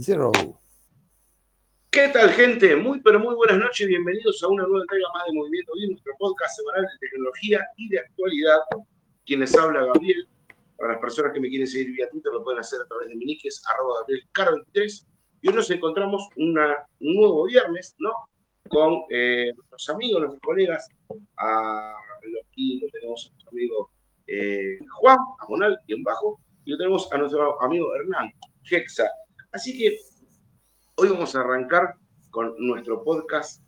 Zero. ¿Qué tal, gente? Muy, pero muy buenas noches. Bienvenidos a una nueva entrega más de Movimiento Bien, nuestro podcast semanal de tecnología y de actualidad. Quien les habla, Gabriel. Para las personas que me quieren seguir vía Twitter, lo pueden hacer a través de mi nick, es arroba gabrielcaro23. Y hoy nos encontramos un nuevo viernes, ¿no? Con eh, nuestros amigos, nuestros colegas. A, aquí lo tenemos a nuestro amigo eh, Juan, a Monal, en bajo. Y lo tenemos a nuestro amigo Hernán, Hexa. Así que hoy vamos a arrancar con nuestro podcast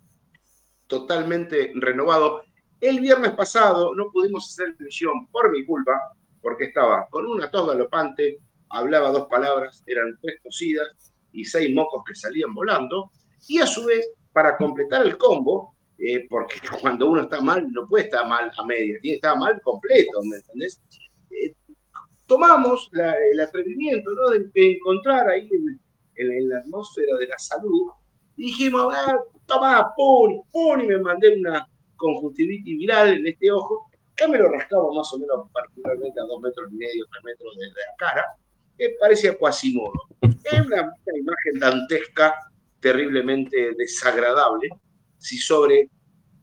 totalmente renovado. El viernes pasado no pudimos hacer emisión por mi culpa, porque estaba con una tos galopante, hablaba dos palabras, eran tres cosidas y seis mocos que salían volando. Y a su vez, para completar el combo, eh, porque cuando uno está mal, no puede estar mal a media, tiene que estar mal completo, ¿me entendés? Eh, tomamos el atrevimiento de, encontrar ahí en, la atmósfera de la salud dijimos, ah, toma, pum, pum, y me mandé una conjuntivitis viral en este ojo, que me lo rascaba más o menos particularmente a dos metros y medio, tres metros de, la cara, que parecía Quasimodo. Es una, una imagen dantesca, terriblemente desagradable, si sobre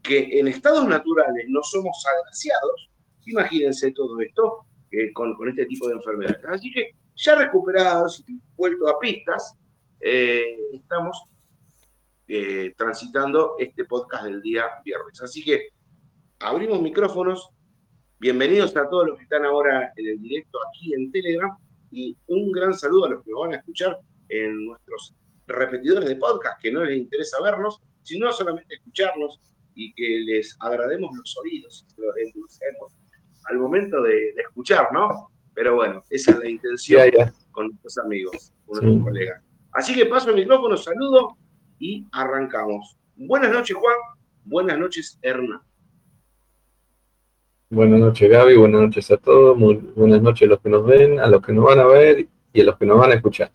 que en estados naturales no somos agraciados, imagínense todo esto eh, con, este tipo de enfermedades. Así que ya recuperados vuelto a pistas, eh, estamos eh, transitando este podcast del día viernes. Así que abrimos micrófonos. Bienvenidos a todos los que están ahora en el directo aquí en Telegram y un gran saludo a los que nos van a escuchar en nuestros repetidores de podcast, que no les interesa vernos, sino solamente escucharnos y que les agrademos los oídos, los endulcemos al momento de, escuchar, ¿no? Pero bueno, esa es la intención con nuestros amigos, con nuestros colegas. Así que paso el micrófono, saludo y arrancamos. Buenas noches, Juan. Buenas noches, Hernán. Buenas noches, Gaby. Buenas noches a todos. Muy buenas noches a los que nos ven, a los que nos van a ver y a los que nos van a escuchar.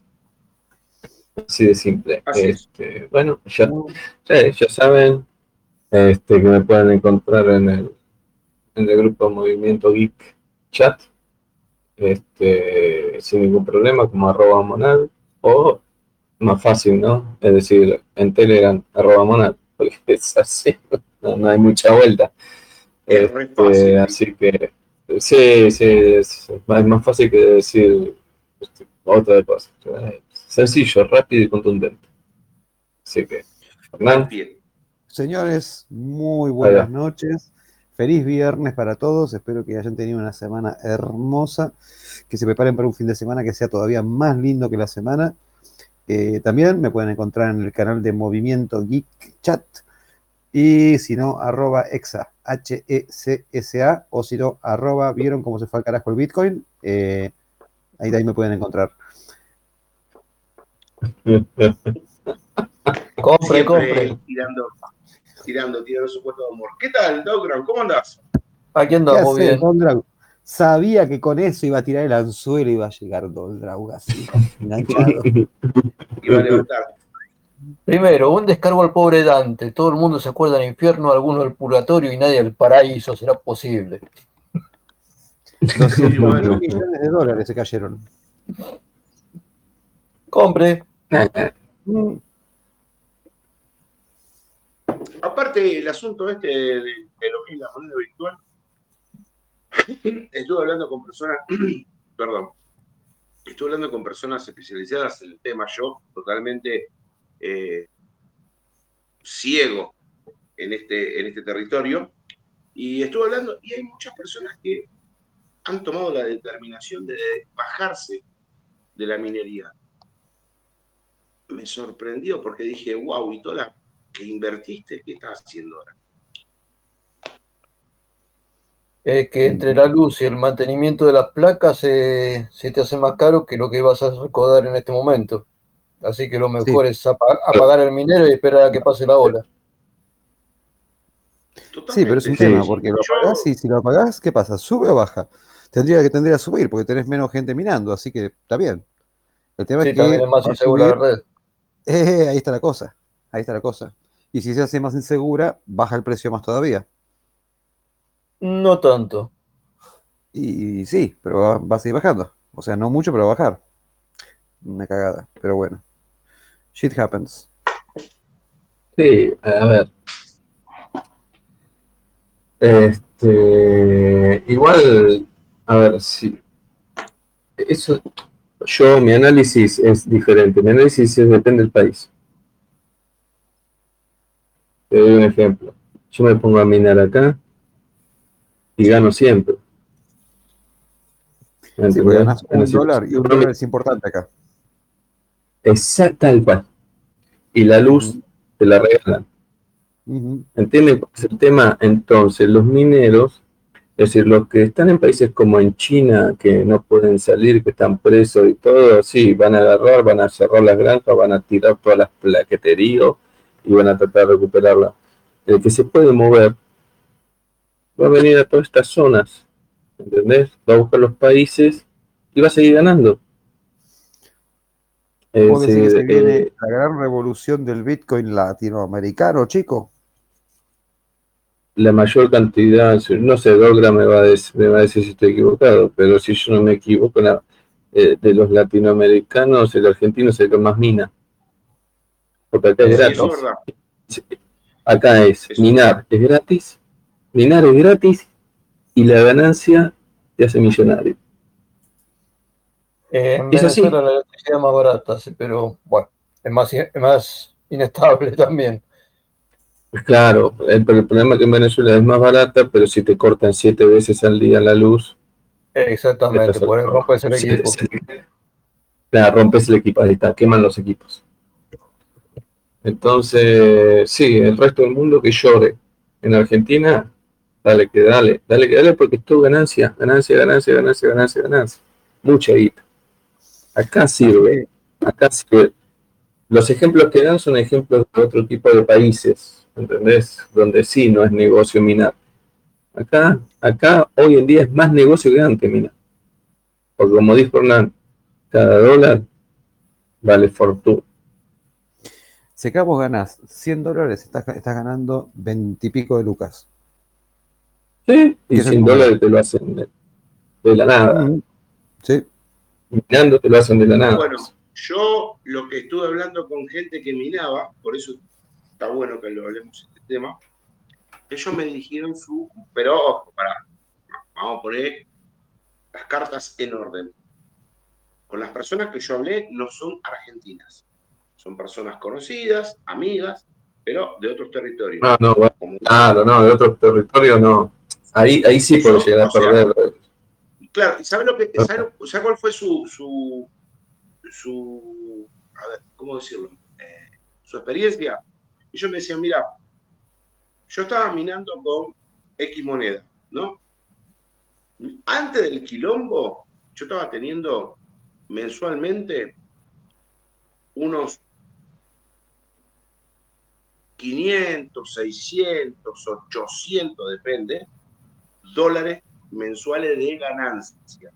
Así de simple. Este, bueno, ya, ya, saben este, que me pueden encontrar en el en el grupo Movimiento Geek Chat, este, sin ningún problema, como arroba monad, o más fácil, ¿no? Es decir, en Telegram, arroba monad, porque es así, no, hay mucha vuelta. Este, así que, sí, sí, es, más fácil que decir este, otra cosa. Sencillo, rápido y contundente. Así que, Hernán. Señores, muy buenas noches. Feliz viernes para todos, espero que hayan tenido una semana hermosa, que se preparen para un fin de semana que sea todavía más lindo que la semana. Eh, también me pueden encontrar en el canal de Movimiento Geek Chat y si no, arroba exa, H-E-C-S-A, o si no, arroba, ¿vieron cómo se fue al carajo el Bitcoin? Eh, ahí, ahí me pueden encontrar. compre, compre tirando, tirando su puesto de amor. ¿Qué tal, Doggram? ¿Cómo andás? Aquí andamos bien. Sabía que con eso iba a tirar el anzuelo y iba a llegar Doggram así, enganchado. iba a levantar. Primero, un descargo al pobre Dante. Todo el mundo se acuerda del infierno, alguno del purgatorio y nadie del paraíso. ¿Será posible? 200 millones de dólares se cayeron. Compre. Aparte, el asunto este de, lo que es la moneda virtual, estuve hablando con personas, perdón, estuve hablando con personas especializadas en el tema, yo totalmente eh, ciego en este, en este territorio, y estuve hablando, y hay muchas personas que han tomado la determinación de bajarse de la minería. Me sorprendió porque dije, wow, y toda la que invertiste, ¿qué estás haciendo ahora? Es que entre la luz y el mantenimiento de las placas se, te hace más caro que lo que vas a recordar en este momento. Así que lo mejor es apagar el minero y esperar a que pase la ola. Sí, pero es un tema, porque lo apagás y si lo apagás, ¿qué pasa? ¿Sube o baja? Tendría que tendría a subir porque tenés menos gente minando, así que está bien. El tema es que. Es más insegura la red. Eh, ahí está la cosa. Ahí está la cosa. Y si se hace más insegura, baja el precio más todavía. No tanto. Y, sí, pero va, a seguir bajando. O sea, no mucho, pero va a bajar. Una cagada, pero bueno. Shit happens. Sí, a ver. Este, igual, a ver, si eso, yo, mi análisis es diferente. Mi análisis depende del país. Te doy un ejemplo. Yo me pongo a minar acá y gano siempre. Sí, ganas un dólar y un dólar es importante acá. Exacto, tal cual. Y la luz te la regalan. ¿Entienden cuál es el tema? Entonces, los mineros, es decir, los que están en países como en China, que no pueden salir, que están presos y todo, sí, van a agarrar, van a cerrar las granjas, van a tirar todas las plaqueterías y van a tratar de recuperarla. El que se puede mover va a venir a todas estas zonas, ¿entendés? Va a buscar los países y va a seguir ganando. ¿Cómo decir que se viene eh, la gran revolución del Bitcoin latinoamericano, chico? La mayor cantidad, no sé, Dogra me va, a decir, me va a decir si estoy equivocado, pero si yo no me equivoco, eh, de los latinoamericanos, el argentino es el que más mina. Porque acá es gratis. acá es minar, es gratis, minar es gratis y la ganancia te hace millonario. Eh, en Venezuela la electricidad es más barata, pero bueno, es más, más inestable también. Claro, el, problema es que en Venezuela es más barata, pero si te cortan siete veces al día la luz. Exactamente, por eso rompes el equipo. claro, rompes el equipo, ahí está, queman los equipos. Entonces, sí, el resto del mundo que llore. En Argentina, dale que dale, dale que dale, porque es todo ganancia, ganancia, ganancia, ganancia, ganancia, ganancia. Mucha guita. Acá sirve, acá sirve. Los ejemplos que dan son ejemplos de otro tipo de países, ¿entendés? Donde sí no es negocio minar. Acá, acá hoy en día es más negocio que antes minar. Porque como dijo Hernán, cada dólar vale fortuna. Si acá vos ganás 100 dólares, estás, ganando 20 y pico de lucas. Sí, y 100 dólares te lo hacen de, la nada. Sí minando te lo hacen de la nada. Bueno, yo lo que estuve hablando con gente que minaba, por eso está bueno que lo hablemos de este tema, ellos me dijeron su, pero ojo, para, vamos a poner las cartas en orden. Con las personas que yo hablé no son argentinas, son personas conocidas, amigas, pero de otros territorios. No, no, claro, no, de otros territorios no. Ahí, ahí sí puedo llegar a perder. Claro, ¿sabe lo que, sabe, cuál fue su, su, su, a ver, ¿cómo decirlo? Eh, su experiencia. Ellos me decían, mira, yo estaba minando con X moneda, ¿no? Antes del quilombo, yo estaba teniendo mensualmente unos 500, 600, 800, depende, dólares mensuales de ganancia.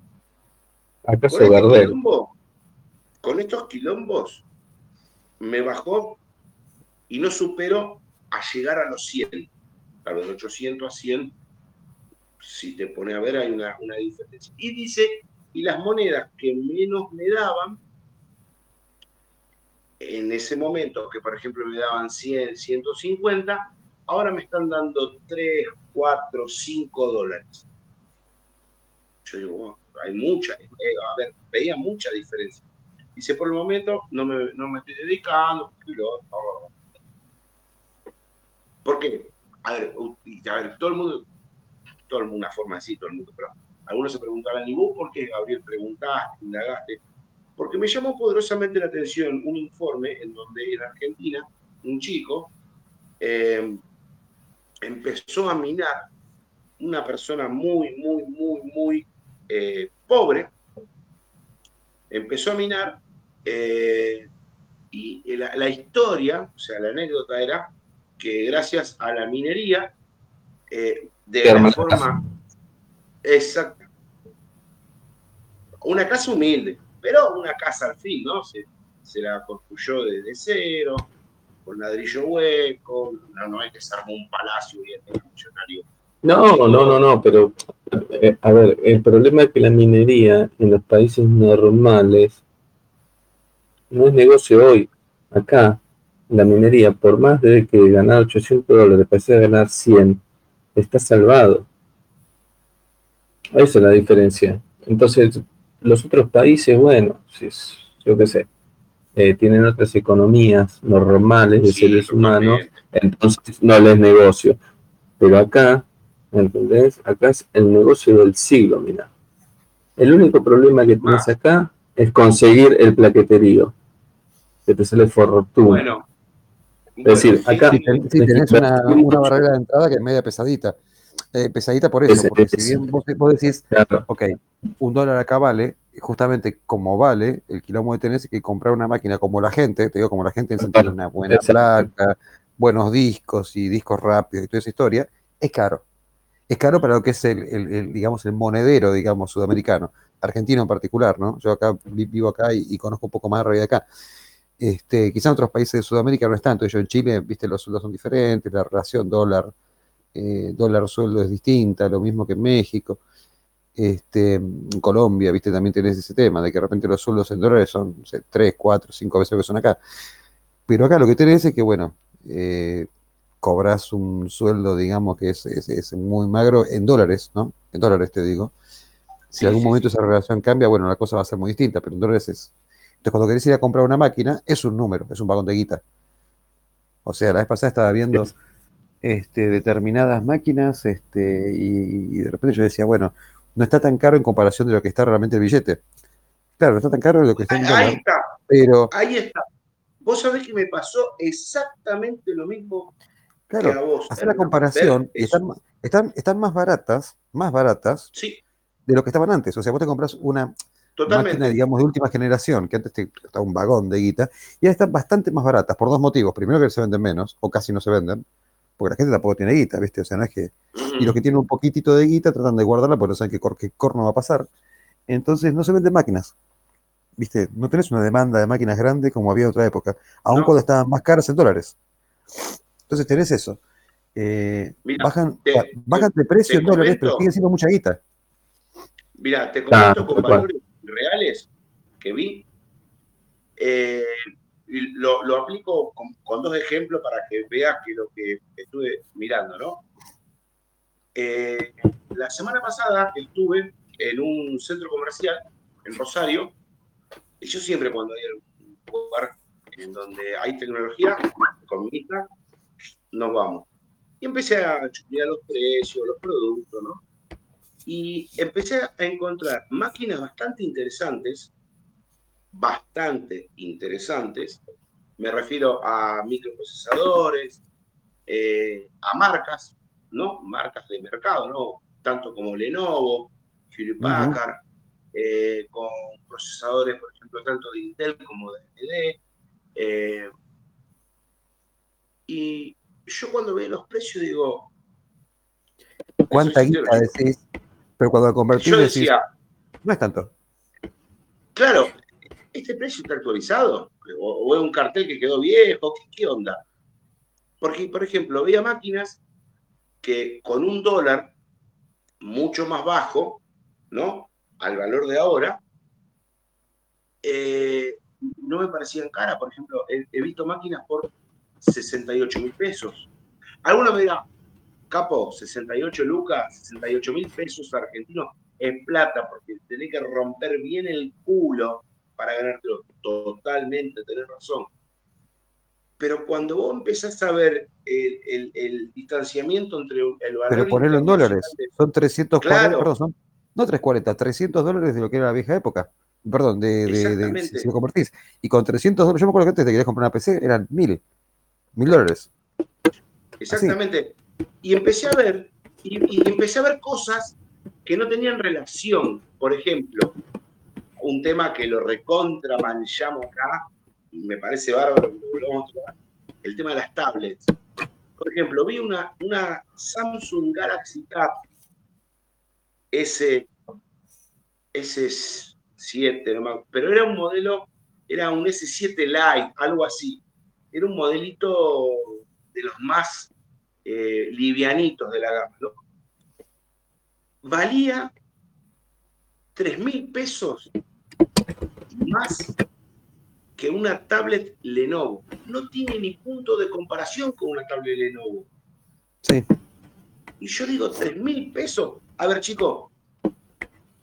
¿Acaso con, este con estos quilombos me bajó y no superó a llegar a los 100. Claro, de 800 a 100, si te pone a ver, hay una, una diferencia. Y dice, y las monedas que menos me daban, en ese momento, que por ejemplo me daban 100, 150, ahora me están dando 3, 4, 5 dólares. Yo digo, hay mucha, eh, a ver, veía mucha diferencia. Dice, por el momento no me, no me estoy dedicando. ¿Por qué? A ver, a ver, todo el mundo, todo el mundo, una forma así, todo el mundo, pero algunos se preguntarán, ¿y vos por qué, Gabriel, preguntaste, indagaste? Porque me llamó poderosamente la atención un informe en donde en Argentina un chico eh, empezó a minar una persona muy, muy, muy, muy eh, pobre, empezó a minar eh, y la, historia, o sea, la anécdota era que gracias a la minería, eh, de la forma exacta, una casa humilde, pero una casa al fin, ¿no? Se, la construyó desde cero, con ladrillo hueco, no, no hay que se armó un palacio el funcionario no, no, no, no, pero eh, a ver, el problema es que la minería en los países normales no es negocio hoy. acá la minería, por más de que ganar 800 dólares, pese a ganar 100, está salvado. Esa es la diferencia. Entonces, los otros países, bueno, yo qué sé, eh, tienen otras economías normales de seres humanos, entonces no les negocio. Pero acá, ¿entendés? Acá es el negocio del siglo, mira. El único problema que tienes ah. acá es conseguir el plaqueterío, que te sale fortuna. Bueno, es decir, acá. Sí, tenés una, barrera de entrada que es media pesadita. Eh, pesadita por eso, porque si bien vos, decís, ok, un dólar acá vale, justamente como vale, el kilómetro de tenés que comprar una máquina como la gente, te digo como la gente en sentido una buena placa, buenos discos y discos rápidos y toda esa historia, es caro. Es caro para lo que es el, digamos, el monedero, digamos, sudamericano, argentino en particular, ¿no? Yo acá vivo acá y, conozco un poco más de realidad acá. Este, quizá en otros países de Sudamérica no es tanto. Yo en Chile, viste, los sueldos son diferentes, la relación dólar, eh, dólar sueldo es distinta, lo mismo que en México. Este, en Colombia, viste, también tenés ese tema, de que de repente los sueldos en dólares son 3, 4, 5 veces lo que son acá. Pero acá lo que tenés es que, bueno, eh, cobras un sueldo, digamos, que es, muy magro en dólares, ¿no? En dólares te digo. Si en algún momento esa relación cambia, bueno, la cosa va a ser muy distinta, pero en dólares es entonces, cuando querés ir a comprar una máquina, es un número, es un vagón de guita. O sea, la vez pasada estaba viendo este, determinadas máquinas este, y, de repente yo decía, bueno, no está tan caro en comparación de lo que está realmente el billete. Claro, no está tan caro de lo que está en Ahí está. Pero... Ahí está. Vos sabés que me pasó exactamente lo mismo claro, que a vos. Hacer la comparación están, están, están, más baratas, más baratas de lo que estaban antes. O sea, vos te compras una, Totalmente. digamos, de última generación, que antes estaba un vagón de guita, y ahora están bastante más baratas por dos motivos. Primero que se venden menos, o casi no se venden, porque la gente tampoco tiene guita, ¿viste? O sea, no es que... Y los que tienen un poquitito de guita tratan de guardarla porque no saben qué, qué corno va a pasar. Entonces no se venden máquinas. ¿Viste? No tenés una demanda de máquinas grande como había en otra época, aun cuando estaban más caras en dólares. Entonces tenés eso. Eh, bajan, bajan de precio en dólares, pero siguen siendo mucha guita. Mira, te comento con valores reales que vi. Eh, lo, aplico con, dos ejemplos para que veas que lo que estuve mirando, ¿no? Eh, la semana pasada estuve en un centro comercial en Rosario, y yo siempre cuando hay un lugar en donde hay tecnología, con mi hija, nos vamos. Y empecé a estudiar los precios, los productos, ¿no? y empecé a encontrar máquinas bastante interesantes, bastante interesantes, me refiero a microprocesadores, eh, a marcas, ¿no? Marcas de mercado, ¿no? Tanto como Lenovo, Hewlett Packard, eh, con procesadores, por ejemplo, tanto de Intel como de AMD. Eh, y yo cuando veo los precios digo... ¿Cuánta guita decís? Pero cuando convertís, Yo decía, no es tanto. Claro, ¿este precio está actualizado? ¿O, es un cartel que quedó viejo? ¿Qué, onda? Porque, por ejemplo, había máquinas que con un dólar mucho más bajo, ¿no? Al valor de ahora, eh, no me parecían caras. Por ejemplo, he, visto máquinas por 68 mil pesos. Algunos me dirán, capo, 68 lucas, 68 mil pesos argentinos en plata, porque tenés que romper bien el culo para ganártelo. Totalmente, tenés razón. Pero cuando vos empezás a ver el, distanciamiento entre el valor. Pero ponerlo en dólares, son 340, perdón, son, no 340, 300 dólares de lo que era la vieja época. Perdón, de, de, si lo convertís. Y con 300 dólares, yo me acuerdo que antes te querías comprar una PC, eran mil, mil dólares. Exactamente y empecé a ver, y, empecé a ver cosas que no tenían relación. Por ejemplo, un tema que lo recontra manchamos acá, y me parece bárbaro, el tema de las tablets. Por ejemplo, vi una, una Samsung Galaxy Tab S, S7, pero era un modelo, era un S7 Lite, algo así. Era un modelito de los más eh, livianitos de la gama, valía 3 mil pesos más que una tablet Lenovo. No tiene ni punto de comparación con una tablet Lenovo. Sí. Y yo digo, tres mil pesos. A ver, chicos,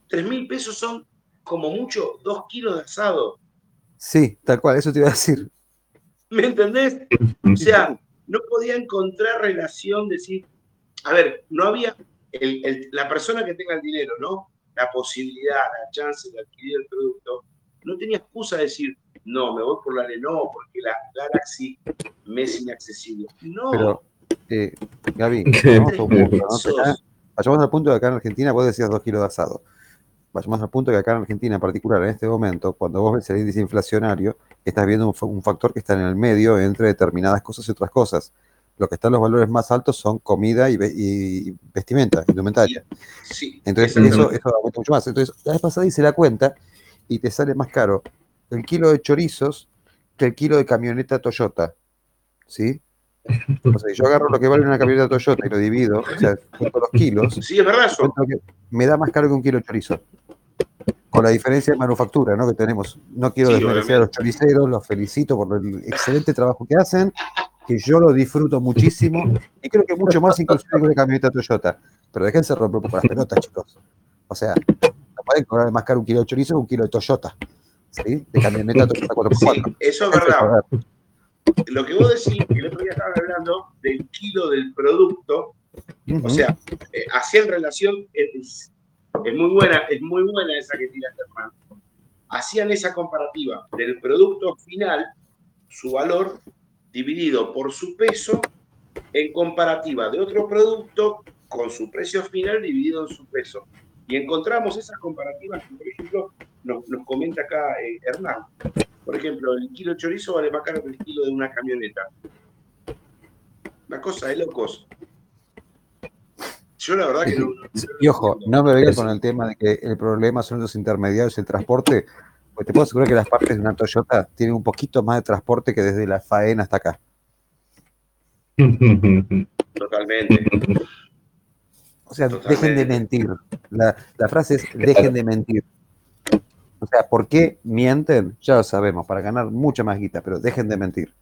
tres mil pesos son como mucho dos kilos de asado. Sí, tal cual, eso te iba a decir. ¿Me entendés? O sea, no podía encontrar relación, decir, a ver, no había la persona que tenga el dinero, ¿no? La posibilidad, la chance de adquirir el producto, no tenía excusa de decir, no, me voy por la Lenovo porque la Galaxy me es inaccesible. No. Pero, eh, Gaby, vayamos, al punto de acá en Argentina, vos decías dos kilos de asado. Vayamos al punto de que acá en Argentina, en particular, en este momento, cuando vos ves el índice inflacionario, estás viendo un, factor que está en el medio entre determinadas cosas y otras cosas. Lo que están los valores más altos son comida y, vestimenta, indumentaria. Sí, Entonces, eso, eso da mucho más. Entonces, la vez pasada hice la cuenta y te sale más caro el kilo de chorizos que el kilo de camioneta Toyota. ¿Sí? O sea, yo agarro lo que vale una camioneta Toyota y lo divido, o sea, junto los kilos. Sí, es verdad eso. Me da más caro que un kilo de chorizo. Con la diferencia de manufactura ¿no? que tenemos. No quiero sí, a los choriceros, los felicito por el excelente trabajo que hacen, que yo lo disfruto muchísimo y creo que mucho más inclusive que una camioneta Toyota. Pero déjense romper por las pelotas, chicos. O sea, no pueden cobrar más caro un kilo de chorizo que un kilo de Toyota. ¿sí? De camioneta Toyota 4x4. Sí, eso es verdad. Lo que vos decís, que el otro día estaban hablando del kilo del producto, o sea, eh, así en relación, es, es, muy buena, es muy buena esa que tira hermano. Hacían esa comparativa del producto final, su valor, dividido por su peso, en comparativa de otro producto con su precio final dividido en su peso. Y encontramos esas comparativas que, por ejemplo, nos, comenta acá eh, Hernán. Por ejemplo, el kilo de chorizo vale más caro que el kilo de una camioneta. Una cosa de locos. Yo la verdad que no. Y ojo, no me vengas con el tema de que el problema son los intermediarios y el transporte, pues te puedo asegurar que las partes de una Toyota tienen un poquito más de transporte que desde la faena hasta acá. Totalmente. O sea, dejen de mentir. La, frase es dejen de mentir. O sea, ¿por qué mienten? Ya lo sabemos, para ganar mucha más guita, pero dejen de mentir.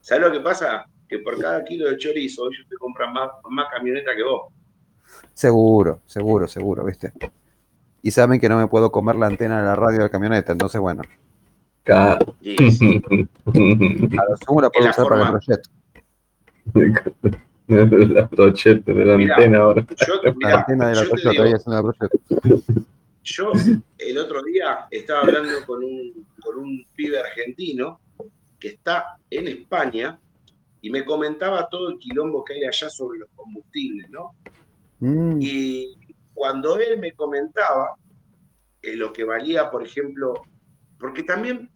¿Sabes lo que pasa? Que por cada kilo de chorizo ellos te compran más, más camioneta que vos. Seguro, seguro, seguro, ¿viste? Y saben que no me puedo comer la antena de la radio de la camioneta, entonces bueno. Claro. A lo sumo la puedo usar para el proyecto. la brocheta de la antena ahora. Yo, la antena de la brocheta, Yo el otro día estaba hablando con un, con un pibe argentino que está en España y me comentaba todo el quilombo que hay allá sobre los combustibles, ¿no? Mm. Y cuando él me comentaba eh, lo que valía, por ejemplo, porque también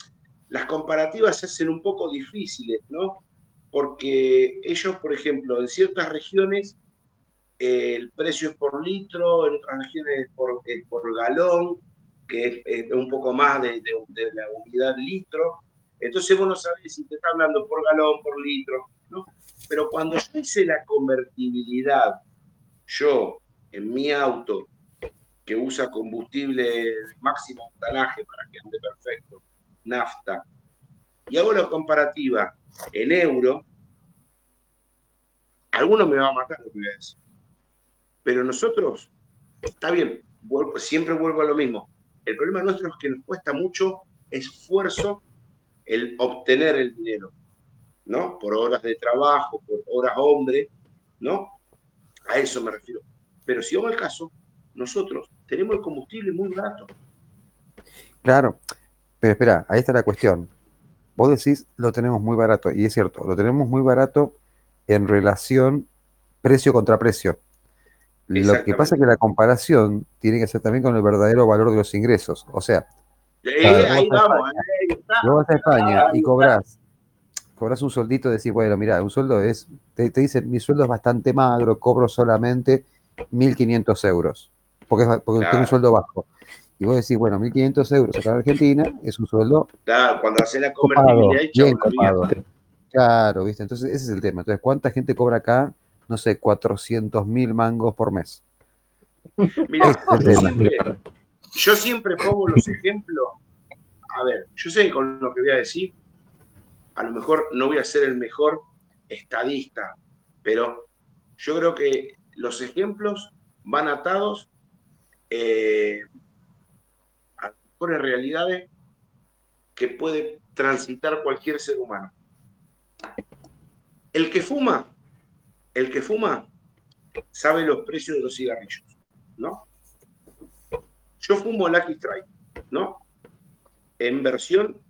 las comparativas se hacen un poco difíciles, ¿no? Porque ellos, por ejemplo, en ciertas regiones el precio es por litro, en otras regiones es por, galón, que es, un poco más de, la unidad litro. Entonces vos no sabés si te está hablando por galón, por litro. Pero cuando yo hice la convertibilidad, yo en mi auto, que usa combustible máximo octanaje para que ande perfecto, nafta, y hago la comparativa en euro, algunos me va a matar lo que voy a decir. Pero nosotros, está bien, siempre vuelvo a lo mismo. El problema nuestro es que nos cuesta mucho esfuerzo el obtener el dinero, ¿no? Por horas de trabajo, por horas hombre, ¿no? A eso me refiero. Pero si vamos al caso, nosotros tenemos el combustible muy barato. Claro, pero espera, ahí está la cuestión. Vos decís, lo tenemos muy barato, y es cierto, lo tenemos muy barato en relación precio contra precio. Lo que pasa es que la comparación tiene que ser también con el verdadero valor de los ingresos. O sea, ahí vamos, vas a España y cobras, cobras un sueldito y decís, bueno, mira, un sueldo es, te, te dice, mi sueldo es bastante magro, cobro solamente 1.500 euros, porque, porque tengo un sueldo bajo. Y vos decís, bueno, 1.500 euros acá en Argentina es un sueldo. Claro, cuando hace la convertibilidad, bien copado. Claro, ¿viste? Entonces ese es el tema. Entonces, ¿cuánta gente cobra acá? No sé, 400 mil mangos por mes. Mira, yo siempre, pongo los ejemplos a ver, yo sé con lo que voy a decir, a lo mejor no voy a ser el mejor estadista, pero yo creo que los ejemplos van atados eh, realidades que puede transitar cualquier ser humano. El que fuma, el que fuma sabe los precios de los cigarrillos, ¿no? Yo fumo Lucky Strike, ¿no? En versión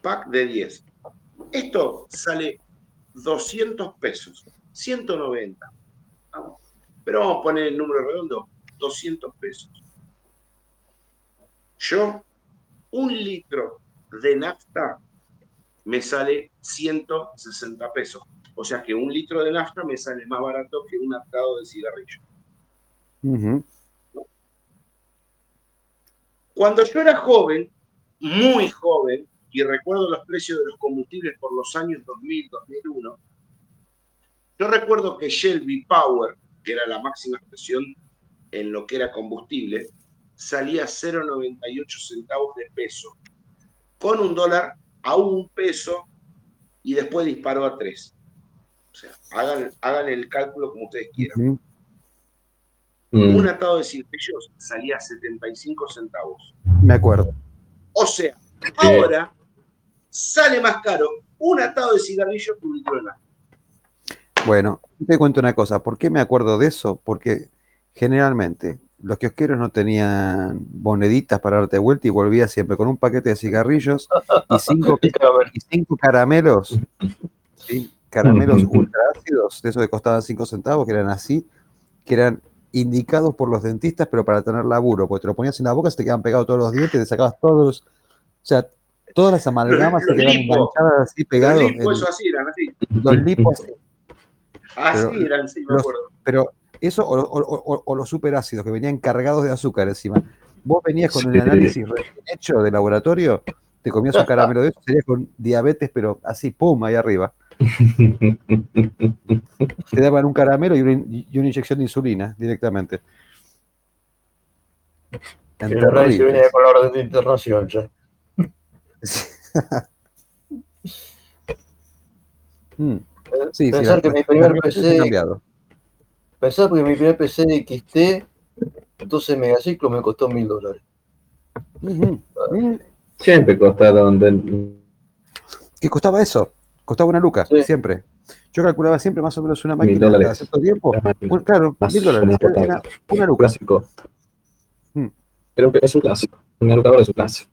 pack de 10. Esto sale 200 pesos, 190. Pero vamos a poner el número redondo, 200 pesos. Yo, un litro de nafta me sale 160 pesos. O sea que un litro de nafta me sale más barato que un atado de cigarrillo. Cuando yo era joven, muy joven, y recuerdo los precios de los combustibles por los años 2000, 2001, yo recuerdo que Shelby Power, que era la máxima expresión en lo que era combustible, salía 0,98 centavos de peso, con un dólar a un peso y después disparó a tres. O sea, hagan, el cálculo como ustedes quieran. Mm. Un atado de cigarrillos salía a 75 centavos. Me acuerdo. O sea, ahora sale más caro un atado de cigarrillos que un litro de Bueno, te cuento una cosa. ¿Por qué me acuerdo de eso? Porque generalmente los kiosqueros no tenían moneditas para darte vuelta y volvía siempre con un paquete de cigarrillos y cinco, y cinco caramelos, caramelos ultra ácidos, de esos que costaban cinco centavos, que eran así, que eran indicados por los dentistas, pero para tener laburo, porque te lo ponías en la boca, se te quedaban pegados todos los dientes, te sacabas todos los, o sea, todas las amalgamas se quedaban enganchadas así pegados. Los lipos, eso así eran, así. Los lipos así. Así eran, sí, me acuerdo. pero eso o, los superácidos que venían cargados de azúcar encima. Vos venías con un análisis hecho de laboratorio, te comías un caramelo de eso, serías con diabetes, pero así, pum, ahí arriba. te daban un caramelo y una, inyección de insulina directamente. El que venía con la orden de internación ya. mm. Sí, Pensar sí, que mi primer PC Pensar porque mi primer PC de XT, 12 megaciclos, me costó mil dólares. Siempre costaron. ¿Qué costaba eso? Costaba una luca, siempre. Yo calculaba siempre más o menos una máquina cada cierto tiempo. claro, mil dólares. Una, una luca. Clásico. Mm. Creo que es un clásico. Una luca es un clásico.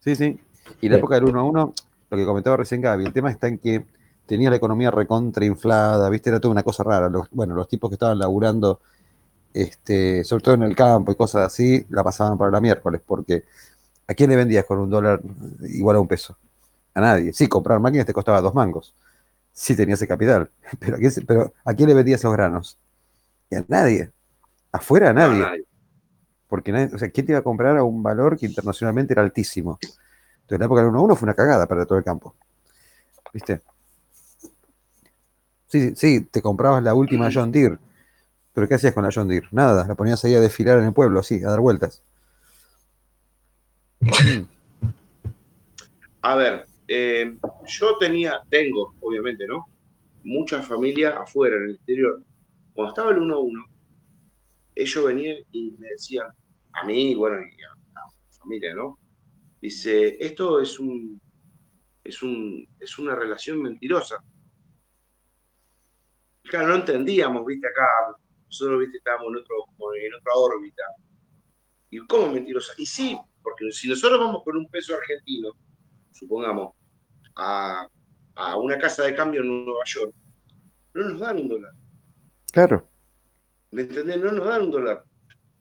Sí, sí. Y la época del 1 a 1, lo que comentaba recién Gaby, el tema está en que tenía la economía recontrainflada, ¿viste? Era toda una cosa rara. bueno, los tipos que estaban laburando, este, sobre todo en el campo y cosas así, la pasaban para la miércoles, porque ¿a quién le vendías con un dólar igual a un peso? A nadie. Sí, comprar máquinas te costaba dos mangos. Sí tenías ese capital. Pero ¿a quién, pero ¿a quién le vendías esos granos? Y a nadie. Afuera a nadie. Porque nadie, o sea, ¿quién te iba a comprar a un valor que internacionalmente era altísimo? Entonces, la época del 1 1 fue una cagada para todo el campo. ¿Viste? Sí, sí, te comprabas la última John Deere. Pero ¿qué hacías con la John Deere? Nada, la ponías ahí a desfilar en el pueblo, así, a dar vueltas. A ver, eh, yo tenía, tengo, obviamente, ¿no? Mucha familia afuera, en el exterior. Cuando estaba el 1-1, ellos venían y me decían, a mí, bueno, y a la familia, ¿no? Dice, esto es un, es un, es una relación mentirosa claro, no entendíamos, viste, acá, nosotros, viste, estábamos en, otro, en otra órbita. ¿Y cómo mentirosa? Y sí, porque si nosotros vamos con un peso argentino, supongamos, a, una casa de cambio en Nueva York, no nos dan un dólar. Claro. ¿Me entendés? No nos dan un dólar.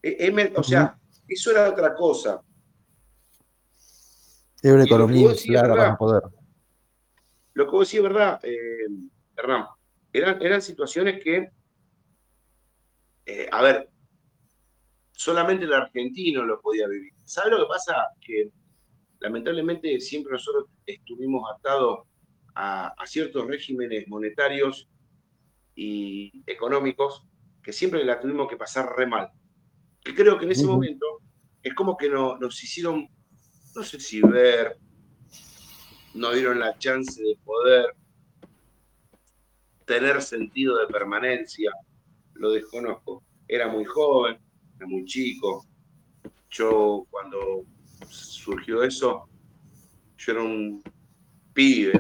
E, o sea, eso era otra cosa. Es una economía clara para poder. Lo que vos decís es verdad, eh, Hernán eran, situaciones que, eh, a ver, solamente el argentino lo podía vivir. ¿Sabes lo que pasa? Que lamentablemente siempre nosotros estuvimos atados a, ciertos regímenes monetarios y económicos que siempre la tuvimos que pasar re mal. Que creo que en ese momento es como que no, nos hicieron, no sé si ver, no dieron la chance de poder tener sentido de permanencia, lo desconozco. Era muy joven, era muy chico. Yo cuando surgió eso, yo era un pibe,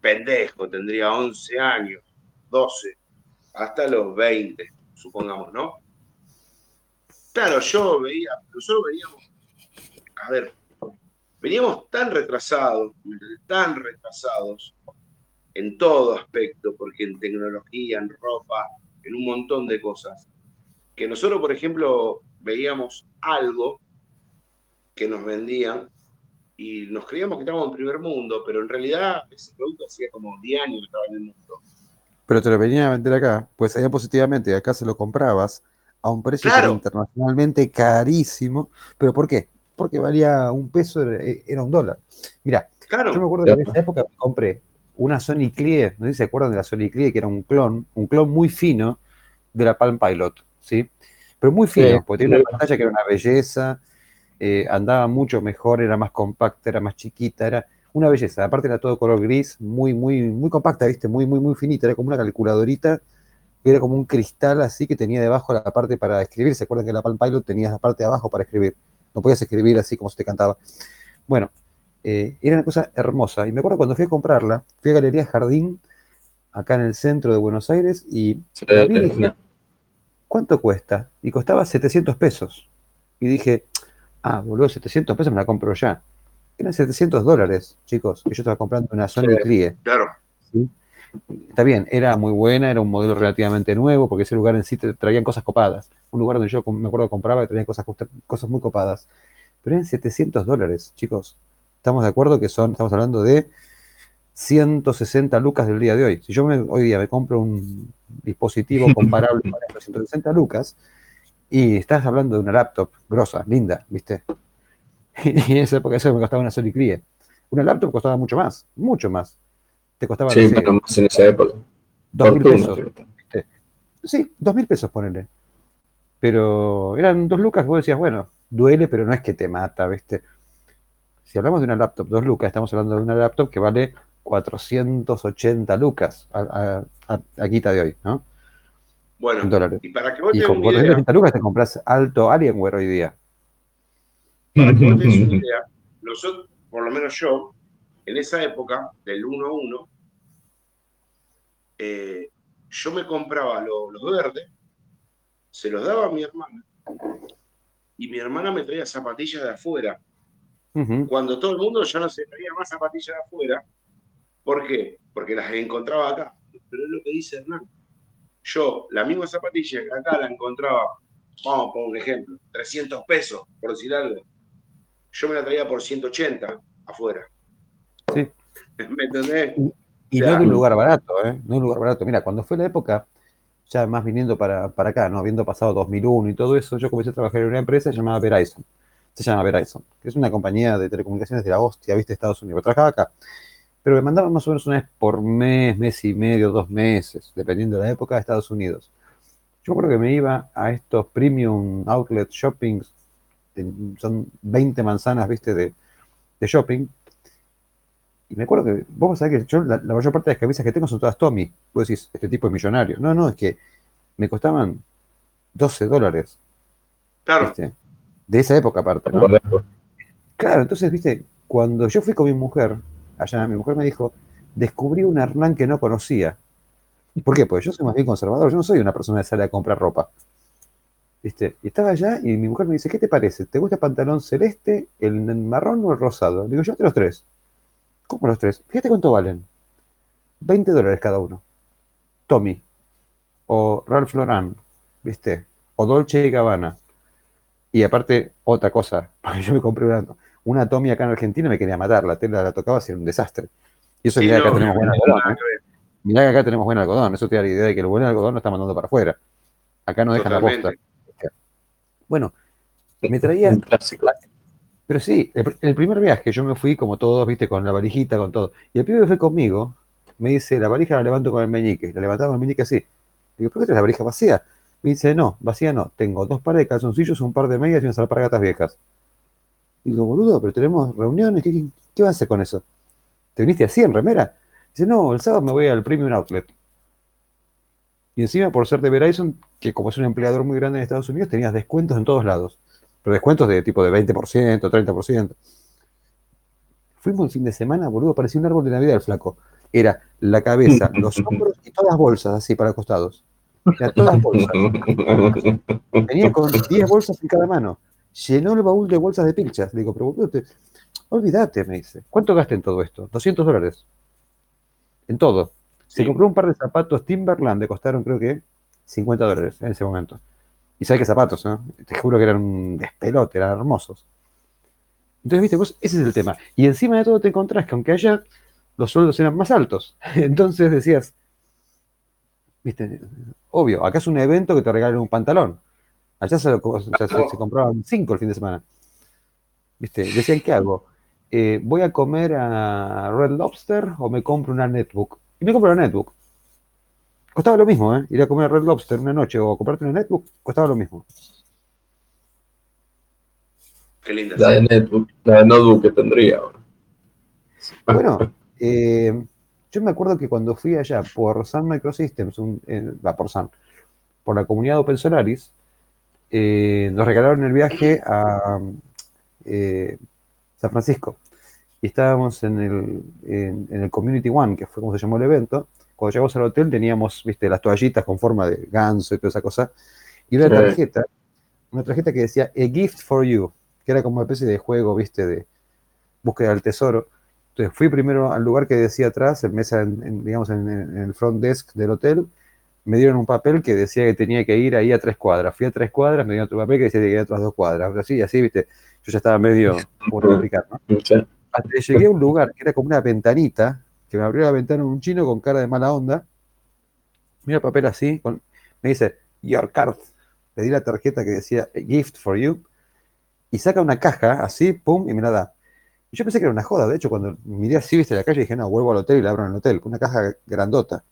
pendejo, tendría 11 años, 12, hasta los 20, supongamos, ¿no? Claro, yo veía, nosotros veíamos, a ver, veníamos tan retrasados, tan retrasados en todo aspecto, porque en tecnología, en ropa, en un montón de cosas, que nosotros, por ejemplo, veíamos algo que nos vendían y nos creíamos que estábamos en primer mundo, pero en realidad ese producto hacía como 10 años que estaba en el mundo. Pero te lo venían a vender acá, pues salía positivamente acá se lo comprabas a un precio internacionalmente carísimo. ¿Pero por qué? Porque valía un peso, era un dólar. Mira, yo me acuerdo que en esa época compré una Sony Clie, no sé si se acuerdan de la Sony Clie, que era un clon, un clon muy fino de la Palm Pilot, ¿sí? Pero muy fino, porque tenía una pantalla que era una belleza, eh, andaba mucho mejor, era más compacta, era más chiquita, era una belleza. Aparte era todo color gris, muy, muy, muy compacta, ¿viste? Muy, muy, muy finita, era como una calculadorita, era como un cristal así que tenía debajo la parte para escribir. ¿Se acuerdan que la Palm Pilot tenía la parte de abajo para escribir? No podías escribir así como se te cantaba. Bueno, eh, era una cosa hermosa. Y me acuerdo cuando fui a comprarla, fui a Galería Jardín, acá en el centro de Buenos Aires, y dije, ¿cuánto cuesta? Y costaba 700 pesos. Y dije, ah, boludo, 700 pesos me la compro ya. Eran 700 dólares, chicos, que yo estaba comprando una Sony Clie. Claro. Está bien, era muy buena, era un modelo relativamente nuevo, porque ese lugar en sí te traían cosas copadas. Un lugar donde yo me acuerdo que compraba y traían cosas, cosas muy copadas. Pero eran 700 dólares, chicos. Estamos de acuerdo que son, estamos hablando de 160 lucas del día de hoy. Si yo hoy día me compro un dispositivo comparable con 160 lucas, y estás hablando de una laptop grosa, linda, ¿viste? Y en esa época eso me costaba una Sony Crie. Una laptop costaba mucho más, mucho más. Te costaba. Sí, pero más en esa época. Dos mil pesos. Sí, dos mil pesos, ponele. Pero eran dos lucas, vos decías, bueno, duele, pero no es que te mata, ¿viste? Si hablamos de una laptop, dos lucas, estamos hablando de una laptop que vale 480 lucas a, a, quita de hoy, ¿no? Bueno, y para que vos y con 480 lucas te compras alto Alienware hoy día. Para que vos una idea, nosotros, por lo menos yo, en esa época, del 1 a 1, eh, yo me compraba los verdes, se los daba a mi hermana, y mi hermana me traía zapatillas de afuera cuando todo el mundo ya no se traía más zapatillas de afuera. ¿Por qué? Porque las encontraba acá. Pero es lo que dice Hernán. Yo, la misma zapatilla que acá la encontraba, vamos por un ejemplo, 300 pesos, por decir algo. Yo me la traía por 180 afuera. Sí. ¿Me entendés? Y, no es un lugar barato, ¿eh? No es un lugar barato. Mira, cuando fue la época, ya más viniendo para, para acá, ¿no? Habiendo pasado 2001 y todo eso, yo comencé a trabajar en una empresa llamada Verizon se llama Verizon, que es una compañía de telecomunicaciones de la hostia, viste, Estados Unidos. Trabajaba acá. Pero me mandaban más o menos una vez por mes, mes y medio, dos meses, dependiendo de la época, de Estados Unidos. Yo creo que me iba a estos premium outlet shoppings, son 20 manzanas, viste, de, shopping. Y me acuerdo que, vos sabés que yo, la, mayor parte de las camisas que tengo son todas Tommy. Vos decís, este tipo es millonario. No, no, es que me costaban 12 dólares. Claro de esa época aparte, ¿no? Claro, entonces, viste, cuando yo fui con mi mujer, allá mi mujer me dijo, descubrí un Hernán que no conocía. ¿Por qué? Pues yo soy más bien conservador, yo no soy una persona que sale a comprar ropa. ¿Viste? Y estaba allá y mi mujer me dice, ¿qué te parece? ¿Te gusta el pantalón celeste, el marrón o el rosado? Digo, yo te los tres. ¿Cómo los tres? Fíjate cuánto valen. 20 dólares cada uno. Tommy. O Ralph Lauren, ¿viste? O Dolce y Gabbana. Y aparte, otra cosa, porque yo me compré una, una Tommy acá en Argentina y me quería matar, la tela la tocaba, hacía un desastre. Y eso mirá que acá tenemos buen algodón. ¿eh? Mirá que acá tenemos buen algodón, eso te da la idea de que el buen algodón lo está mandando para afuera. Acá no dejan la posta. Bueno, me traía. Pero sí, el, primer viaje yo me fui como todos, viste, con la valijita, con todo. Y el pibe que fue conmigo me dice, la valija la levanto con el meñique. La levantaba con el meñique así. Digo, ¿por qué la valija vacía? Me dice, no, vacía no, tengo dos pares de calzoncillos, un par de medias y unas alpargatas viejas. Y digo, boludo, pero tenemos reuniones, ¿qué, qué, vas a hacer con eso? ¿Te viniste así en remera? Dice, no, el sábado me voy al Premium Outlet. Y encima, por ser de Verizon, que como es un empleador muy grande en Estados Unidos, tenías descuentos en todos lados. Pero descuentos de tipo de 20%, 30%. Fuimos un fin de semana, boludo, parecía un árbol de Navidad el flaco. Era la cabeza, los hombros y todas las bolsas así para costados. Era todas bolsas. Venía con 10 bolsas en cada mano. Llenó el baúl de bolsas de pinchas. Le digo, pero boludo, olvídate, me dice. ¿Cuánto gasté en todo esto? 200 dólares. En todo. Se compró un par de zapatos Timberland, le costaron creo que 50 dólares en ese momento. Y sabes qué zapatos, ¿no? Te juro que eran despelote, eran hermosos. Entonces, viste, vos, ese es el tema. Y encima de todo te encontrás que aunque allá los sueldos eran más altos. Entonces decías, viste, obvio, acá es un evento que te regalan un pantalón. Allá se, compraban cinco el fin de semana. Viste, decían, ¿qué hago? Eh, ¿Voy a comer a Red Lobster o me compro una netbook? Y me compro una netbook. Costaba lo mismo, ¿eh? Ir a comer a Red Lobster una noche o comprarte una netbook, costaba lo mismo. Qué linda. La de netbook, la de notebook que tendría. Bueno, eh, yo me acuerdo que cuando fui allá por Sun Microsystems, va por Sun, por la comunidad Open Solaris, eh, nos regalaron el viaje a eh, San Francisco. Y estábamos en el, en, el Community One, que fue como se llamó el evento. Cuando llegamos al hotel teníamos, viste, las toallitas con forma de ganso y toda esa cosa. Y una tarjeta, una tarjeta que decía A Gift for You, que era como una especie de juego, viste, de búsqueda del tesoro entonces fui primero al lugar que decía atrás, en mesa, digamos, en, el front desk del hotel. Me dieron un papel que decía que tenía que ir ahí a tres cuadras. Fui a tres cuadras, me dieron otro papel que decía que ir a otras dos cuadras. Así, así, viste. Yo ya estaba medio por explicar, ¿no? Hasta que llegué a un lugar que era como una ventanita, que me abrió la ventana un chino con cara de mala onda. Mira el papel así, me dice, Your card. Le di la tarjeta que decía Gift for you. Y saca una caja así, pum, y me la da. Yo pensé que era una joda. De hecho, cuando miré así, viste la calle, dije, no, vuelvo al hotel y la abro en el hotel, una caja grandota.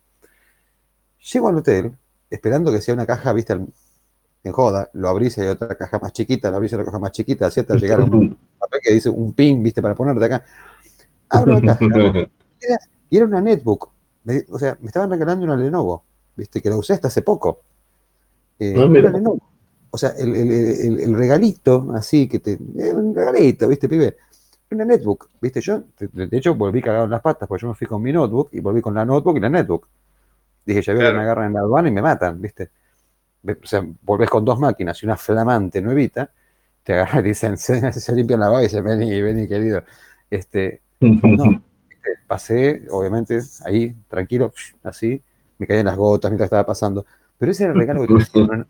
Llego al hotel, esperando que sea una caja, viste, en joda, lo abrís y hay otra caja más chiquita, lo abrís y otra caja más chiquita, así hasta llegar a un papel que dice un pin, viste, para ponerte acá. Abro la caja. Y era una netbook. o sea, me estaban regalando una Lenovo, viste, que la usé hasta hace poco. Eh, ah, una Lenovo. O sea, el, el, el, regalito, así que te. Un regalito, viste, pibe una netbook, ¿viste? Yo, de, hecho, volví cagado en las patas, porque yo me fui con mi notebook y volví con la notebook y la netbook. Dije, ya veo que me agarran en la aduana y me matan, ¿viste? O sea, volvés con dos máquinas y una flamante nuevita, te agarran y dicen, se, se limpian la vaga y dicen, vení, vení, querido. Este, no, pasé, obviamente, ahí, tranquilo, así, me caían las gotas mientras estaba pasando. Pero ese era el regalo que te una,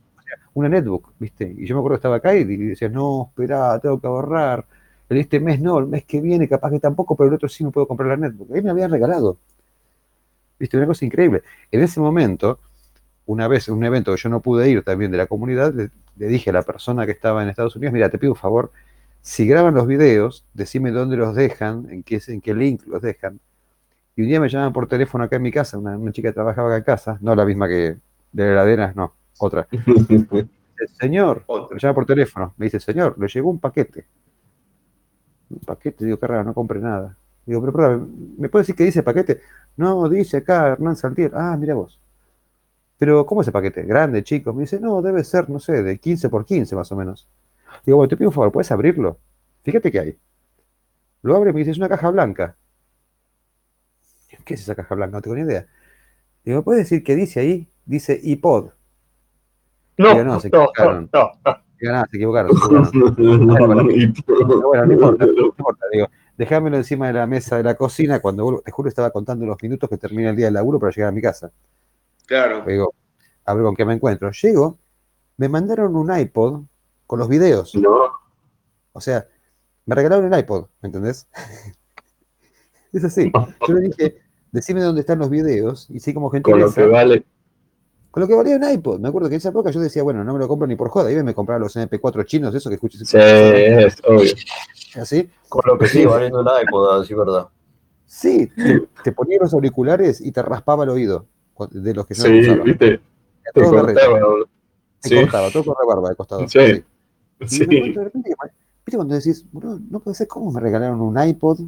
una netbook, ¿viste? Y yo me acuerdo que estaba acá y decía, no, espera, tengo que ahorrar pero este mes no, el mes que viene capaz que tampoco, pero el otro sí me puedo comprar la netbook. Ahí me habían regalado. ¿Viste? Una cosa increíble. En ese momento, una vez en un evento que yo no pude ir también de la comunidad, le, dije a la persona que estaba en Estados Unidos, mira, te pido un favor, si graban los videos, decime dónde los dejan, en qué, en qué link los dejan. Y un día me llaman por teléfono acá en mi casa, una, chica que trabajaba acá en casa, no la misma que de la heladera, no, otra. El señor, me llama por teléfono, me dice, señor, le llegó un paquete paquete, digo, qué raro, no compré nada. Digo, pero perdón, ¿me puede decir qué dice paquete? No, dice acá Hernán Saltier. Ah, mira vos. Pero, ¿cómo es ese paquete? ¿Grande, chico? Me dice, no, debe ser, no sé, de 15 por 15 más o menos. Digo, bueno, te pido un favor, ¿puedes abrirlo? Fíjate qué hay. Lo abre y me dice, es una caja blanca. ¿Qué es esa caja blanca? No tengo ni idea. Digo, ¿puedes decir qué dice ahí? Dice iPod. No, no, no, no, no se equivocaron. bueno, no importa, no importa, digo. Dejámelo encima de la mesa de la cocina cuando vuelvo. Te juro, estaba contando los minutos que termina el día del laburo para llegar a mi casa. Claro. Digo, a ver con qué me encuentro. Llego, me mandaron un iPod con los videos. No. O sea, me regalaron el iPod, ¿me entendés? es así. Yo le dije, decime dónde están los videos, y sí como gente. Con lo que vale con lo que valía un iPod. Me acuerdo que en esa época yo decía, bueno, no me lo compro ni por joda. Y me compraba los MP4 chinos, eso que escuches. Sí, es obvio. ¿Así? Con lo que sí, valiendo un iPod, así verdad. Sí, te, ponía los auriculares y te raspaba el oído de los que yo sí, usaba. viste. Te cortaba, Se cortaba, todo con barba de costado. Sí. sí. Y de repente, ¿viste cuando decís, no puede ser, ¿cómo me regalaron un iPod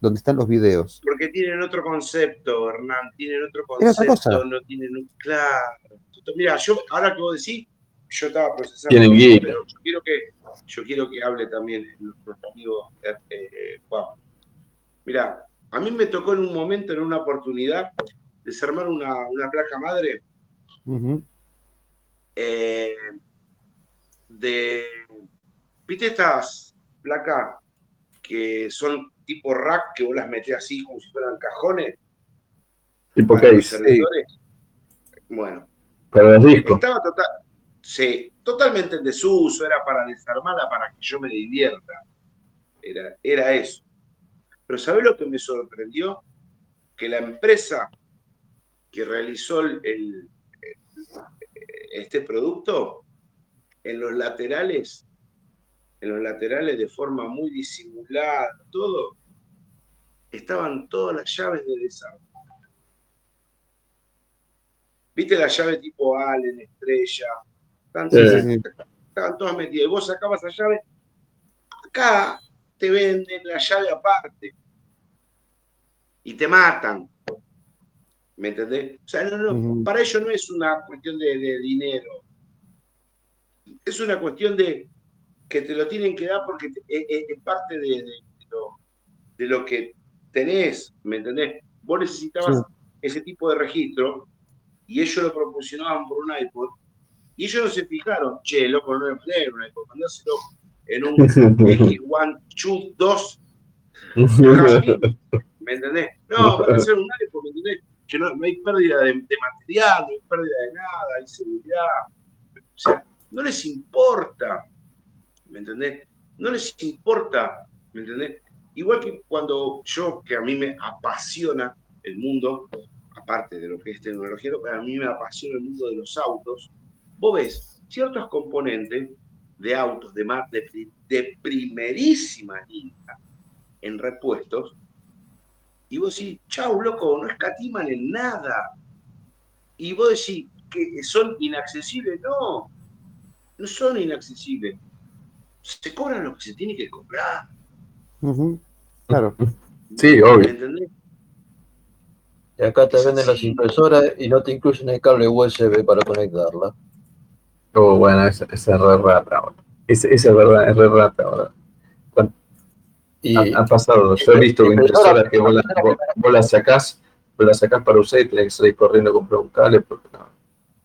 donde están los videos? Porque tienen otro concepto, Hernán, tienen otro concepto, no tienen un... Claro. Mira, yo, ahora que vos decís, yo estaba procesando, tienen pero yo quiero que, yo quiero que hable también nuestro amigo eh, eh, Juan. Mira, a mí me tocó en un momento, en una oportunidad, desarmar una, una placa madre eh, de, ¿viste estas placas que son tipo rack que vos las metés así como si fueran cajones? Tipo case. Bueno. Pero el disco. Estaba total, sí, totalmente en desuso, era para desarmarla para que yo me divierta. Era, era eso. Pero ¿sabés lo que me sorprendió? Que la empresa que realizó el, este producto, en los laterales, en los laterales de forma muy disimulada, todo, estaban todas las llaves de desarrollo. ¿Viste la llave tipo Allen, estrella? Estaban, todas metidas. Y vos sacabas la llave. Acá te venden la llave aparte. Y te matan. ¿Me entendés? O sea, para ellos no es una cuestión de, dinero. Es una cuestión de que te lo tienen que dar porque es, parte de, lo, que tenés, ¿me entendés? Vos necesitabas ese tipo de registro y ellos lo proporcionaban por un iPod y ellos no se fijaron, che, loco, no es un iPod, mandáselo en un X1 2 ¿me entendés? No, para hacer un iPod, ¿me entendés? que no, hay pérdida de, material, no hay pérdida de nada, hay seguridad. O sea, no les importa, ¿me entendés? No les importa, ¿me entendés? Igual que cuando yo, que a mí me apasiona el mundo, aparte de lo que es tecnología, a mí me apasiona el mundo de los autos, vos ves ciertos componentes de autos de, de, de primerísima en repuestos y vos decís, chau, loco, no escatiman en nada. Y vos decís que son inaccesibles. No, no son inaccesibles. Se cobran lo que se tiene que cobrar. Claro. Sí, obvio. ¿Entendés? Y acá te venden las impresoras y no te incluyen el cable USB para conectarla. Oh, bueno, esa, es re rata. Esa, es verdad, es re rata. ahora. Y ha, pasado, yo he visto impresoras que vos, las sacás, vos las sacás para usar y tenés que salir corriendo a comprar un cable porque no,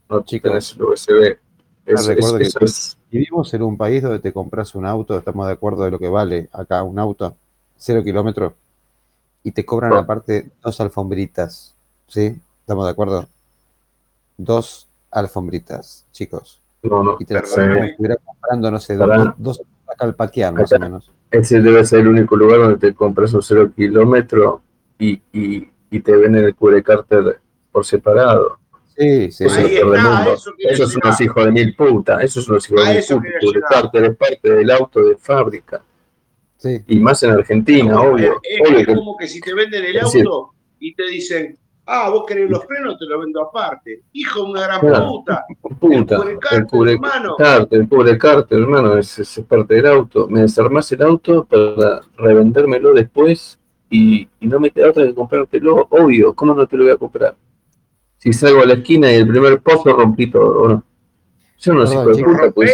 no tenés el USB. Es, Vivimos en un país donde te compras un auto, estamos de acuerdo de lo que vale acá un auto, cero kilómetros, y te cobran aparte dos alfombritas, ¿sí? ¿Estamos de acuerdo? Dos alfombritas, chicos. No, no, y te las estuviera comprando, no sé, dos, dos más o menos. Ese debe ser el único lugar donde te compras un cero kilómetro y, y, y te venden el cubrecárter por separado. Sí, sí, eso, esos son los hijos de mil putas, esos son los hijos de mil putas. El cubrecárter es parte del auto de fábrica. Sí. Y más en Argentina, obvio. Es, como que si te venden el auto y te dicen, Ah, vos querés los frenos, te lo vendo aparte. Hijo de una gran puta. puta. El cubre hermano. El cubre cárter, hermano, es, es, parte del auto. Me desarmás el auto para revendérmelo después y, y no me queda otra que comprártelo. Obvio, ¿cómo no te lo voy a comprar? Si salgo a la esquina y el primer pozo rompí todo, ¿o no? Yo no, sé puta, pues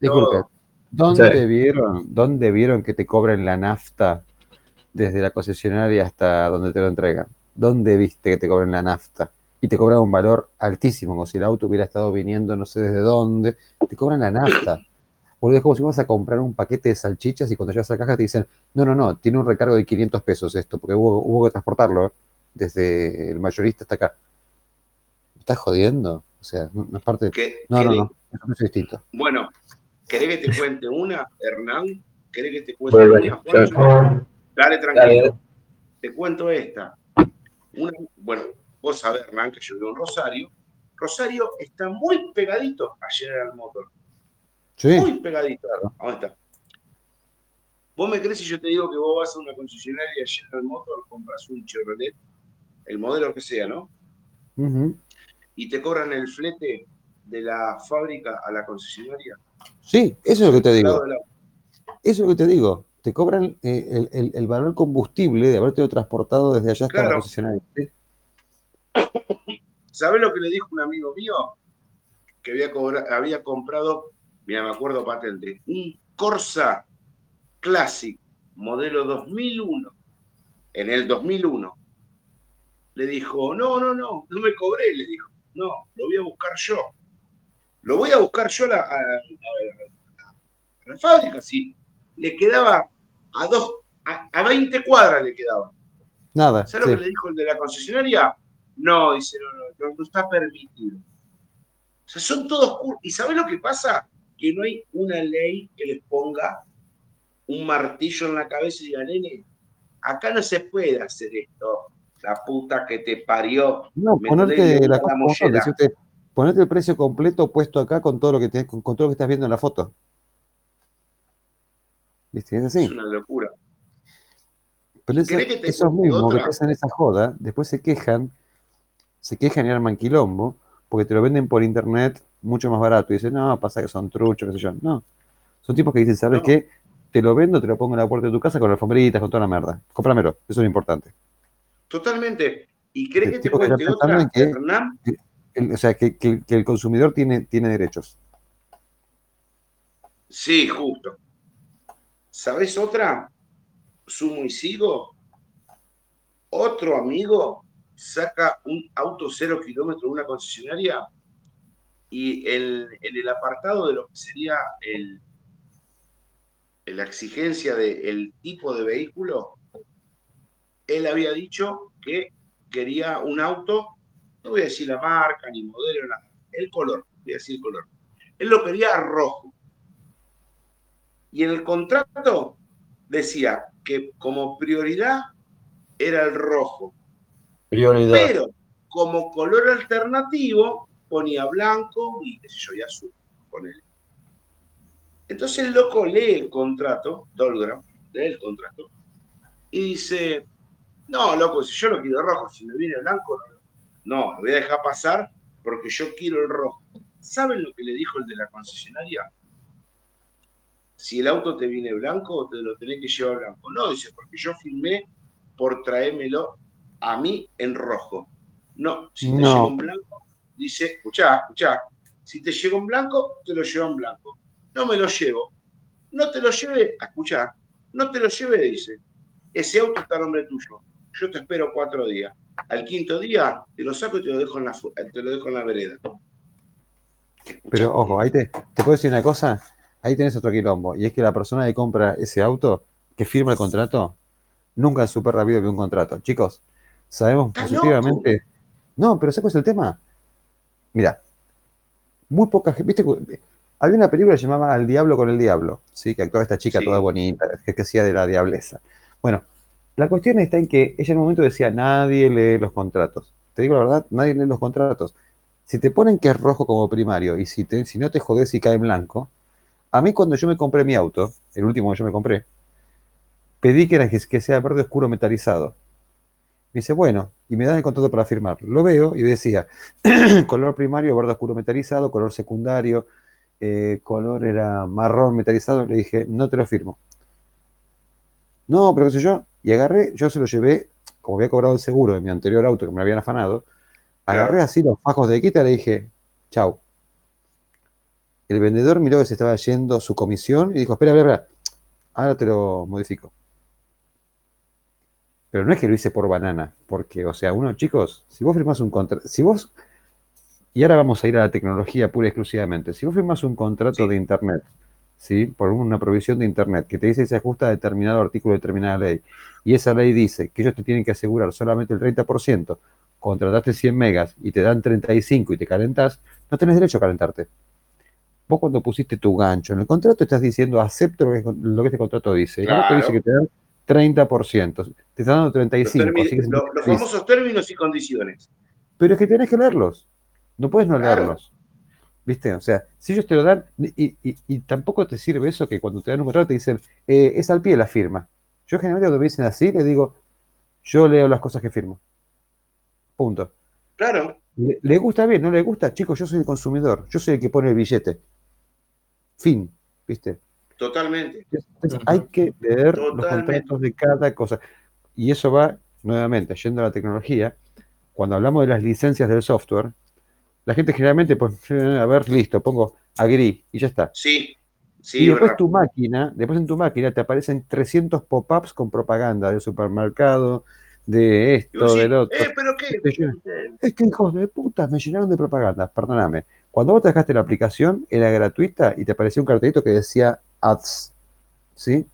Disculpe, ¿dónde, vieron, ¿dónde vieron que te cobren la nafta desde la concesionaria hasta donde te lo entregan? ¿Dónde viste que te cobren la nafta? Y te cobran un valor altísimo, como si el auto hubiera estado viniendo no sé desde dónde. Te cobran la nafta. Porque es como si vas a comprar un paquete de salchichas y cuando llegas a la caja te dicen, no, no, no, tiene un recargo de 500 pesos esto, porque hubo, que transportarlo ¿eh? desde el mayorista hasta acá. ¿Me estás jodiendo? O sea, no, es parte de... No, no, no, es distinto. Bueno, ¿querés que te cuente una, Hernán? ¿Querés que te cuente una? Dale, tranquilo. Te cuento esta bueno, vos sabés, Hernán, que yo vivo en Rosario. Rosario está muy pegadito a General Motors. Sí. Muy pegadito. ¿Dónde está? ¿Vos me crees si yo te digo que vos vas a una concesionaria General Motors, compras un Chevrolet, el modelo que sea, ¿no? Y te cobran el flete de la fábrica a la concesionaria? Sí, eso es lo que te digo. Eso es lo que te digo. Te cobran eh, el, valor combustible de haberte transportado desde allá hasta la concesionaria. ¿Sabes lo que le dijo un amigo mío? Que había, había comprado, mira, me acuerdo patente, un Corsa Classic, modelo 2001, en el 2001. Le dijo, no, no, no, no me cobré, le dijo, no, lo voy a buscar yo. Lo voy a buscar yo a la, fábrica, sí. Le quedaba a dos, a, 20 cuadras le quedaba. Nada. ¿Sabes lo que le dijo el de la concesionaria? No, dice, no, no, no, está permitido. O sea, son todos ¿Y sabes lo que pasa? Que no hay una ley que les ponga un martillo en la cabeza y diga, nene, acá no se puede hacer esto. La puta que te parió. No, ponerte la, ponerte el precio completo puesto acá con todo lo que con, todo lo que estás viendo en la foto. ¿Viste? Es así. Es una locura. Pero esos mismos que hacen esa joda, después se quejan, se quejan y arman quilombo, porque te lo venden por internet mucho más barato. Y dicen, no, pasa que son truchos, qué sé yo. No. Son tipos que dicen, ¿sabes qué? Te lo vendo, te lo pongo en la puerta de tu casa con alfombritas, con toda la merda. Cómpramelo, eso es lo importante. Totalmente. ¿Y crees que te cuente otra, que, o sea, que, que, el consumidor tiene, tiene derechos. Sí, justo. ¿Sabes otra? Sumo y sigo. Otro amigo saca un auto cero kilómetro de una concesionaria y en el apartado de lo que sería el, la exigencia del tipo de vehículo, él había dicho que quería un auto, no voy a decir la marca ni modelo, nada, el color, voy a decir el color. Él lo quería rojo. Y en el contrato decía que como prioridad era el rojo. Prioridad. Pero como color alternativo ponía blanco y qué sé yo, y azul. él. Entonces el loco lee el contrato, Dolgram, lee el contrato, y dice, no, loco, si yo lo quiero rojo, si me viene blanco, no, lo voy a dejar pasar porque yo quiero el rojo. ¿Saben lo que le dijo el de la concesionaria? Si el auto te viene blanco, te lo tenés que llevar blanco. No, dice, porque yo firmé por traérmelo a mí en rojo. No, si te llegó en blanco, dice, escuchá, escuchá, si te llegó en blanco, te lo llevo en blanco no me lo llevo. No te lo lleve, escuchar, no te lo lleve, dice. Ese auto está a nombre tuyo. Yo te espero cuatro días. Al quinto día te lo saco y te lo dejo en la, te lo dejo en la vereda. Pero ojo, ahí te, te puedo decir una cosa. Ahí tenés otro quilombo. Y es que la persona que compra ese auto, que firma el contrato, nunca es súper rápido que un contrato. Chicos, sabemos positivamente. No, pero ¿sabes cuál es el tema? Mira, muy poca gente. ¿Viste? Había una película que llamaba Al Diablo con el Diablo, ¿sí? que actuaba esta chica toda bonita, que, que hacía de la diableza. Bueno, la cuestión está en que ella en un momento decía, nadie lee los contratos. Te digo la verdad, nadie lee los contratos. Si te ponen que es rojo como primario y si, si no te jodes y cae en blanco, a mí cuando yo me compré mi auto, el último que yo me compré, pedí que, que sea verde oscuro metalizado. Me dice, bueno, y me dan el contrato para firmar. Lo veo y decía, color primario, verde oscuro metalizado, color secundario, eh, color era marrón metalizado, le dije, no te lo firmo. No, pero qué sé yo. Y agarré, yo se lo llevé, como había cobrado el seguro de mi anterior auto que me habían afanado, agarré así los fajos de quita y le dije, chau. El vendedor miró que se estaba yendo su comisión y dijo, espera, espera, espera, ahora te lo modifico. Pero no es que lo hice por banana, porque, o sea, uno, chicos, si vos firmás un contrato, si vos y ahora vamos a ir a la tecnología pura y exclusivamente. Si vos firmas un contrato de Internet, ¿sí? por una provisión de Internet, que te dice que se ajusta a determinado artículo de determinada ley, y esa ley dice que ellos te tienen que asegurar solamente el 30%, contrataste 100 megas y te dan 35 y te calentás, no tenés derecho a calentarte. Vos cuando pusiste tu gancho en el contrato estás diciendo acepto lo que, lo que este contrato dice. Claro. te dice que te dan 30%. Te está dando 35%. los famosos términos y condiciones. Pero es que tenés que leerlos. No puedes no leerlos. ¿Viste? O sea, si ellos te lo dan, y, tampoco te sirve eso que cuando te dan un contrato te dicen, eh, es al pie la firma. Yo generalmente cuando me dicen así, le digo, yo leo las cosas que firmo. Punto. Claro. Le, gusta bien, no le gusta, chicos, yo soy el consumidor, yo soy el que pone el billete. Fin, ¿viste? Totalmente. hay que leer los contratos de cada cosa. Y eso va, nuevamente, yendo a la tecnología, cuando hablamos de las licencias del software, la gente generalmente, pues, a ver, listo, pongo agree y ya está. Sí, sí. Y después tu máquina, después en tu máquina te aparecen 300 pop-ups con propaganda del supermercado, de esto, del otro. Eh, pero qué. Es que hijos de puta, me llenaron de propaganda, perdóname. Cuando vos te dejaste la aplicación, era gratuita y te apareció un cartelito que decía ads. ¿Sí?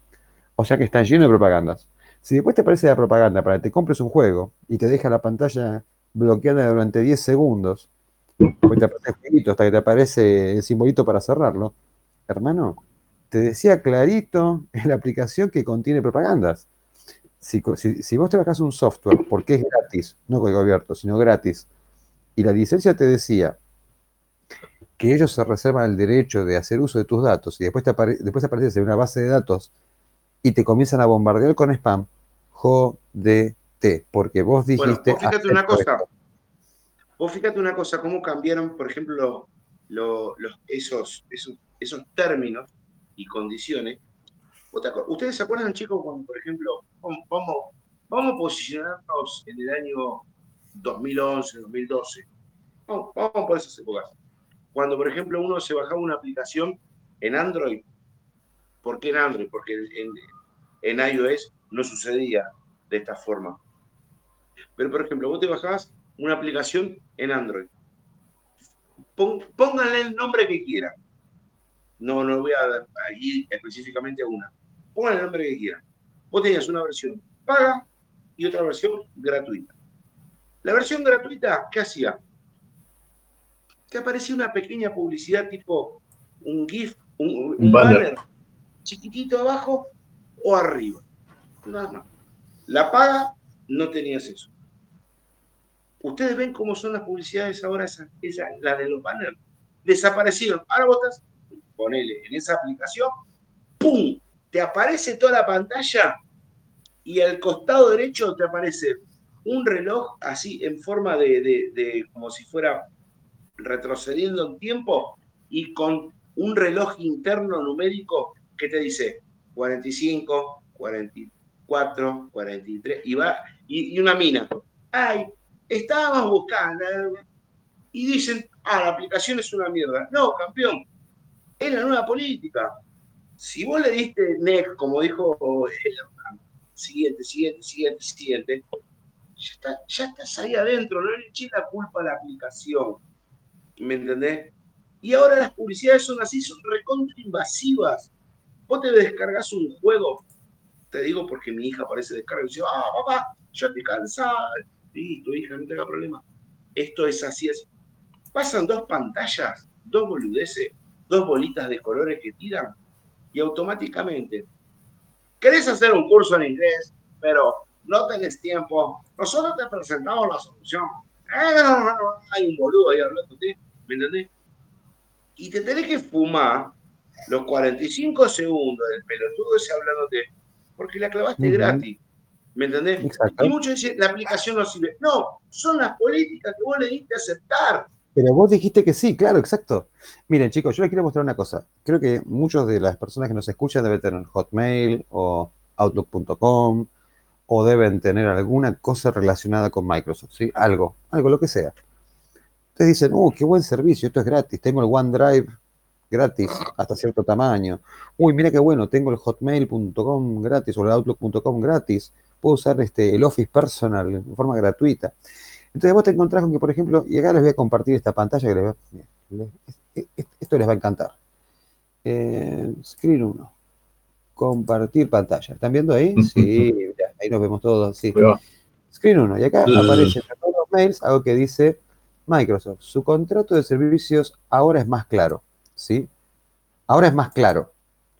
O sea que está lleno de propagandas. Si después te aparece la propaganda para que te compres un juego y te deja la pantalla bloqueada durante 10 segundos, pues te aparece el hasta que te aparece el simbolito para cerrarlo, hermano, te decía clarito en la aplicación que contiene propagandas. Si, vos trabajas un software porque es gratis, no código abierto, sino gratis, y la licencia te decía que ellos se reservan el derecho de hacer uso de tus datos y después, te después apareces en una base de datos y te comienzan a bombardear con spam, jodete, porque vos dijiste... vos fíjate una cosa, vos fíjate una cosa, cómo cambiaron, por ejemplo, los, esos, esos, esos términos y condiciones ¿Ustedes se acuerdan, chicos, cuando, por ejemplo, vamos, vamos a posicionarnos en el año 2011, 2012? Vamos, por esas épocas. Cuando, por ejemplo, uno se bajaba una aplicación en Android, ¿por qué en Android? Porque en, en iOS no sucedía de esta forma. Pero, por ejemplo, vos te bajabas una aplicación en Android. Pónganle el nombre que quieran. No, no voy a ir específicamente a una pongan el nombre que quieran. Vos tenías una versión paga y otra versión gratuita. La versión gratuita, ¿qué hacía? Que aparecía una pequeña publicidad tipo un GIF, un, banner. chiquitito abajo o arriba. Nada más. La paga no tenías eso. Ustedes ven cómo son las publicidades ahora, esa, esa, la de los banners. Desaparecieron. Ahora vos estás, ponele en esa aplicación, ¡pum! te aparece toda la pantalla y al costado derecho te aparece un reloj así en forma de, como si fuera retrocediendo en tiempo y con un reloj interno numérico que te dice 45, 44, 43 y va y, una mina. Ay, estábamos buscando y dicen, ah, la aplicación es una mierda. No, campeón, es la nueva política. Si vos le diste next, como dijo siguiente, siguiente, siguiente, siguiente, ya, estás ahí adentro, no le eché la culpa a la aplicación. ¿Me entendés? Y ahora las publicidades son así, son recontra invasivas. Vos te descargas un juego, te digo porque mi hija parece descarga y dice, ah, papá, ya te cansada. Sí, tu hija, no tenga problema. Esto es así, así. Pasan dos pantallas, dos boludeces, dos bolitas de colores que tiran y automáticamente, querés hacer un curso en inglés, pero no tenés tiempo, nosotros te presentamos la solución. hay un boludo ahí hablando, ¿me entendés? Y te tenés que fumar los 45 segundos del pelotudo ese hablándote, porque la clavaste gratis. ¿Me entendés? Y muchos dicen, la aplicación no sirve. No, son las políticas que vos le diste a aceptar. Pero vos dijiste que sí, claro, exacto. Miren, chicos, yo les quiero mostrar una cosa. Creo que muchos de las personas que nos escuchan deben tener Hotmail o Outlook.com o deben tener alguna cosa relacionada con Microsoft, ¿sí? Algo, algo, lo que sea. Ustedes dicen, uh, qué buen servicio, esto es gratis, tengo el OneDrive gratis hasta cierto tamaño. Uy, mira qué bueno, tengo el hotmail.com gratis o el outlook.com gratis. Puedo usar este, el Office Personal en forma gratuita. Entonces vos te encontrás con que, por ejemplo, y acá les voy a compartir esta pantalla que les esto les va a encantar. Eh, screen 1. Compartir pantalla. ¿Están viendo ahí? Sí, ahí nos vemos todos. Sí. Screen 1. Y acá aparece en todos los mails algo que dice Microsoft. Su contrato de servicios ahora es más claro. ¿Sí? Ahora es más claro.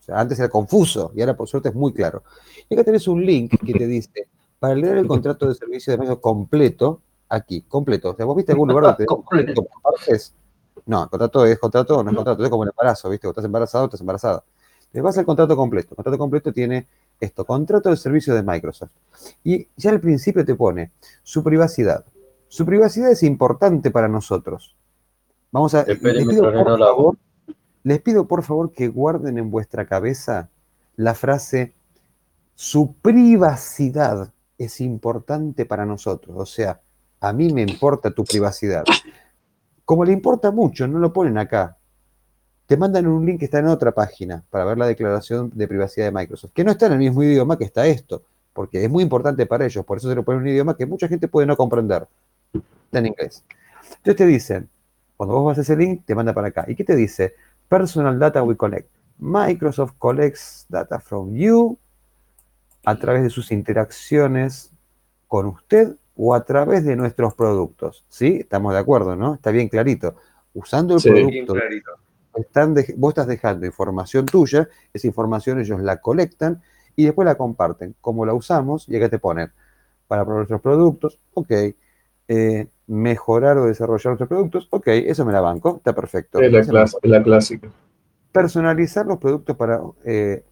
O sea, antes era confuso y ahora por suerte es muy claro. Y acá tenés un link que te dice, para leer el contrato de servicio de Microsoft completo, aquí, completo. O sea, vos viste algún lugar donde completo partes. No, contrato es contrato, no es contrato, es como el embarazo, ¿viste? Vos estás embarazado, estás embarazada. Le vas al contrato completo. El contrato completo tiene esto, contrato de servicio de Microsoft. Y ya al principio te pone su privacidad, Su privacidad es importante para nosotros. Vamos a. Les pido, por favor, les pido por favor que guarden en vuestra cabeza la frase: su privacidad es importante para nosotros. O sea, a mí me importa tu privacidad. Como le importa mucho, no lo ponen acá. Te mandan un link que está en otra página para ver la declaración de privacidad de Microsoft, que no está en el mismo idioma que está esto, porque es muy importante para ellos, por eso se lo ponen en un idioma que mucha gente puede no comprender. Está en inglés. Entonces te dicen, cuando vos vas a ese link, te manda para acá. ¿Y qué te dice? Personal data we collect. Microsoft collects data from you a través de sus interacciones con usted o a través de nuestros productos. ¿Sí? Estamos de acuerdo, ¿no? Está bien clarito. Usando el producto, están vos estás dejando información tuya, esa información ellos la colectan y después la comparten. Como la usamos, y acá te ponen para nuestros productos, ok. Eh, mejorar o desarrollar nuestros productos, ok, eso me la banco, está perfecto. Es la, clásica. Personalizar los productos para eh,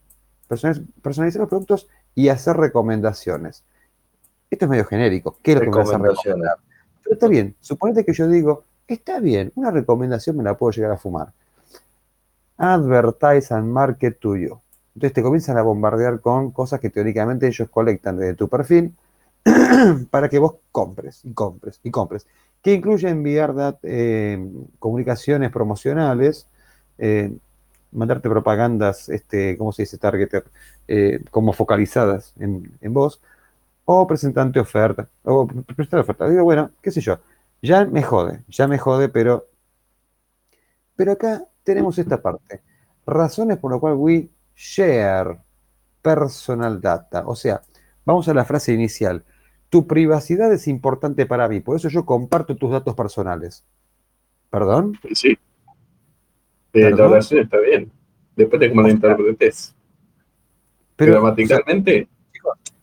personalizar los productos y hacer recomendaciones. Esto es medio genérico. ¿Qué es lo que me vas a recomendar? Pero está bien, suponete que yo digo, está bien, una recomendación me la puedo llegar a fumar. Advertise and market tuyo. Entonces te comienzan a bombardear con cosas que teóricamente ellos colectan desde tu perfil para que vos compres y compres y compres. Que incluye enviar eh, comunicaciones promocionales, eh, mandarte propagandas, este, ¿cómo se dice? Targeter, eh, como focalizadas en, en vos, o presentante oferta, o presentar oferta. Digo, bueno, qué sé yo, ya me jode, ya me jode, pero, pero acá tenemos esta parte. Razones por las cuales we share personal data. O sea, vamos a la frase inicial. Tu privacidad es importante para mí, por eso yo comparto tus datos personales. ¿Perdón? Sí. Eh, la oración está bien. Después de cómo la interpretes. Pero, Gramaticalmente.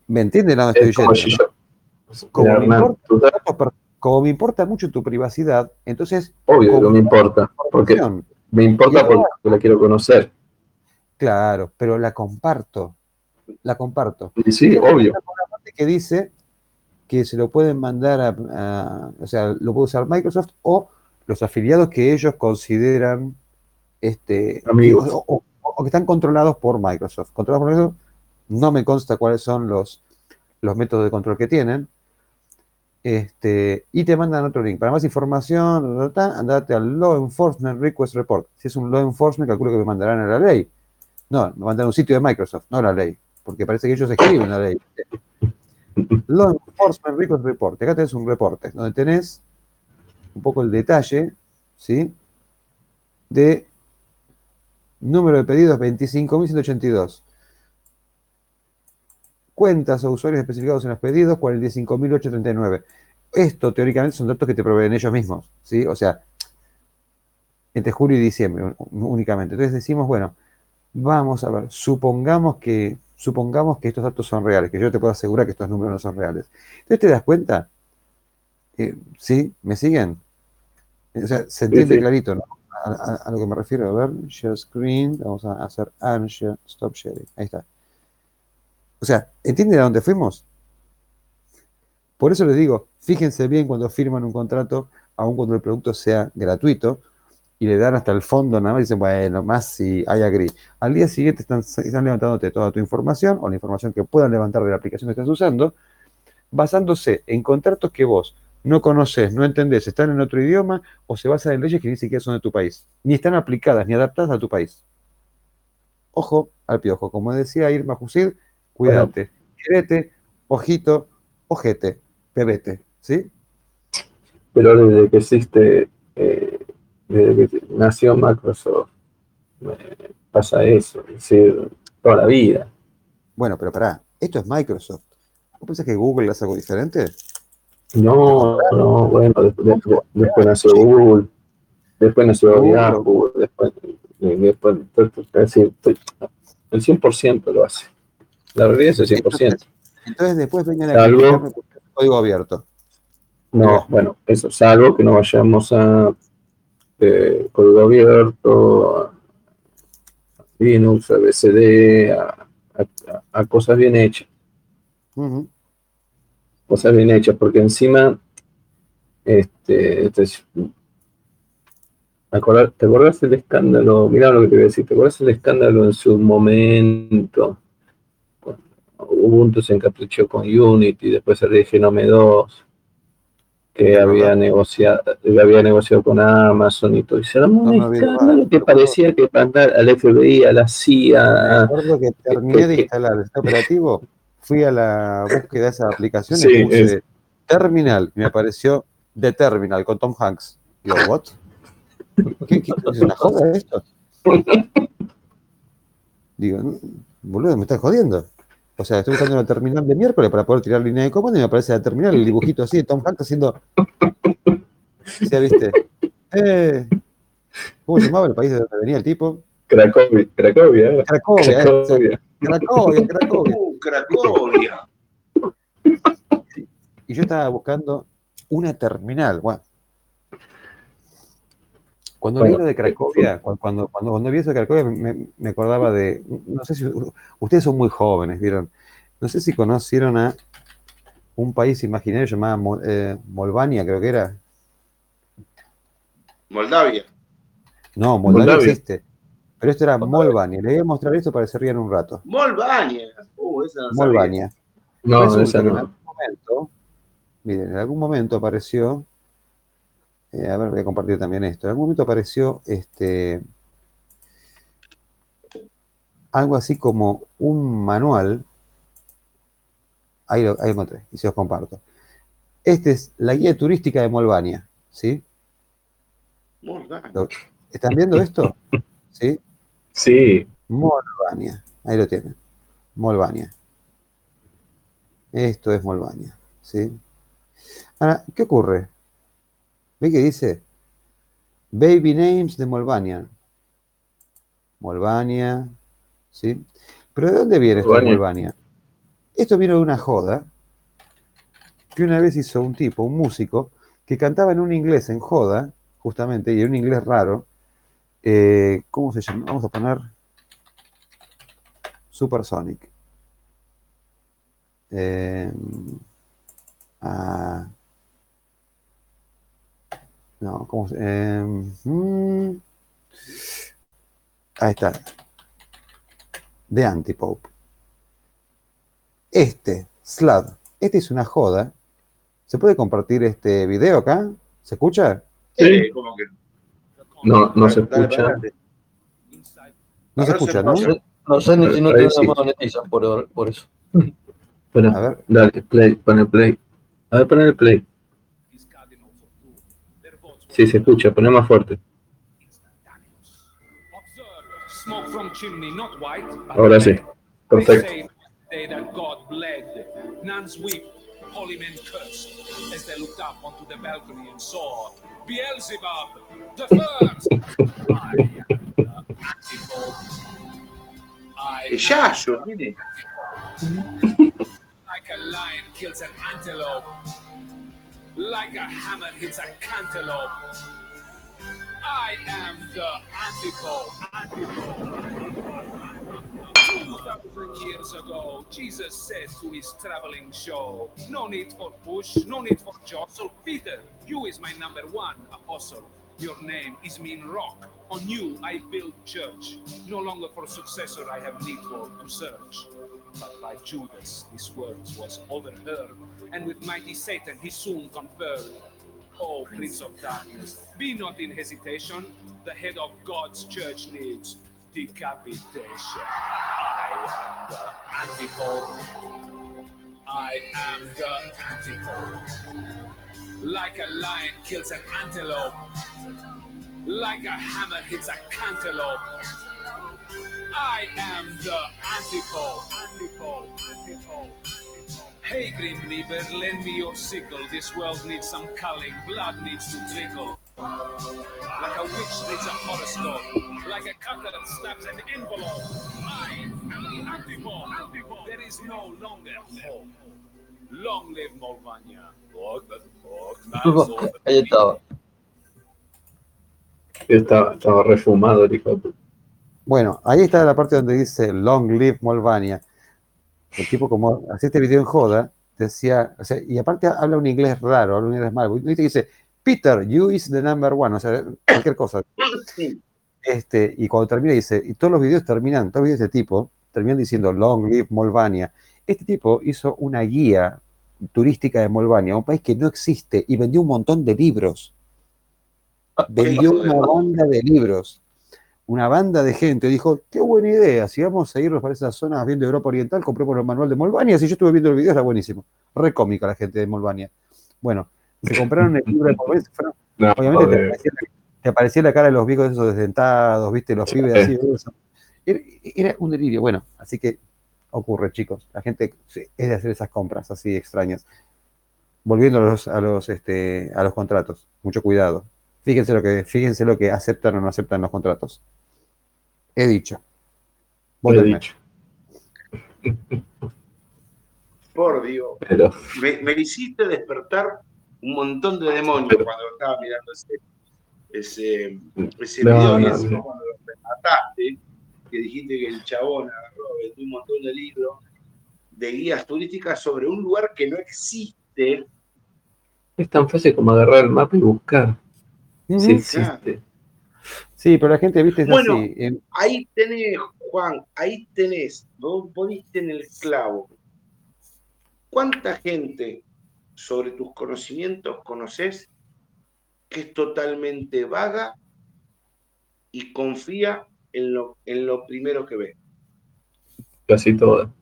¿Me entienden a estoy yendo? Como, me importa, como, me importa, mucho tu privacidad, entonces. Obvio que me importa. Porque me importa porque la quiero conocer. Claro, pero la comparto. La comparto. Sí, sí obvio. parte que dice que se lo pueden mandar a, o sea, lo puede usar Microsoft o los afiliados que ellos consideran este, amigos o, que están controlados por Microsoft. Controlados por Microsoft, no me consta cuáles son los, los métodos de control que tienen. Este, y te mandan otro link. Para más información, andate al Law Enforcement Request Report. Si es un Law Enforcement, calculo que me mandarán a la ley. No, me mandan a un sitio de Microsoft, no a la ley, porque parece que ellos escriben la ley. Law Enforcement Request Report. Acá tenés un reporte donde tenés un poco el detalle, ¿sí? De número de pedidos 25.182 cuentas o usuarios especificados en los pedidos, 45.839. Esto teóricamente son datos que te proveen ellos mismos, ¿sí? O sea, entre julio y diciembre únicamente. Entonces decimos, bueno, vamos a ver, supongamos que, supongamos que estos datos son reales, que yo te puedo asegurar que estos números no son reales. Entonces te das cuenta, eh, ¿sí? ¿Me siguen? O sea, se entiende clarito, ¿no? A, lo que me refiero, a ver, share screen, vamos a hacer unshare, stop sharing, ahí está. O sea, ¿entienden a dónde fuimos? Por eso les digo, fíjense bien cuando firman un contrato, aun cuando el producto sea gratuito, y le dan hasta el fondo nada más y dicen, bueno, más si hay agree. Al día siguiente están, están levantándote toda tu información o la información que puedan levantar de la aplicación que estás usando, basándose en contratos que vos no conoces, no entendés, están en otro idioma o se basan en leyes que ni siquiera son de tu país, ni están aplicadas ni adaptadas a tu país. Ojo al piojo, como decía Irma Jusid, cuídate, querete, ojito, ojete, bebete, ¿sí? Pero desde que existe, eh, desde que nació Microsoft, pasa eso, es decir, toda la vida. Bueno, pero pará, esto es Microsoft. ¿Vos pensás que Google hace algo diferente? No, no, bueno, después, nació Google, después nació Yahoo, después, después, después, el 100% lo hace. La realidad es el 100%. Entonces, después vengan a el código abierto. No, bueno, eso, salvo que no vayamos a eh, código abierto, a Linux, a BCD, a, cosas bien hechas. Cosas bien hechas, porque encima Este, este ¿Te acordás del escándalo? Mirá lo que te voy a decir. ¿Te acordás del escándalo en su momento? Ubuntu se encaprichó con Unity, después se le Genome 2, que había negociado, había negociado con Amazon y todo. Armó un escándalo que parecía que mandar al FBI, a la CIA. Recuerdo que terminé de instalar este operativo, fui a la búsqueda de esa aplicación y puse Terminal, y me apareció The Terminal con Tom Hanks. Digo, ¿what? ¿Qué, qué, es una joda esto? Digo, boludo, me estás jodiendo. O sea, estoy buscando una terminal de miércoles para poder tirar línea de comando y me aparece la terminal, el dibujito así de Tom Hanks haciendo. ¿Sí, viste? Eh, ¿Cómo se llamaba el país de donde venía el tipo? Cracovia. Cracovia. ¿eh? Cracovia. Cracovia. Cracovia. Cracovia. Uh, Cracovia. Y yo estaba buscando una terminal. Bueno, cuando vi lo de Cracovia, cuando, cuando, cuando, vi eso de Cracovia, me, acordaba de, no sé si, ustedes son muy jóvenes, ¿vieron? No sé si conocieron a un país imaginario llamado eh, Molvania, creo que era. Moldavia. No, Moldavia, existe. Pero esto era Molvania. Le voy a mostrar esto para que se rían un rato. Molvania. Uh, Molvania. No, esa no. En algún momento, miren, en algún momento apareció eh, a ver, voy a compartir también esto. En algún momento apareció este, algo así como un manual. Ahí lo, ahí encontré y se os comparto. Esta es la guía turística de Molvania. ¿Sí? ¿Están viendo esto? ¿Sí? Sí. Molvania. Ahí lo tienen. Molvania. Esto es Molvania. ¿Sí? Ahora, ¿qué ocurre? ¿Ve que dice? Baby Names de Molvania. Molvania, ¿sí? ¿Pero de dónde viene esto de Molvania? Esto vino de una joda que una vez hizo un tipo, un músico, que cantaba en un inglés en joda, justamente, y en un inglés raro. Eh, ¿Cómo se llama? Vamos a poner Supersonic. Eh, ah, no, ¿cómo se eh, Ahí está. De Antipop. Este, Slad. Este es una joda. ¿Se puede compartir este video acá? ¿Se escucha? Sí, como que. No, no se escucha. No se escucha, ¿no? No sé ni si no te monetizan por, por eso. Bueno, a ver. Dale, play, pon el play. A ver, pon el play. Sí, se escucha, pone más fuerte. Ahora sí, perfecto. Holy men cursed as they looked up onto the balcony and saw Beelzebub, the first. Yayo, Like a lion kills an antelope. Like a hammer hits a cantaloupe. I am the antipode. Two thousand years ago, Jesus says to his traveling show, No need for push, no need for jostle. Peter, you is my number one apostle. Your name is mean rock. On you I build church. No longer for successor I have need for to search. But by Judas his words was overheard, and with mighty Satan he soon conferred. O Prince of Darkness, be not in hesitation. The head of God's church needs decapitation. I am the antipode. I am the antipode. Like a lion kills an antelope. Like a hammer hits a cantaloupe. I am the antipode. Antipode. Antipode. Hey, Grim Reaper, lend me your sickle. This world needs some culling. Blood needs to trickle. Like a witch needs a horoscope. Like a cutter that stabs an envelope. I am the antipode. antipode. There is no longer hope. Long live Molvania. Ahí estaba. Estaba, estaba refumado el hijo. Bueno, ahí está la parte donde dice Long Live Molvania. El tipo, como hace este video en joda, decía, o sea, y aparte habla un inglés raro, habla un inglés mal. ¿Viste? Dice, Peter, you is the number one, o sea, cualquier cosa. Este, y cuando termina dice, y todos los videos terminan, todos los videos de este tipo, terminan diciendo Long Live Molvania. Este tipo hizo una guía turística de Molvania, un país que no existe, y vendió un montón de libros. Ah, vendió una banda de libros. Una banda de gente dijo, qué buena idea, si vamos a irnos para esas zonas viendo Europa Oriental, compremos el manual de Molvania, si yo estuve viendo el video, era buenísimo. Re cómica la gente de Molvania. Bueno, se compraron el libro de Molvania, obviamente te aparecía, la cara de los viejos esos desdentados, viste, los pibes así. Era, un delirio, bueno, así que ocurre, chicos. La gente es de hacer esas compras así extrañas. Volviendo a los, a los, este, a los contratos, mucho cuidado. Fíjense lo que, fíjense lo que aceptan o no aceptan los contratos. He dicho. He dicho. Por Dios. Me, hiciste despertar un montón de demonios cuando estaba mirando ese, ese, ese video y cuando lo mataste que dijiste que el chabón agarró, vendió un montón de libros de guías turísticas sobre un lugar que no existe. Es tan fácil como agarrar el mapa y buscar. Sí existe. Sí, pero la gente, viste, es bueno, Ahí tenés, Juan, ahí tenés, vos poniste en el clavo. ¿Cuánta gente sobre tus conocimientos conoces que es totalmente vaga y confía en lo, en lo primero que ve. Casi toda.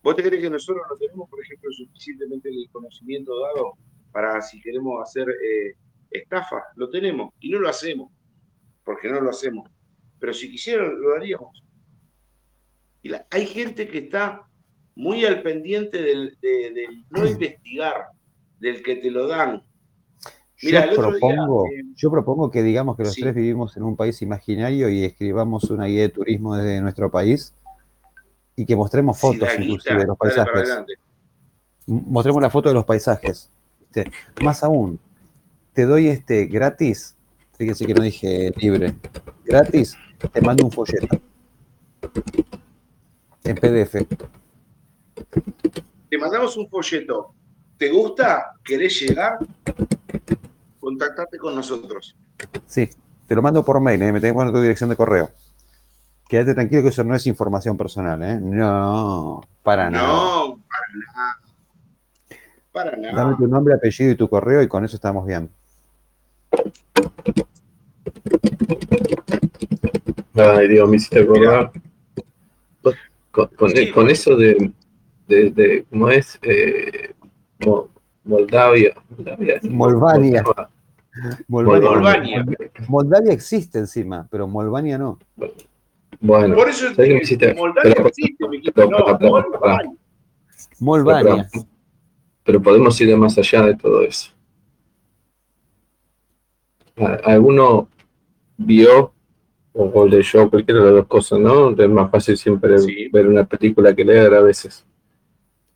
¿Vos te crees que nosotros no tenemos, por ejemplo, suficientemente el conocimiento dado para si queremos hacer eh, estafa? Lo tenemos y no lo hacemos, porque no lo hacemos. Pero si quisieran, lo haríamos. Y hay gente que está muy al pendiente del, no investigar, del que te lo dan, yo, propongo, eh, yo propongo que digamos que los tres vivimos en un país imaginario y escribamos una guía de turismo desde nuestro país y que mostremos fotos inclusive de los paisajes. Mostremos la foto de los paisajes. Más aún, te doy este gratis, fíjense que no dije libre, gratis, te mando un folleto en PDF. Te mandamos un folleto. ¿Te gusta? ¿Querés llegar? contactate con nosotros. Sí, te lo mando por mail, ¿eh? me tengo en tu dirección de correo. Quédate tranquilo que eso no es información personal, ¿eh? No, para nada. No, para nada. Para nada. Dame tu nombre, apellido y tu correo y con eso estamos bien. Ay, Dios, me hiciste acordar. Con, con, eso de, de, de, ¿cómo es? Eh, Moldavia. Moldavia. Molvania. Moldavia. Moldavia existe encima, pero Molvania no. Bueno, por eso te, hiciste, Moldavia existe, Molvania. Pero, podemos ir más allá de todo eso. ¿Alguno vio o, leyó cualquiera de las dos cosas, no? Es más fácil siempre ver una película que leer a veces.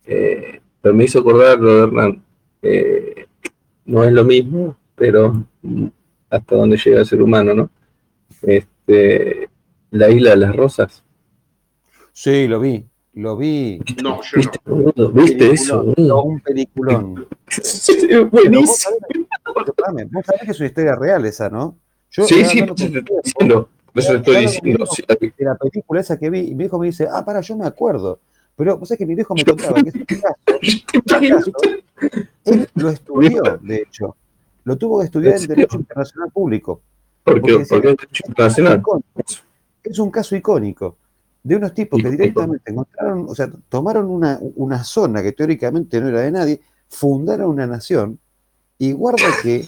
Eh, pero me hizo acordar lo de Hernán. Eh, no es lo mismo, pero hasta donde llega el ser humano, ¿no? Este, la isla de las rosas. Sí, lo vi, lo vi. No, yo no. ¿Viste eso? un peliculón. buenísimo. Vos, sabés que es una historia real esa, ¿no? Yo, sí, sí, eso te estoy diciendo. Eso estoy diciendo. De la película esa que vi, y mi hijo me dice, ah, para, yo me acuerdo. Pero vos sabés que mi viejo me contaba que es un caso, él lo estudió, de hecho. Lo tuvo que estudiar en Derecho Internacional Público. ¿Por qué? Porque, es, Derecho Internacional. Es un caso icónico de unos tipos que directamente encontraron, o sea, tomaron una, una zona que teóricamente no era de nadie, fundaron una nación y guarda que,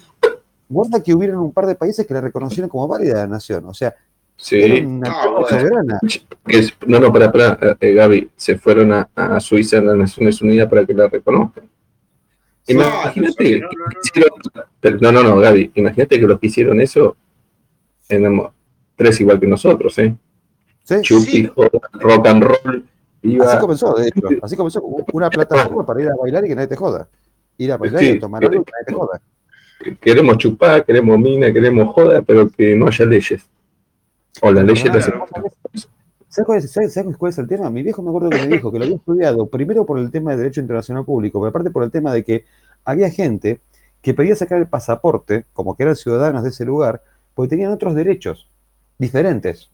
guarda que hubieron un par de países que la reconocieron como válida la nación. O sea, Sí. no, no, para, para, eh, eh, Gaby, se fueron a, a, Suiza, a las Naciones Unidas, para que la reconozcan. Imagínate, no, no, no, Gaby, imagínate que los que hicieron eso eran tres igual que nosotros, ¿eh? Sí, rock and roll. Así comenzó, de hecho, así comenzó una plataforma para ir a bailar y que nadie te joda. Ir a bailar y tomar algo y que nadie te joda. Queremos chupar, queremos mina, queremos joda, pero que no haya leyes. O las leyes ¿Sabes cuál, es, el tema? Mi viejo me acuerdo que me dijo que lo había estudiado primero por el tema de Derecho Internacional Público, pero aparte por el tema de que había gente que pedía sacar el pasaporte, como que eran ciudadanos de ese lugar, porque tenían otros derechos diferentes.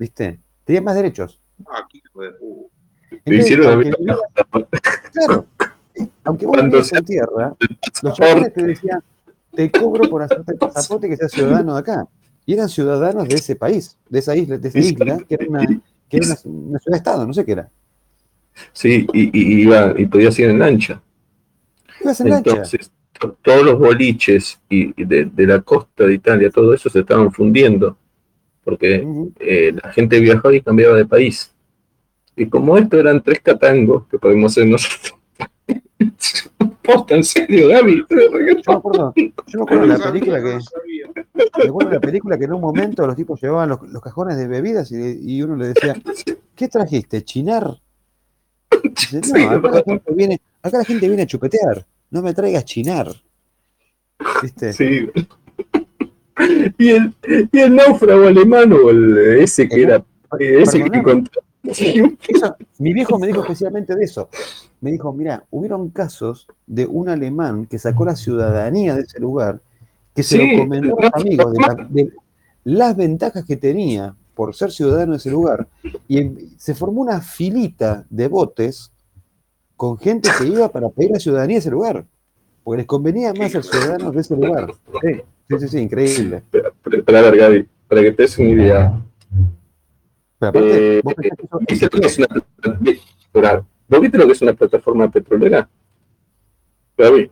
¿Viste? Tenían más derechos. Ah, hicieron aunque claro, aunque vos vivías en tierra, los chavales te decían, te cobro por hacerte el pasaporte que seas ciudadano de acá y eran ciudadanos de ese país, de esa isla, de esa isla, que era una, que era una, ciudad-estado, no sé qué era. Sí, y, iba, y podías ir en lancha. Ibas en Entonces, todos los boliches y de, la costa de Italia, todo eso se estaban fundiendo, porque eh, la gente viajaba y cambiaba de país. Y como esto eran tres catangos que podemos hacer nosotros, posta, en serio, Gaby. Yo me acuerdo, yo me acuerdo de la película que. Me acuerdo de la película que en un momento los tipos llevaban los, los cajones de bebidas y, y, uno le decía, ¿qué trajiste? ¿Chinar? no, acá, la gente viene, acá la gente viene a chupetear, no me traigas chinar. ¿Viste? Sí. Y el, y el náufrago alemán o el, ese que era ese que contó. Mi viejo me dijo especialmente de eso. Me dijo, mira, hubieron casos de un alemán que sacó la ciudadanía de ese lugar, que se lo comentó a los amigos de, las ventajas que tenía por ser ciudadano de ese lugar, y se formó una filita de botes con gente que iba para pedir la ciudadanía de ese lugar, porque les convenía más ser ciudadanos de ese lugar. Sí, sí, sí, increíble. Para, ver, Gaby, para que te des una idea, eh, ¿vos, viste lo que es una, viste lo que es una plataforma petrolera?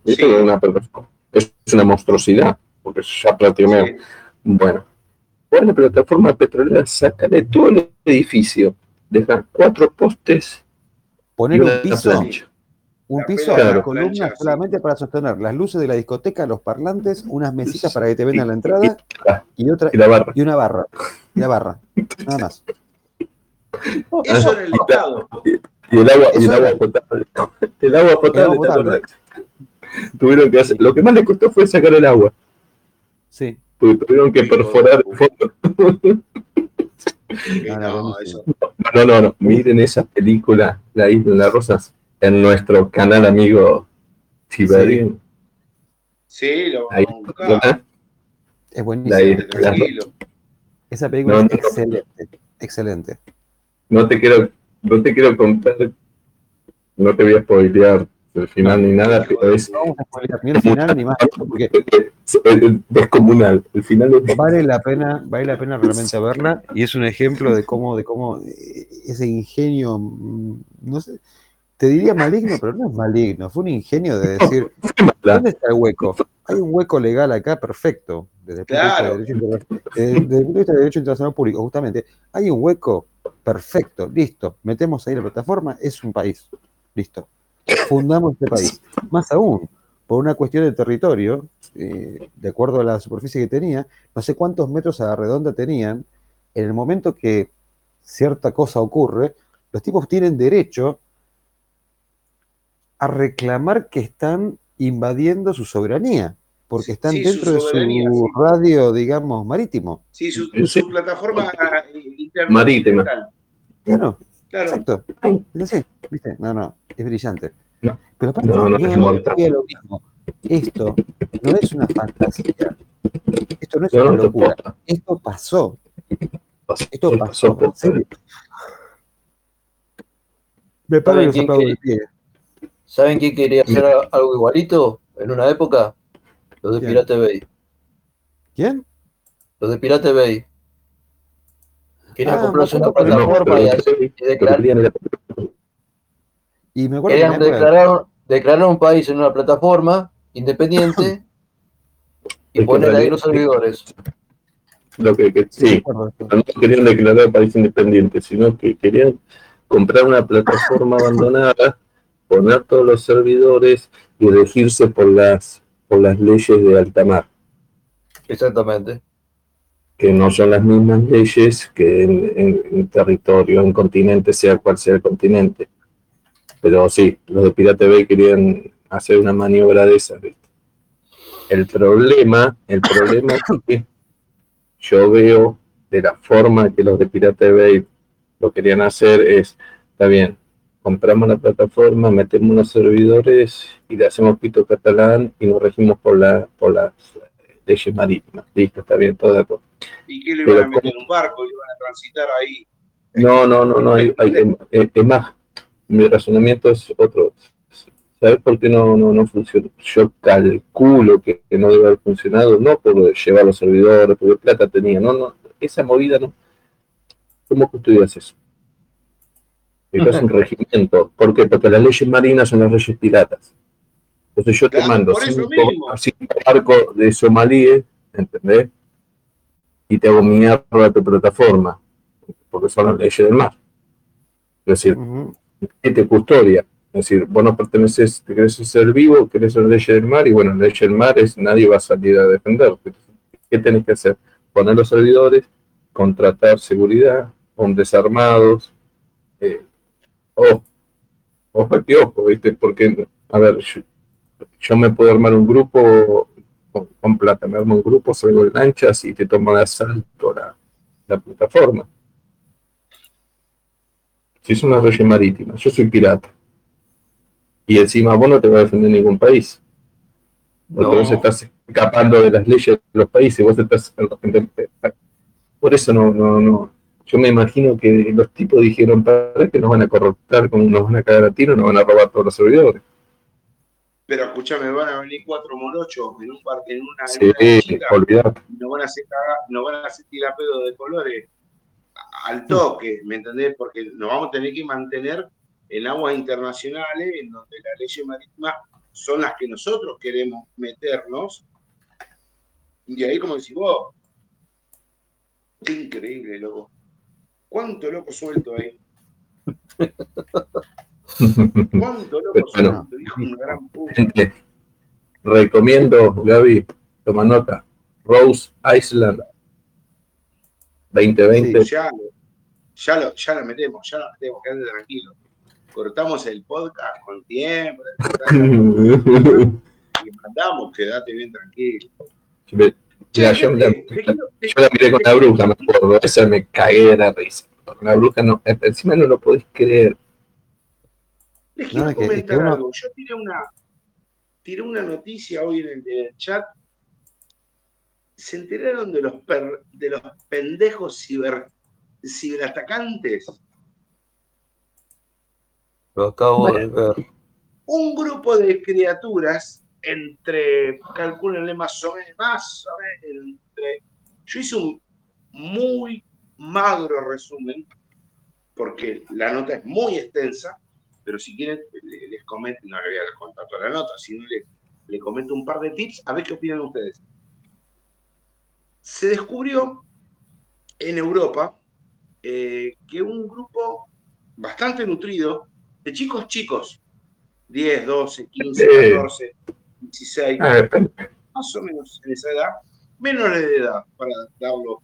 ¿viste lo que es una plataforma? Es una monstruosidad, porque ya prácticamente. Bueno, una plataforma petrolera saca de todo el edificio, deja cuatro postes. Poner un piso. Un piso a las columnas solamente para sostener las luces de la discoteca, los parlantes, unas mesitas para que te vendan la entrada y otra y una barra. Y la barra. Nada más. Eso era el Estado. Y el agua, y el agua potable. El agua potable. Tuvieron que hacer. Lo que más le costó fue sacar el agua. Sí. tuvieron que perforar el fondo. No, no, no, Miren esa película, La Isla de las Rosas, en nuestro canal amigo Tiberio. Sí, lo vamos a buscar. Es buenísimo. Esa película es excelente. Excelente no te quiero, no te quiero contar, no te voy a spoilear el final ni nada, pero es. No vamos a spoilear ni el final ni más, porque es descomunal. El final es... vale la pena, vale la pena realmente verla, y es un ejemplo de cómo, de cómo ese ingenio, mm, no sé, te diría maligno, pero no es maligno, fue un ingenio de decir, ¿dónde está el hueco? Hay un hueco legal acá perfecto, desde el punto de vista de derecho internacional público, justamente, hay un hueco perfecto, listo, metemos ahí la plataforma, es un país, listo. Fundamos este país. Más aún, por una cuestión de territorio, eh, de acuerdo a la superficie que tenía, no sé cuántos metros a la redonda tenían, en el momento que cierta cosa ocurre, los tipos tienen derecho a reclamar que están invadiendo su soberanía, porque están dentro de su radio, digamos, marítimo. Sí, su, plataforma marítima. Claro, claro. Exacto. ¿viste? No, no, es brillante. Pero aparte, no, no, es lo mismo. Esto no es una fantasía. Esto no es una locura. Esto pasó. Esto pasó. ¿En serio? Me paro los zapatos de pie. ¿Saben quién quería hacer algo igualito en una época? Los de Pirate Bay. ¿Quién? Los de Pirate Bay. Querían ah, comprarse una plataforma y, declarar. Y me acuerdo Querían declarar, declarar, un país en una plataforma independiente y poner ahí los servidores. Lo que, que sí, no querían declarar país independiente, sino que querían comprar una plataforma abandonada, poner todos los servidores y regirse por las, por las leyes de alta mar. Exactamente que no son las mismas leyes que en, territorio, en continente, sea cual sea el continente. Pero sí, los de Pirate Bay querían hacer una maniobra de esa. El problema, el problema es que yo veo de la forma que los de Pirate Bay lo querían hacer es, está bien, compramos la plataforma, metemos unos servidores y le hacemos pito catalán y nos regimos por, la, por las leyes marítimas. Listo, está bien, todo de acuerdo. ¿Y qué le iban a meter en un barco? ¿Le iban a transitar ahí? No, no, no, no, hay, es más, mi razonamiento es otro. ¿Sabes por qué no, no, no funcionó? Yo calculo que, no debe haber funcionado, no por llevar los servidores, porque plata tenía, no, no, esa movida no. ¿Cómo custodias eso? Es un regimiento. ¿Por qué? Porque las leyes marinas son las leyes piratas. Entonces yo te mando cinco, cinco, barcos de somalíes, ¿entendés? Y te hago mierda tu plataforma, porque son las leyes del mar. Es decir, ¿qué te custodia? Es decir, vos no perteneces, te querés ser vivo, querés ser ley del mar, y bueno, la ley del mar es nadie va a salir a defender. ¿Qué tenés que hacer? Poner los servidores, contratar seguridad, hombres armados, eh, ojo, ojo que ojo, ¿viste? Porque, a ver, yo, me puedo armar un grupo con, plata, me armo un grupo, salgo de lanchas y te tomo de asalto la, la plataforma. Si es una región marítima, yo soy pirata y encima vos no te va a defender ningún país. Porque vos estás escapando de las leyes de los países, vos estás... Por eso no, no, no. Yo me imagino que los tipos dijeron, ¿para que nos van a corruptar, nos van a caer a tiro, nos van a robar todos los servidores? Pero escúchame, van a venir cuatro morochos en un parque, en una, sí, olvidate. No van a hacer no van a hacer de colores al toque, ¿me entendés? Porque nos vamos a tener que mantener en aguas internacionales, en donde las leyes marítimas son las que nosotros queremos meternos. Y ahí, como decís vos, qué increíble, loco. ¿Cuánto loco suelto ahí? ¿Cuánto loco suelto? Dijo una gran puta. Recomiendo, Gaby, toma nota, Rose Island 2020. ya, ya, lo, ya lo metemos, ya lo metemos, quédate tranquilo cortamos el podcast con tiempo. y mandamos, quédate bien tranquilo. Yo, la, miré con la bruja, me acuerdo. Esa me cagué de la risa. Con la bruja no, encima no lo podés creer. Les quiero comentar algo. Yo tiré una, tiré una noticia hoy en el, chat. ¿Se enteraron de los, de los pendejos ciber, ciberatacantes? acabo de ver. Un grupo de criaturas entre, calculenle más o menos, más o menos, entre, yo hice un muy magro resumen, porque la nota es muy extensa, pero si quieren les comento, no le voy a contar toda la nota, sino le, le comento un par de tips, a ver qué opinan ustedes. Se descubrió en Europa eh, que un grupo bastante nutrido de chicos chicos, 10, 12, 15, 14, 16, más o menos en esa edad, menores de edad, para darlo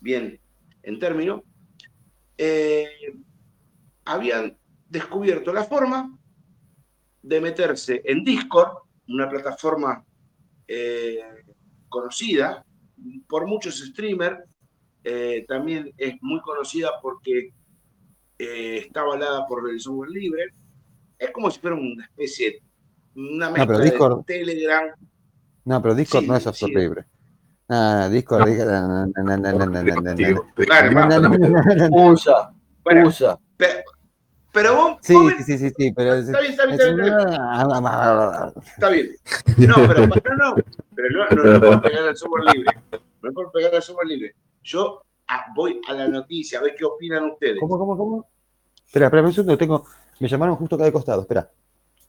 bien en término, eh, habían descubierto la forma de meterse en Discord, una plataforma eh, conocida por muchos streamers, eh, también es muy conocida porque está avalada por el software libre. Es como si fuera una especie, una mezcla no, de Telegram. No, pero Discord no es software libre. Ah, Discord. Usa, usa. Pero vos. Sí, sí, sí, sí, pero. Está bien, está bien, está bien. Está bien. No, pero no, no. Pero no, no, no puedo pegar al software libre. No puedo pegar al software libre. Yo Ah, voy a la noticia, a ver qué opinan ustedes. ¿Cómo, cómo, cómo? Espera, espera, un segundo, tengo. Me llamaron justo acá de costado, espera.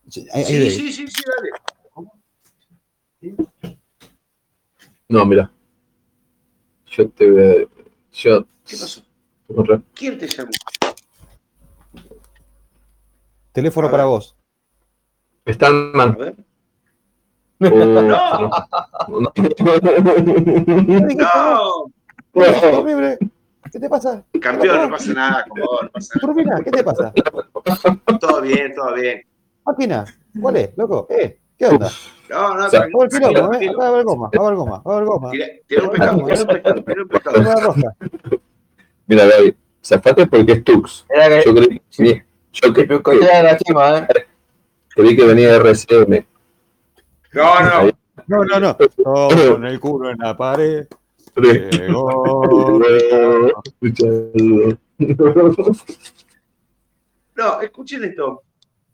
Sí, sí, sí, sí, sí, dale. No, mira. Yo te voy a. Yo... ¿Qué pasó? ¿Quién te llamó? Teléfono para vos. Están mal. A ver. Oh, no. no. no. Horrible. ¿Qué te pasa? Campeón, no pasa nada con vos, no pasa nada. ¿qué te pasa? Todo bien, todo bien. Máquina, ¿cuál es, loco? ¿Eh? ¿Qué onda? No, no, o sea, no, tranquilo, ¿eh? Va goma, va a haber goma, va a haber goma. Tira un pescado, tira un pescado, tira un pescado. Mira, David, zafate porque es Tux. Yo creí, sí. yo que, que, que, ¿eh? creí que venía de RCM. No, no. No, no, no. con el culo en la pared. No, escuchen esto.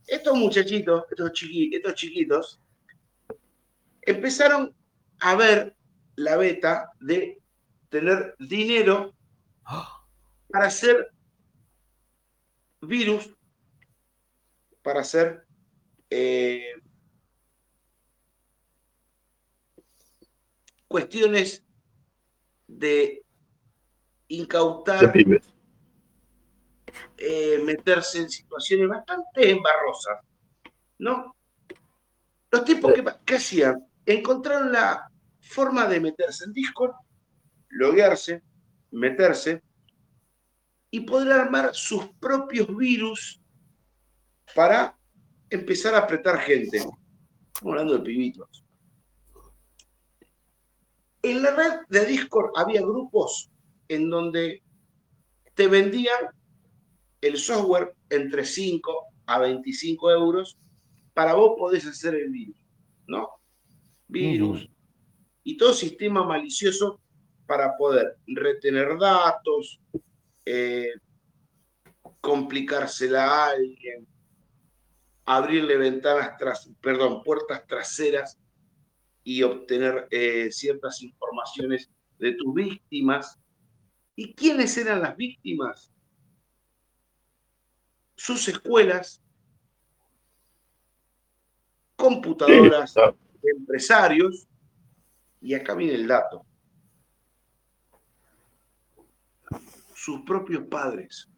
Estos muchachitos, estos, estos chiquitos, empezaron a ver la beta de tener dinero para hacer virus, para hacer eh, cuestiones de incautar, eh, meterse en situaciones bastante embarrosas, ¿no? Los tipos que, ¿qué hacían? Encontraron la forma de meterse en Discord, loguearse, meterse y poder armar sus propios virus para empezar a apretar gente. Estamos hablando de pibitos. En la red de Discord había grupos en donde te vendían el software entre 5 a 25 euros para vos podés hacer el virus, ¿no? Virus y todo sistema malicioso para poder retener datos, eh, complicársela a alguien, abrirle ventanas tras, perdón, puertas traseras y obtener eh, ciertas informaciones de tus víctimas. ¿Y quiénes eran las víctimas? Sus escuelas, computadoras, empresarios, y acá viene el dato. Sus propios padres.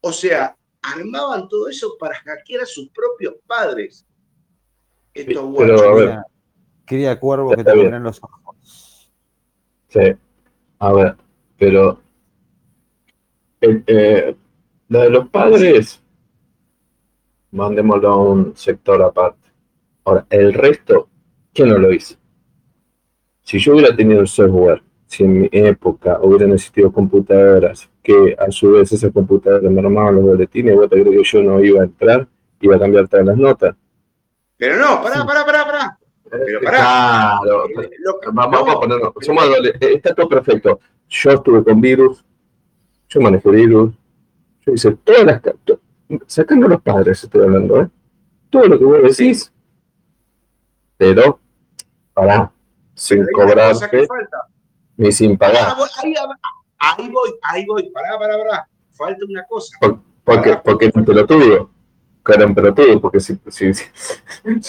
O sea, armaban todo eso para hackear a sus propios padres. Esto bueno. Pero, a ver, quería cuervo que te vieran los ojos. Sí, a ver, pero eh, la de los padres, mandémoslo a un sector aparte. Ahora, el resto, ¿quién no lo hizo? Si yo hubiera tenido el software, si en mi época hubieran existido computadoras que a su vez esas computadoras me armaban los boletines, vos te creo que yo no iba a entrar, iba a cambiar todas las notas. Pero no, pará, pará, pará, pará. Pero pará. Claro, vamos a ponerlo. está todo perfecto. Yo estuve con virus, yo manejé virus, yo hice todas las. Sacando los padres, estoy hablando, ¿eh? Todo lo que vos decís, pero pará, sin cobrarte ni sin pagar. Ah, ahí, ahí, voy, ahí voy, pará, pará, pará. Falta una cosa. porque, porque te lo tuve pero todo, porque si, si, si,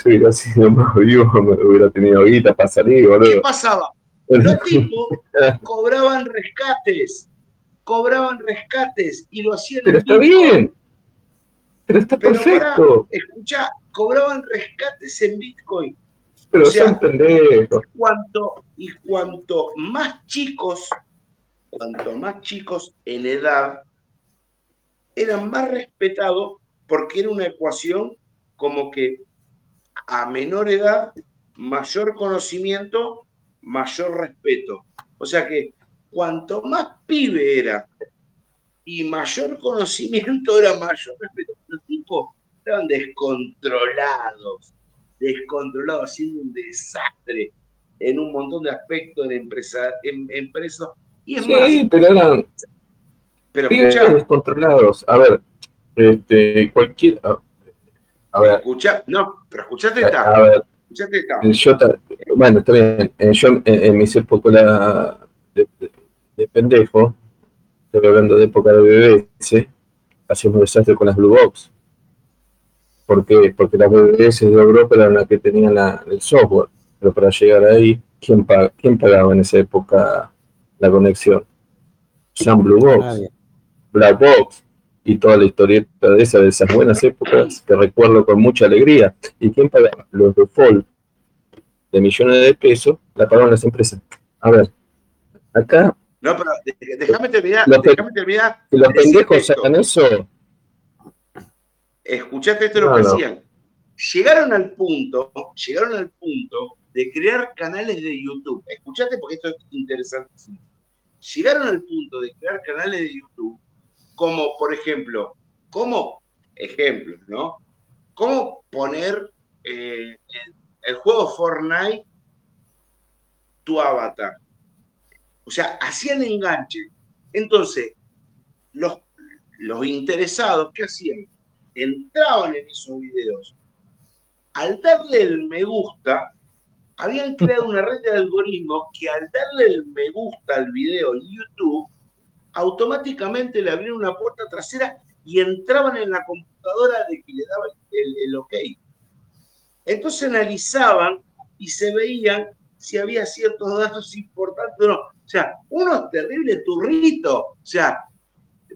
hubiera sido más vivo, me hubiera tenido guita para salir, boludo. ¿Qué pasaba? Los tipos cobraban rescates, cobraban rescates y lo hacían. Pero está bien, pero está perfecto. escucha, cobraban rescates en Bitcoin. Pero o sea. Cuanto, y cuanto más chicos, cuanto más chicos en edad, eran más respetados porque era una ecuación como que a menor edad, mayor conocimiento, mayor respeto. O sea que cuanto más pibe era y mayor conocimiento era mayor respeto. Los tipos estaban descontrolados, descontrolados, haciendo un desastre en un montón de aspectos en, empresa, en empresas. Y es sí, pero eran pero, descontrolados. A ver, este, cualquier. A, ver. Escucha, no, pero escuchate esta. A, ver. Escuchate esta. Yo, bueno, está bien. Yo en, en mis épocas de, de, de, pendejo, estoy hablando de época de BBS, hacíamos desastre con las Blue Box. ¿Por qué? Porque las BBS de Europa eran las que tenían la, el software. Pero para llegar ahí, ¿quién, ¿quién pagaba en esa época la conexión? Sam Blue Box, Black Box, y toda la historieta de, esa, de esas buenas épocas que recuerdo con mucha alegría. ¿Y quién pagaba? Los default de millones de pesos la pagaban las empresas. A ver, acá. No, pero déjame terminar. Los, déjame terminar los pendejos sacan eso. Escuchaste esto lo que decían. llegaron al punto, llegaron al punto de crear canales de YouTube. Escuchate porque esto es interesantísimo. Llegaron al punto de crear canales de YouTube como, por ejemplo, como ejemplo, ¿no? ¿Cómo poner eh, el juego Fortnite tu avatar? O sea, hacían enganche. Entonces, los, los interesados, ¿qué hacían? Entraban en esos videos. Al darle el me gusta, habían creado una red de algoritmos que al darle el me gusta al video en YouTube, automáticamente le abrían una puerta trasera y entraban en la computadora de que le daba el, el ok. Entonces analizaban y se veían si había ciertos datos importantes o no. O sea, unos terribles turritos. O sea,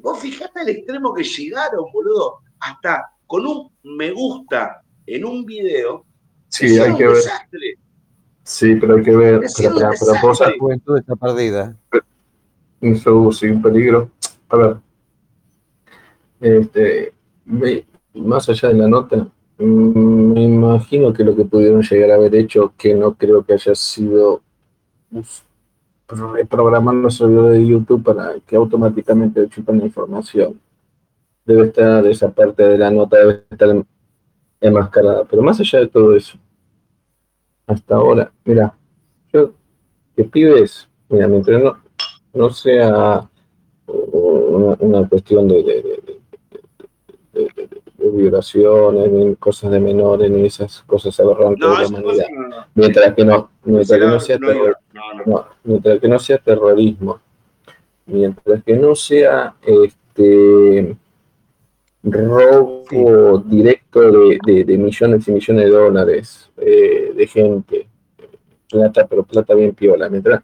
vos fijate el extremo que llegaron, boludo, hasta con un me gusta en un video. Sí, hay que ver. Sí, pero hay que ver. Pero, pero, pero la juventud está perdida. Eso sí, un peligro. A ver. Este, más allá de la nota, Mm, me imagino que lo que pudieron llegar a haber hecho, que no creo que haya sido programar los servidores de YouTube para que automáticamente chupen la información. Debe estar esa parte de la nota, debe estar enmascarada. Pero más allá de todo eso, hasta ahora, mira, yo, que pibes, mira, mientras no, no sea una, cuestión de violaciones, ni cosas de menores, ni esas cosas aberrantes de la humanidad. Mientras que no, mientras que no sea mientras que no sea terrorismo, mientras que no sea este robo directo de, millones y millones de dólares eh, de gente, plata, pero plata bien piola, mientras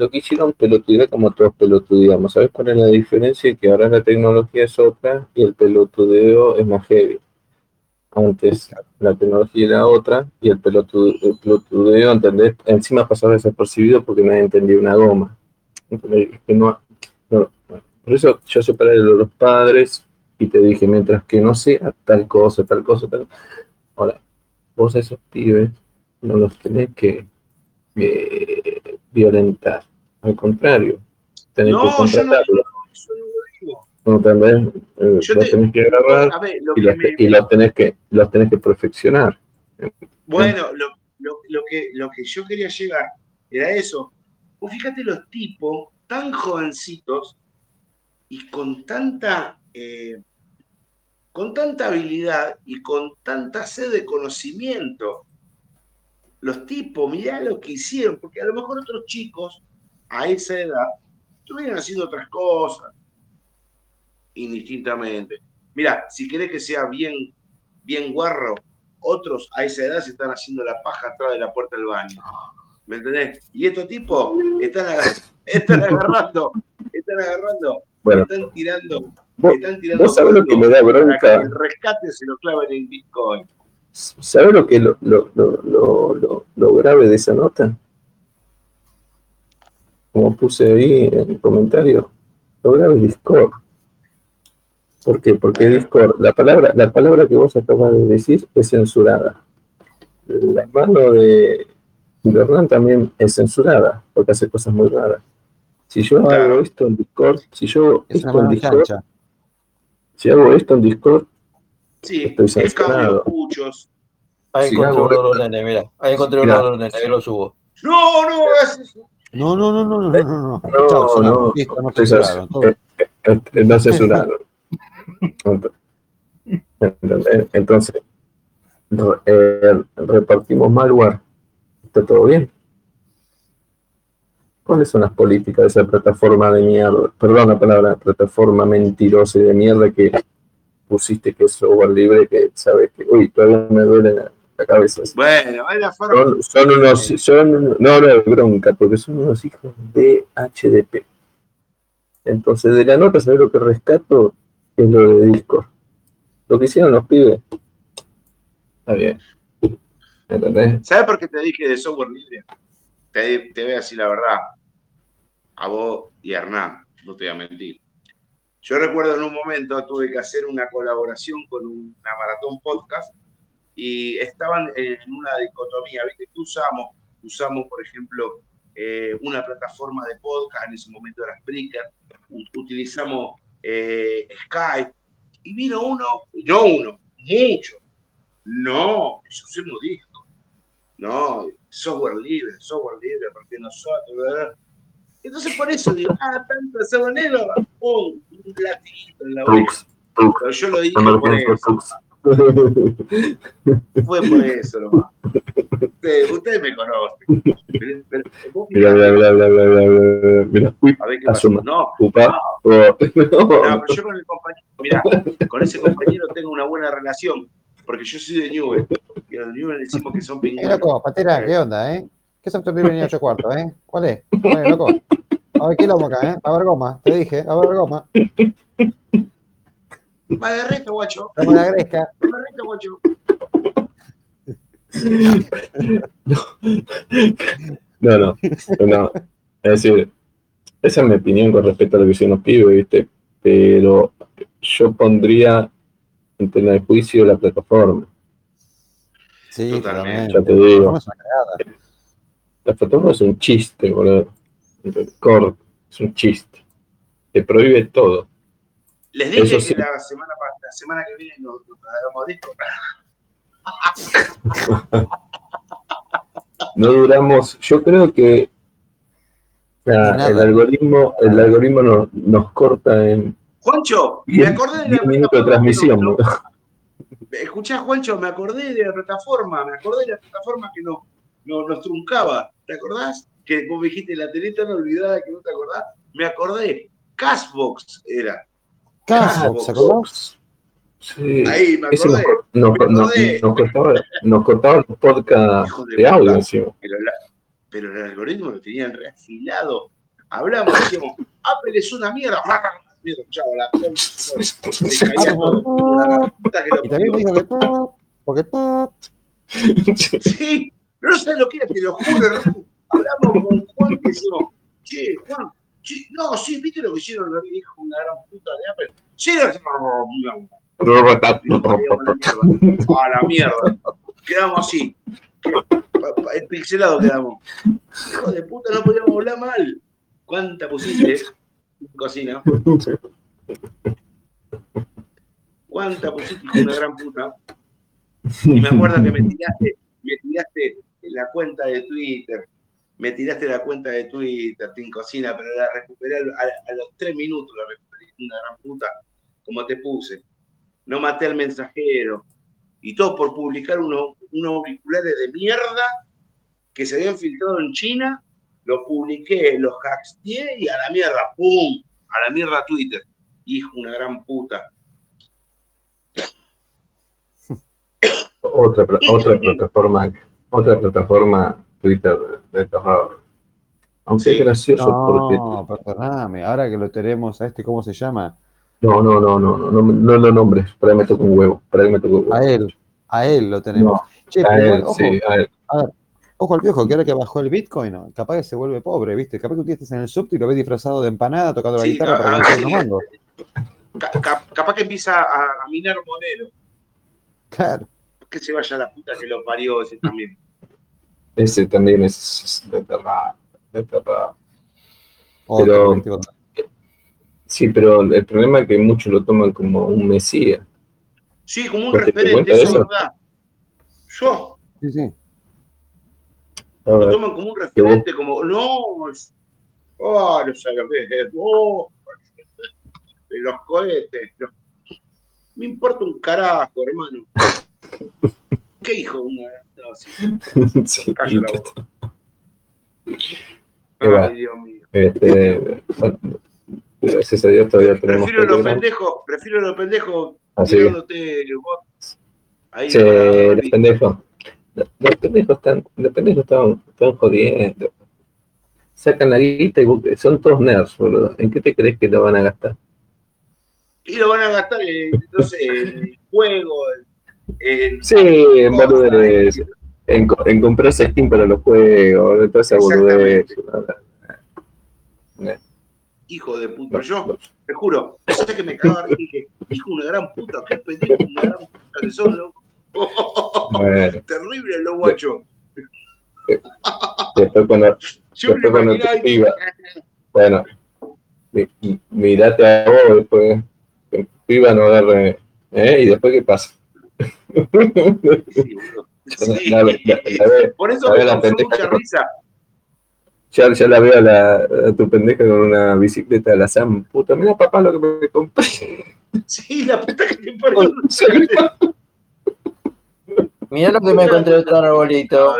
lo que hicieron pelotudea como todos pelotudeamos. ¿Sabes cuál es la diferencia? Que ahora la tecnología es otra y el pelotudeo es más heavy. Antes la tecnología era otra y el pelotudeo, ¿entendés? Encima pasaba desapercibido porque nadie entendía una goma. por eso yo separé de los padres y te dije, mientras que no sea tal cosa, tal cosa, tal Ahora, vos a esos pibes no los tenés que violentar. Al contrario, tenés que contratarlo. No, también eh, tenés que agarrar y, los, y tenés que, tenés que perfeccionar. Bueno, lo, lo, que, lo que yo quería llegar era eso. Vos fíjate los tipos tan jovencitos y con tanta, eh, con tanta habilidad y con tanta sed de conocimiento. Los tipos, mirá lo que hicieron, porque a lo mejor otros chicos a esa edad estuvieron haciendo otras cosas, indistintamente. Mira, si querés que sea bien, bien guarro, otros a esa edad se están haciendo la paja atrás de la puerta del baño. ¿Me entendés? Y estos tipos están, agarrando, están agarrando, están tirando, están tirando. ¿Vos sabés lo que me da bronca? el rescate se lo clavan en Bitcoin. ¿Sabes lo que lo, lo, lo, lo grave de esa nota? Como puse ahí en el comentario, lograr el Discord. ¿Por qué? Porque Discord, la palabra, la palabra que vos acabas de decir es censurada. La mano de Hernán también es censurada, porque hace cosas muy raras. Si yo hago esto en Discord, si yo esto en Discord, si hago esto en Discord, sí, estoy censurado. Ahí encontré uno de los nenes, mira. Ahí encontré uno de los nenes, ahí lo subo. No, no, haces no, no, no, no, no, no, no. No, no, no censuraron. No censuraron. Entonces, eh, repartimos malware. ¿Está todo bien? ¿Cuáles son las políticas de esa plataforma de mierda? Perdón la palabra, plataforma mentirosa y de mierda que pusiste que es software libre, que sabes que, uy, todavía me duele cabeza. Bueno, son, son, unos, son, no, no es bronca, porque son unos hijos de HDP. Entonces, de la nota, ¿sabes lo que rescato? Es lo de Discord. Lo que hicieron los pibes. Está bien. ¿Entendés? ¿Sabes por qué te dije de software libre? Te, te voy a decir la verdad. A vos y a Hernán, no te voy a mentir. Yo recuerdo en un momento tuve que hacer una colaboración con una maratón podcast y estaban en una dicotomía, ¿viste? ¿Qué usamos? Usamos, por ejemplo, eh, una plataforma de podcast, en ese momento era Spreaker, utilizamos eh, Skype, y vino uno, no uno, mucho. No, eso usemos disco. No, software libre, software libre, porque nosotros, ¿verdad? Entonces por eso digo, ah, tanto libre, pum, un latito en la oreja. Pero yo lo dije por eso. Fue por eso nomás. Ustedes, ustedes me conocen. Mira, mira, mira, mira, mira, mira. Uy, a ver qué pasa. No, no, Upa. no, no, pero yo con el compañero, mira, con ese compañero tengo una buena relación, porque yo soy de Newell, y a los Newell le decimos que son piñones. loco, Patera, ¿qué onda, eh? ¿Qué software libre venía 8 cuartos, eh? ¿Cuál es? ¿Cuál es, loco? A ver, ¿qué lomo acá, eh? A ver, goma, te dije, a ver, goma. Va de resto, guacho. Vamos a la gresca. De resto, guacho. No, no, no. Es decir, esa es mi opinión con respecto a lo que se nos pide, ¿viste? Pero yo pondría en tela de juicio la plataforma. Sí, Totalmente. Ya te digo. La plataforma es un chiste, boludo. Cord es un chiste. Te prohíbe todo. Les dije Eso que sí. la, semana, la semana que viene nos, nos hagamos disco. No duramos, yo creo que la- Nada. el algoritmo, el algoritmo nos, nos corta en Juancho, me acordé de la 10 minutos de transmisión. ¿no? Escuchá, Juancho, me acordé de la plataforma, me acordé de la plataforma que nos, nos, nos truncaba. ¿Te acordás? Que vos me dijiste la tenés tan olvidada que no te acordás. Me acordé. Cashbox era. Caso, ¿se acordás? Sí. Ahí me Ese nos, nos- me nos- acordé. nos cortaba, nos cortaba los podcasts de de audio encima. Pero, la- pero el algoritmo lo tenían reafilado. Hablamos, decíamos, Apple es una mierda. La que lo Y también me parió. dijo que pop, porque. Sí, no sabes lo que era, te lo juro. Hablamos con Juan y decimos, che, Juan, no, sí, ¿viste lo que hicieron? Lo que dijo una gran puta de Apple. Sí, no, a la mierda. Quedamos así. El pixelado quedamos. Hijo de puta, no podíamos hablar mal. ¿Cuánta pusiste cocina? ¿Cuánta pusiste, una gran puta? Y me acuerdo que me tiraste, me tiraste la cuenta de Twitter. Me tiraste la cuenta de Twitter, Team Cocina, pero la recuperé a, los tres minutos, la recuperé, una gran puta, como te puse. No maté al mensajero. Y todo por publicar unos, unos auriculares de mierda que se habían filtrado en China. Los publiqué, los hackeé y a la mierda, ¡pum! A la mierda Twitter. Hijo, una gran puta. Otra, otra plataforma, otra plataforma Twitter Aunque Sí. es gracioso porque No, perdóname. Ahora que lo tenemos a este, ¿cómo se llama? no, no, no, no, no, no, no lo nombres, por ahí me toca un huevo, por ahí me toca un huevo. A él. A él lo tenemos. No, Che, a pero él, ojo, sí, a él. ojo al viejo, que ahora que bajó el Bitcoin, ¿no? capaz que se vuelve pobre, ¿viste? Capaz que tú estás en el subte y lo ves disfrazado de empanada tocando la Sí, guitarra para que ca- capaz que empieza a, a minar monero. Claro. Que se vaya a la puta que lo parió ese también. Ese también es de terror, de terror. Otro, Pero-. Sí, pero el problema es que muchos lo toman como un mesías. Sí, como un ¿Vos te das referente, eso es verdad. Yo, Sí, sí. Lo toman como un referente, como, no, oh, los árabes, oh, los cohetes. los- Me importa un carajo, hermano. ¿Qué hijo? Una, no, sí, sí, callo la boca. Ay, Dios mío. este, gracias a Dios todavía tenemos Prefiero los pendejos, prefiero los pendejos Así. Ahí para- los pendejos. Los pendejos están, los pendejos están, están jodiendo. Sacan la guita y son todos nerds, boludo. ¿En qué te crees que lo van a gastar? Y lo van a gastar en, no sé, en juego, en, en- Sí, en boludez. En, en comprarse Steam para los juegos, en toda esa boludez. hijo de puta. Yo, te juro, sé que me cagaba y dije, hijo de una gran puta, qué pendejo, una gran puta que son, loco. Terrible los guachos. Después cuando, después cuando te piba, bueno, mirate a vos después, que piba no agarre, ¿eh? Y después qué pasa. Sí, la, la, la, Por eso me causó mucha risa. Ya, ya la veo a, la, a tu pendeja con una bicicleta de la SAM. Puta, mira papá lo que me compré. Sí, la puta que te parió. Mira lo que me encontré otro arbolito.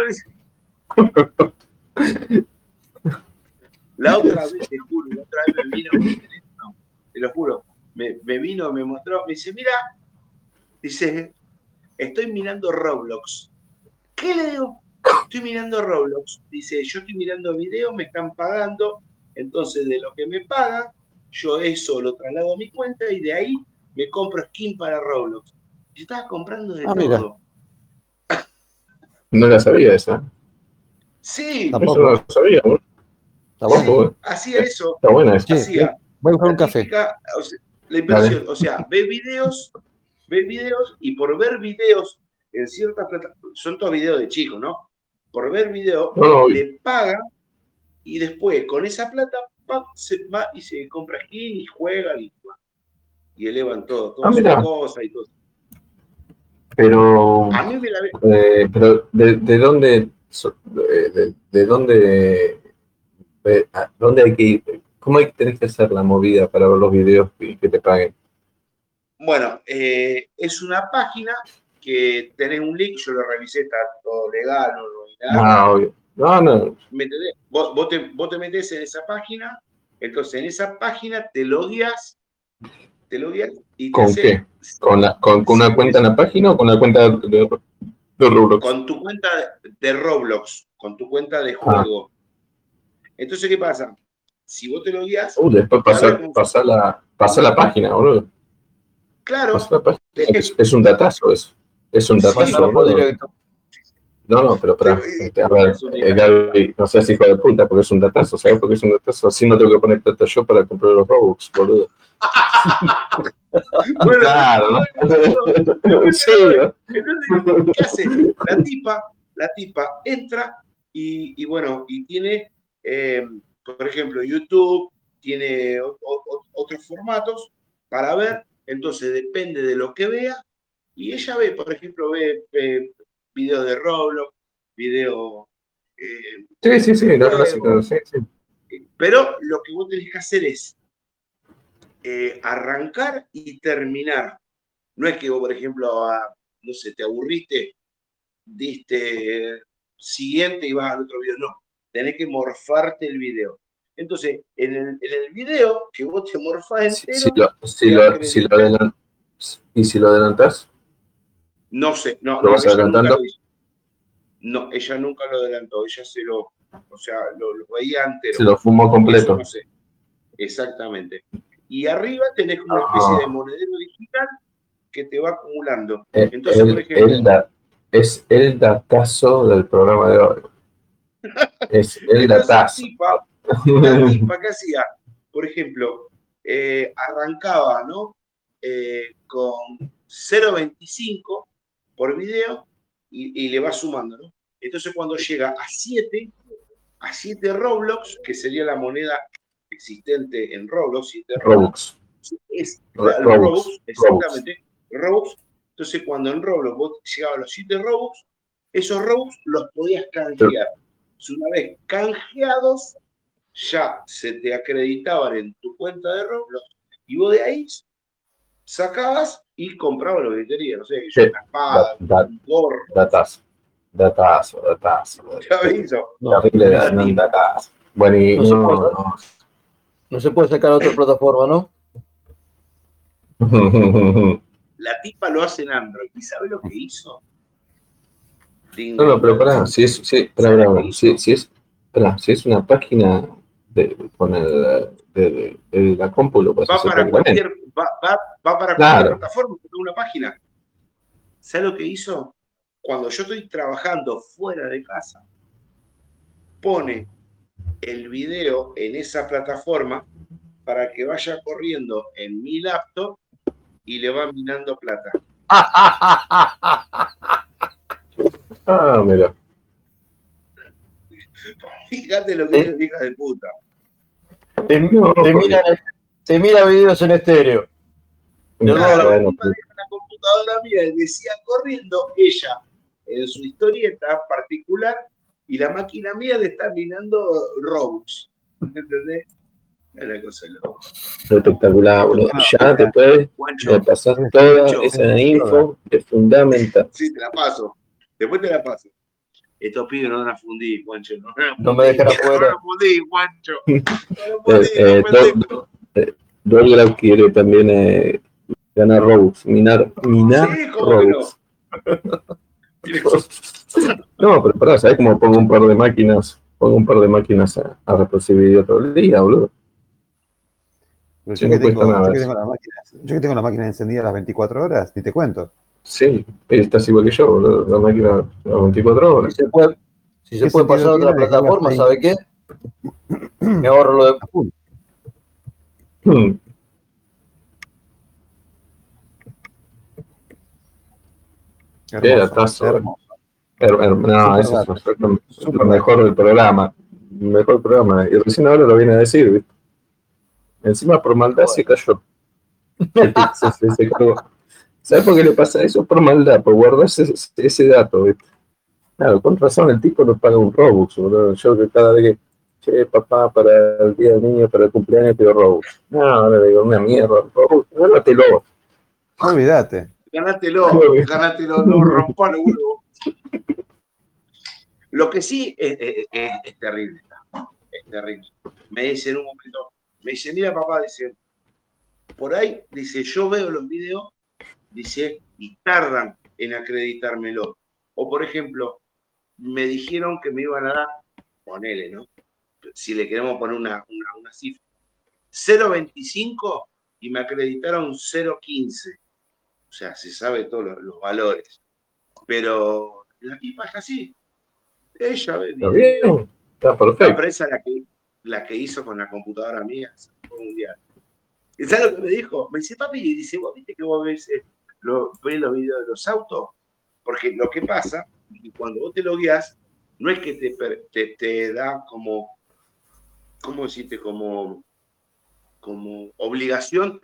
La otra vez, te juro, la otra vez me vino, no, te lo juro, me, me vino, me mostró, me dice, mira, dice, estoy mirando Roblox. ¿Qué le digo? Estoy mirando Roblox. Dice, yo estoy mirando videos, me están pagando, entonces de lo que me pagan, yo eso lo traslado a mi cuenta y de ahí me compro skin para Roblox. Yo estaba comprando de ah, todo. No la sabía esa. Sí. Tampoco. no la sabía, ¿no? Tampoco, sí, Hacía eso. Está buena eso. Hacía, Voy a buscar un café. O sea, la inversión, o sea, ve videos, ve videos y por ver videos en ciertas plataformas, son todos videos de chicos, ¿no? Por ver videos, le paga y después con esa plata se va y se compra skin y juega y, y elevan todo, todas ah, sus cosas y todo. Pero, a mí me la... eh, pero de, de dónde, de, de dónde, a dónde hay que ir, cómo hay, tenés que hacer la movida para ver los videos y que te paguen. Bueno, eh, es una página que tenés un link, yo lo revisé, está todo legal, no, no nada. Ah, obvio. No, no. Vos, vos, te, vos te metés en esa página, entonces en esa página te logueas, te logueas y ¿Con qué? ¿Con, la, con, con una cuenta en la página o con la cuenta de, de, Roblox? Con tu cuenta de Roblox, con tu cuenta de ah. juego. Entonces, ¿qué pasa? Si vos te logueas... Uh, después pasa, pasa, la, pasa la página, boludo. Claro. Es, es, un datazo eso. Es un datazo, no, no, pero espera, este, a ver, eh, no seas hijo de puta porque es un datazo, ¿sabes por qué es un datazo? Así no tengo que poner data yo para comprar los Robux, boludo. bueno, claro, ¿no? sí, Entonces, ¿qué hace? La tipa, la tipa entra y, y bueno, y tiene, eh, por ejemplo, YouTube, tiene otros formatos para ver, entonces depende de lo que vea, y ella ve, por ejemplo, ve, videos de Roblox, videos... Eh, sí, sí, sí, sí, sí, Pero lo que vos tenés que hacer es eh, arrancar y terminar. No es que vos, por ejemplo, no sé, te aburriste, diste siguiente y vas al otro video. No, tenés que morfarte el video. Entonces, en el, en el video que vos te morfás entero... Si lo, si lo, si lo ¿Y si lo adelantas? No sé, no. ¿Lo vas adelantando? No, ella nunca lo adelantó, ella se lo, o sea, lo, veía antes. Se lo fumó completo. No sé. Exactamente. Y arriba tenés una especie de monedero digital que te va acumulando. Eh, Entonces, el, por ejemplo, es el datazo del programa de hoy. Es el datazo. La tipa, que hacía, por ejemplo, eh, arrancaba, ¿no? Eh, con 0.25 por video y, le va sumando, ¿no? Entonces cuando llega a 7, a 7 Roblox, que sería la moneda existente en Roblox, 7 Roblox, es Roblox, exactamente, Robux. Entonces cuando en Roblox vos llegabas a los 7 Robux, esos Robux los podías canjear. una vez canjeados, ya se te acreditaban en tu cuenta de Roblox y vos de ahí sacabas y comprabas lo que querías, no sé, sí, una espada, da, un gorro. Datazo, datazo, datazo. Ya me hizo. Terrible no, datazo. Bueno, y no, no, se puede, no. no se puede sacar a otra plataforma, ¿no? La tipa lo hace en Android. ¿Y sabe lo que hizo? No, no, pero pará, si es, si, pará, pará, si, si, es, pará, si es una página de, con el, de, de, la compu, lo puedes va para cualquier, va, va, va, para cualquier plataforma, una página. ¿Sabe lo que hizo? Cuando yo estoy trabajando fuera de casa, pone el video en esa plataforma para que vaya corriendo en mi laptop y le va minando plata. ah, mira. Fíjate lo que es hija de puta. Te, mira, te mira videos en estéreo. No, no, la, bueno, la computadora mía decía corriendo ella en su historieta particular y la máquina mía le está mirando Robux. ¿Entendés? Es la cosa loca. Espectacular, boludo. Ya después de pasar toda esa info, es fundamental. Sí, te la paso. Después te la paso. Estos pibes no van a fundir, Juancho. No, no me dejan afuera. No fundí, Juancho. No eh, eh, quiere también eh, ganar Robux, minar, minar sí, Robux. No? pero pará, ¿sabes cómo pongo un par de máquinas? Pongo un par de máquinas a, a reproducir video todo el día, boludo. Yo, que tengo, yo, que tengo la máquina, yo que tengo la máquina encendida las 24 horas, ni te cuento. Sí, estás igual que yo, la máquina las 24 horas. Si se puede, si se puede pasar a otra plataforma, ¿sabe qué? Me ahorro lo de. Hmm. Qué datazo. no, eso es lo mejor del programa. Mejor programa. Y recién ahora lo viene a decir, ¿viste? Encima por maldad se cayó. se, se, ¿Sabes por qué le pasa eso? Por maldad, por guardarse ese, dato. Claro, con razón el tipo no paga un Robux, boludo. Yo que cada vez que, che, papá, para el día del niño, para el cumpleaños, pido Robux. No, ahora digo, una mierda, Robux, gánatelo. Olvídate. Gánatelo, gánatelo, no rompa los huevos. Lo que sí es, es, terrible, es terrible. Me dice en un momento, me dice, mira papá, dice, por ahí, dice, yo veo los videos dice, y tardan en acreditármelo. O por ejemplo, me dijeron que me iban a dar, ponele, ¿no? Si le queremos poner una, una, cifra, 0.25 y me acreditaron 0.15. O sea, se sabe todos los, valores. Pero la tipa es así. Ella. Está bien, está perfecto. La empresa la que, la que hizo con la computadora mía, mundial. ¿Sabes lo que me dijo? Me dice, papi, y dice, vos viste que vos ves lo, ves los videos de los autos, porque lo que pasa es que cuando vos te lo guías, no es que te, te, da como, ¿cómo decirte? Como, como obligación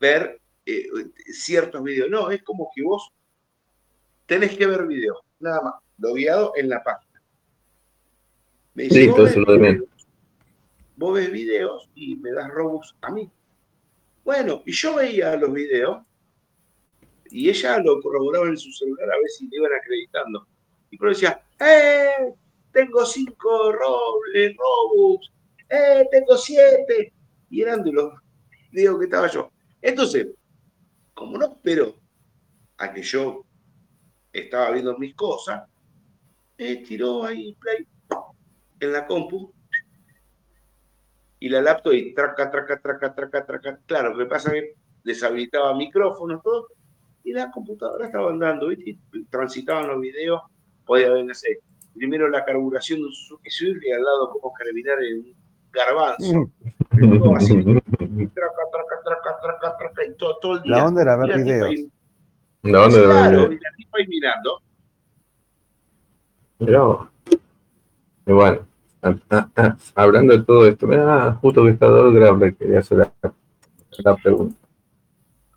ver eh, ciertos videos. No, es como que vos tenés que ver videos, nada más, lo guiado en la página. Me dice, vos, ves, vos ves videos y me das Robux a mí. Bueno, y yo veía los videos y ella lo corroboraba en su celular a ver si le iban acreditando. Y pero decía, ¡eh! Tengo cinco robles, robux, ¡eh! Tengo siete. Y eran de los videos que estaba yo. Entonces, como no espero a que yo estaba viendo mis cosas, eh, tiró ahí play en la compu y la laptop y traca, traca, traca, traca, traca. Claro, que pasa que deshabilitaba micrófonos, todo, y la computadora estaba andando, ¿viste? transitaban los videos, podía ver, no sé, primero la carburación de un Suzuki Swift y al lado cómo carbinar en un garbanzo. todo así, traca, traca, traca, traca, traca, y todo, todo el día. La onda era ver videos. La onda era ver videos. Y la tipa ahí mirando. Mirá, y bueno, hablando de todo esto, mira, justo que está Dolgrab quería hacer la, la pregunta.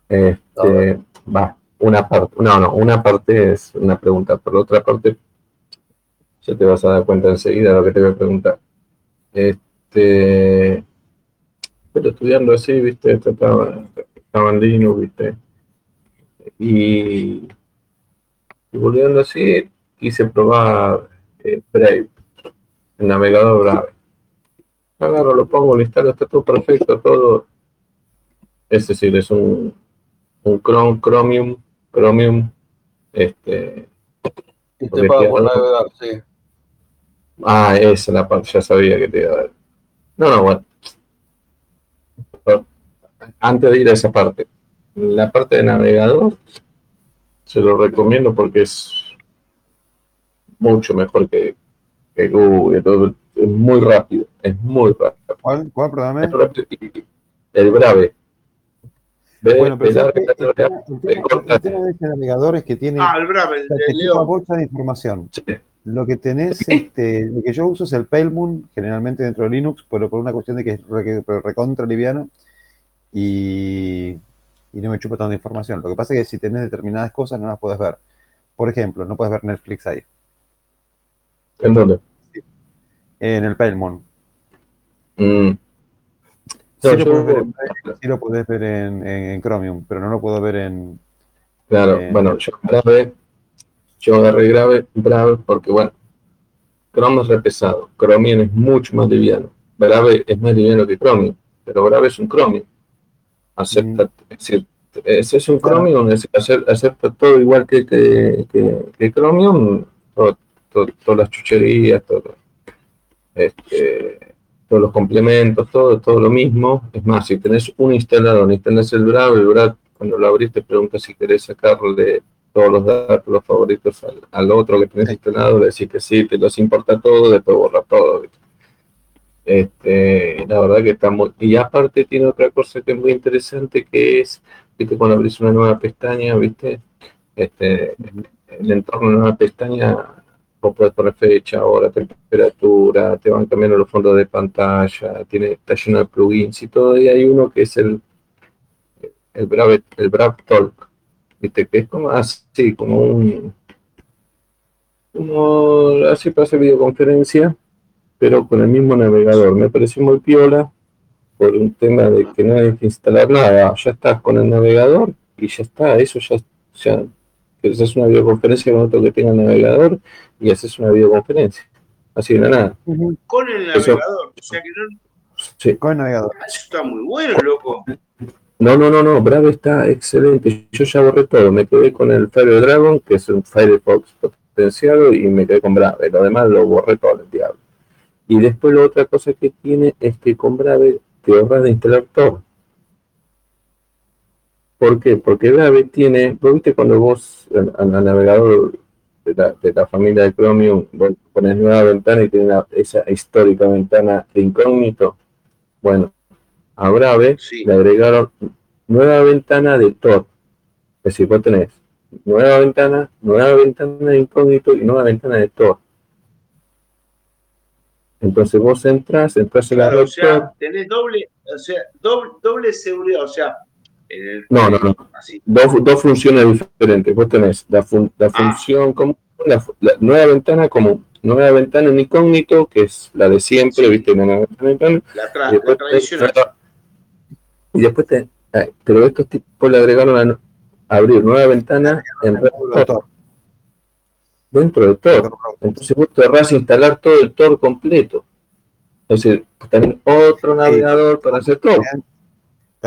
Este, va, una parte, no, no, una parte es una pregunta, por otra parte, ya te vas a dar cuenta enseguida de lo que te voy a preguntar. Este, pero estudiando así, viste, estaba, en Linux, viste, y, y volviendo así, quise probar eh, Brave, el navegador Brave. Agarro, lo pongo, lo instalo, está todo perfecto, todo. Es decir, es un un Chrome, Chromium, Chromium, este... Y te paga por navegar, sí. Ah, esa es la parte, ya sabía que te iba a dar. No, no, bueno. Antes de ir a esa parte, la parte de navegador, se lo recomiendo porque es mucho mejor que, que Google, todo, es muy rápido, es muy rápido. ¿Cuál, cuál programa? El Brave. Bueno, pero el, tema, de este navegador es que tiene ah, una bolsa de información. Lo que tenés, este, lo que yo uso es el Moon, generalmente dentro de Linux, pero por una cuestión de que es recontra liviano y, y, no me chupa tanta información. Lo que pasa es que si tenés determinadas cosas no las puedes ver. Por ejemplo, no puedes ver Netflix ahí. ¿En dónde? En el Pailmoon. Mm. Sí, lo puedes ver, en, Chromium, pero no lo puedo ver en. Claro, bueno, yo grabé, yo agarré grave, Brave porque, bueno, Chrome es re pesado, Chromium es mucho más liviano. Brave es más liviano que Chromium, pero Brave es un Chromium. Acepta, mm. es decir, ese es un Chromium, acepta todo igual que, que, que, Chromium, todas las chucherías, todo. Este, todos los complementos, todo, todo lo mismo. Es más, si tenés un instalador, instalas el Brave, el Brave cuando lo abrís te pregunta si querés sacarle todos los datos, los favoritos al, otro que tenés instalado, le decís que sí, te los importa todo, después borra todo. Este, la verdad que está muy... Y aparte tiene otra cosa que es muy interesante, que es, viste, cuando abrís una nueva pestaña, viste, este, el entorno de una nueva pestaña puedes poner fecha, hora, temperatura, te van cambiando los fondos de pantalla, tiene, está lleno de plugins y todo, y hay uno que es el, el Brave, el Brave Talk, ¿viste? que es como así, como un como así para hacer videoconferencia, pero con el mismo navegador. Me pareció muy piola por un tema de que no hay que instalar nada, ya estás con el navegador y ya está, eso ya que haces una videoconferencia con otro que tenga navegador y haces una videoconferencia. Así de nada. Con el navegador, o sea que no... Sí. Con el navegador. Ah, eso está muy bueno, loco. No, no, no, no, Brave está excelente. Yo ya borré todo. Me quedé con el Fire Dragon, que es un Firefox potenciado, y me quedé con Brave. Lo demás lo borré todo el diablo. Y después la otra cosa que tiene es que con Brave te ahorras de instalar todo. ¿Por qué? Porque Brave tiene, ¿vos viste cuando vos al, navegador de la, familia de Chromium pones nueva ventana y tiene esa histórica ventana de incógnito? Bueno, a Brave le agregaron nueva ventana de Tor. Es decir, vos tenés nueva ventana, nueva ventana de incógnito y nueva ventana de Tor. Entonces vos entras, entras en la O sea, tenés doble, o sea, doble, doble seguridad, o sea, no, no, no. Dos, dos, funciones diferentes. Vos tenés la, la ah. función común, la, nueva ventana común, nueva ventana en incógnito, que es la de siempre, ¿viste? La, nueva ventana. La, y después, tradicional. y después te, eh, pero estos tipos le agregaron a, abrir nueva ventana en Tor. Dentro de Tor. Entonces vos querrás instalar todo el Tor completo. Es decir, también otro navegador para hacer Tor.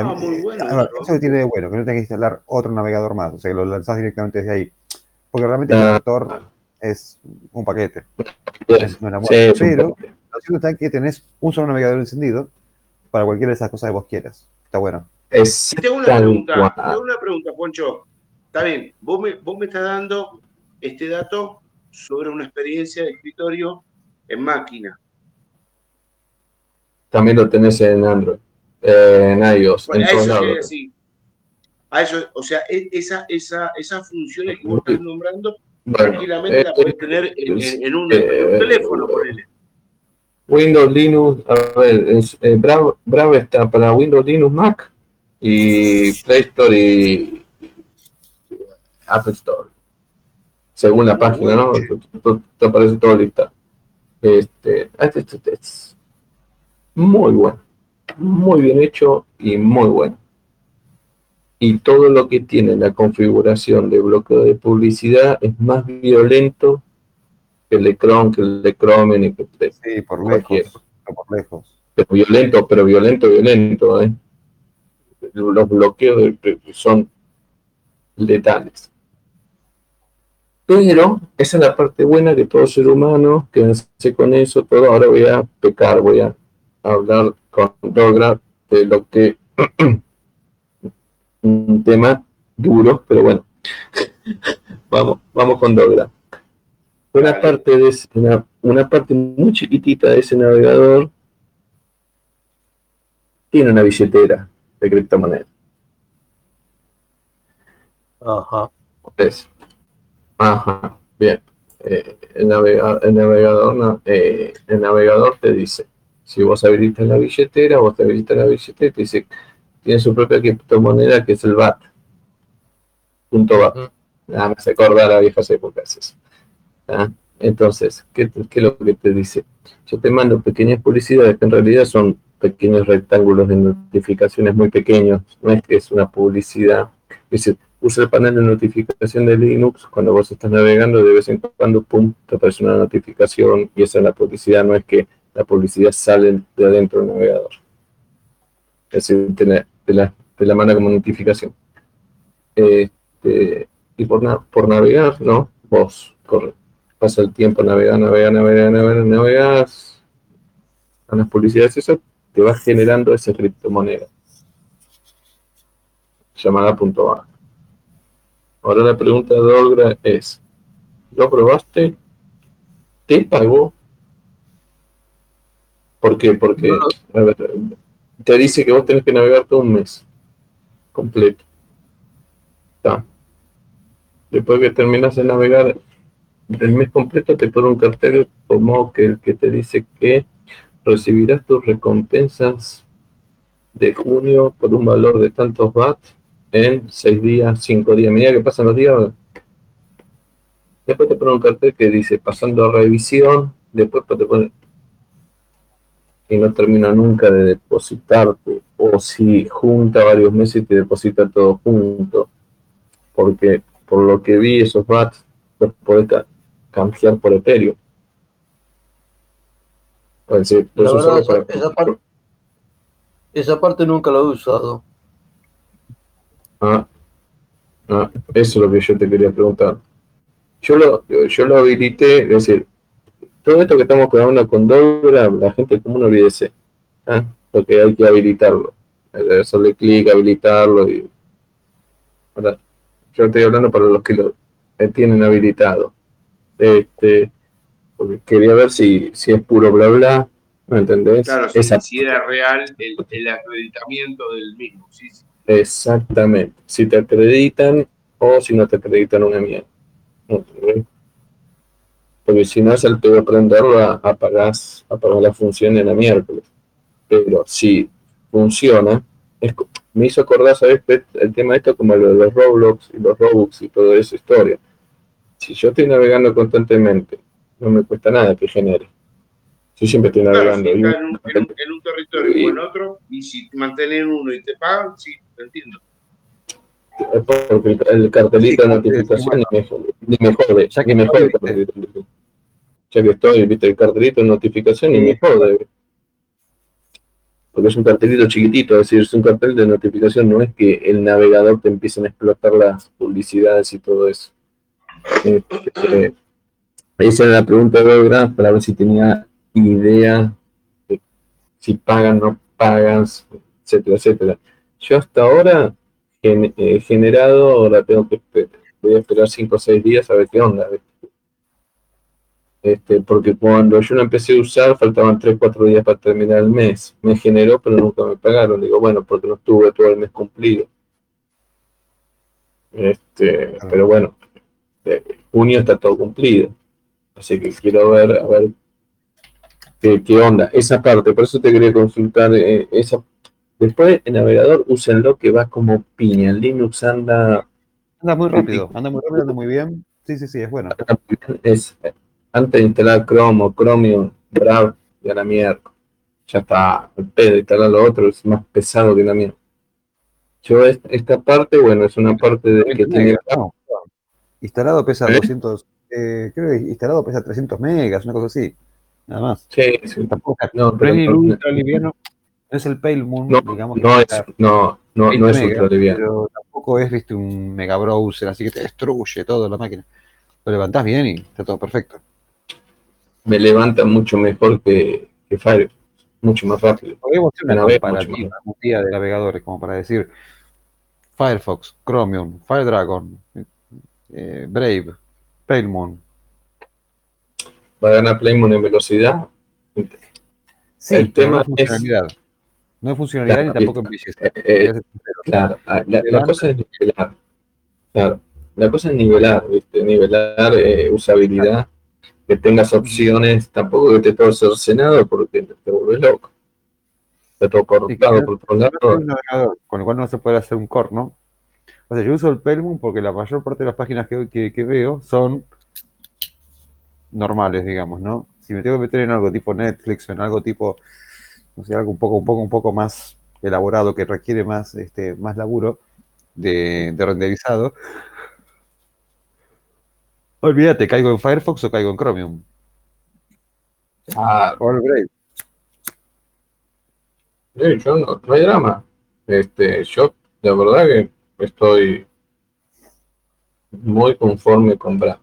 Ah, muy bueno. eso tiene de bueno, que no tengas que instalar otro navegador más, o sea, que lo lanzás directamente desde ahí. Porque realmente el navegador ah. es un paquete. Es, no pero lo cierto es que tenés un solo navegador encendido para cualquiera de esas cosas que vos quieras. Está bueno. Es tengo una pregunta, tengo una pregunta, Poncho. Está bien, vos me, vos me estás dando este dato sobre una experiencia de escritorio en máquina. También lo tenés en Android en iOS. en eso A eso, o sea, e, esa, esa, esas funciones que vos estás nombrando, tranquilamente la puedes tener en, un, eh, teléfono, por él. Windows, Linux, a ver, eh, Brave, está para Windows, Linux, Mac y Play Store y Apple Store. Según la página, ¿no? Te, aparece todo listo. Este, este, este, este es muy bueno muy bien hecho y muy bueno. Y todo lo que tiene la configuración de bloqueo de publicidad es más violento que el de Chrome, que el de Chrome y que Sí, por lejos, por lejos. Pero violento, pero violento, violento. ¿eh? Los bloqueos son letales. Pero esa es la parte buena que todo ser humano, quédense con eso, todo. Ahora voy a pecar, voy a hablar con Dogra de lo que un tema duro, pero bueno, vamos, vamos con Dogra. Una parte de una, una parte muy chiquitita de ese navegador tiene una billetera de criptomoneda. Ajá. Ajá, bien. Eh, el, navegador, el, navegador, eh, el navegador te dice, si vos habilitas la billetera, vos te habilitas la billetera y te dice, tiene su propia criptomoneda que es el BAT. Punto BAT. Nada, hace acordar a viejas épocas eso. ¿Ah? Entonces, ¿qué, ¿qué, es lo que te dice? Yo te mando pequeñas publicidades que en realidad son pequeños rectángulos de notificaciones muy pequeños, no es que es una publicidad. Decir, usa el panel de notificación de Linux, cuando vos estás navegando, de vez en cuando, pum, te aparece una notificación y esa es la publicidad, no es que la publicidad sale de adentro del navegador. Es decir, te la, la, manda como notificación. Este, y por, por navegar, ¿no? Vos corre, pasa el tiempo, navega, navega, navega, navega, navegas a las publicidades, eso te va generando esa criptomoneda llamada punto A. Ahora la pregunta de Olga es, ¿lo probaste? ¿Te pagó? ¿Por qué? Porque te dice que vos tenés que navegar todo un mes completo. Está. Después que terminas de navegar el mes completo, te pone un cartel como que el que te dice que recibirás tus recompensas de junio por un valor de tantos watts en seis días, cinco días, medida que pasan los días, después te pone un cartel que dice pasando a revisión, después te pone y no termina nunca de depositarte, o si junta varios meses y te deposita todo junto, porque por lo que vi esos bats los puedes cambiar por Ethereum. esa, parte, esa parte nunca la he usado. Ah, ah, eso es lo que yo te quería preguntar. Yo lo, yo lo habilité, es decir, todo esto que estamos grabando con Dogra, la gente común olvídese, ¿ah? porque hay que habilitarlo. Hacerle clic, habilitarlo y. Ahora, yo estoy hablando para los que lo tienen habilitado. Este, porque quería ver si, si es puro bla bla, ¿me entendés? Claro, si, era real el, el acreditamiento del mismo, sí, sí. Exactamente. Si te acreditan o si no te acreditan una mierda. Porque si no es el peor aprenderlo, apagas, apagas la función en la miércoles. Pero si funciona, me hizo acordar, ¿sabes? El tema de esto como lo de los Roblox y los Robux y toda esa historia. Si yo estoy navegando constantemente, no me cuesta nada que genere. Yo siempre estoy navegando. en, un, territorio y, o en otro, y si mantienen uno y te pagan, sí, lo entiendo. Porque el, cartelito de notificación ni mejor, ya que mejor el cartelito. Ya que estoy, viste, el cartelito de notificación y mejor porque es un cartelito chiquitito, es decir, es un cartel de notificación, no es que el navegador te empiecen a explotar las publicidades y todo eso. Este, esa era la pregunta de Belgrano para ver si tenía idea de si pagan, no pagan, etcétera, etcétera. Yo hasta ahora he generado, ahora tengo que voy a esperar 5 o 6 días a ver qué onda. Este, porque cuando yo lo empecé a usar faltaban 3 4 días para terminar el mes. Me generó, pero nunca me pagaron. Digo, bueno, porque no estuve todo el mes cumplido. Este, ah. pero bueno, eh, junio está todo cumplido. Así que quiero ver, a ver qué, onda. Esa parte, por eso te quería consultar eh, esa. Después el navegador, úsenlo que va como piña. El Linux anda. Anda muy rápido, anda muy rápido, anda muy bien. Sí, sí, sí, es bueno. Es, antes de instalar Chrome o Chromium, Brave, ya la mierda. Ya está, el pedo, instalar lo otro es más pesado que la mierda. Yo, esta parte, bueno, es una parte de que tiene. Instalado pesa 200, ¿Eh? eh, creo que instalado pesa 300 megas, una cosa así. Nada más. Sí, sí. Tampoco, no, pero, no, no, es el Pale Moon, no, digamos. No, es, no, no, no es ultra liviano. Pero tampoco es, viste, un mega browser, así que te destruye toda la máquina. Lo levantás bien y está todo perfecto me levanta mucho mejor que, que Firefox, mucho más rápido. Podemos hacer una comparativa día de navegadores, como para decir Firefox, Chromium, FireDragon, eh, Brave, Palemon. ¿Va a ganar Palemon en velocidad? Sí, el tema es. No es funcionalidad ni tampoco en belleza. Eh, eh, claro, la, cosa es nivelar. Claro. La cosa es nivelar, ¿viste? Nivelar eh, usabilidad, que tengas opciones, tampoco que te todo cercenado porque te vuelves loco. Está todo cortado por todos lados. Con lo cual no se puede hacer un core, ¿no? O sea, yo uso el Pelmum porque la mayor parte de las páginas que, que, veo son normales, digamos, ¿no? Si me tengo que meter en algo tipo Netflix o en algo tipo, no sé, algo un poco, un poco, un poco más elaborado que requiere más, este, más laburo de, de renderizado, Olvídate, caigo en Firefox o caigo en Chromium. Ah, o el Brave. yo no, hay drama. Este, yo, la verdad que estoy muy conforme con Brave.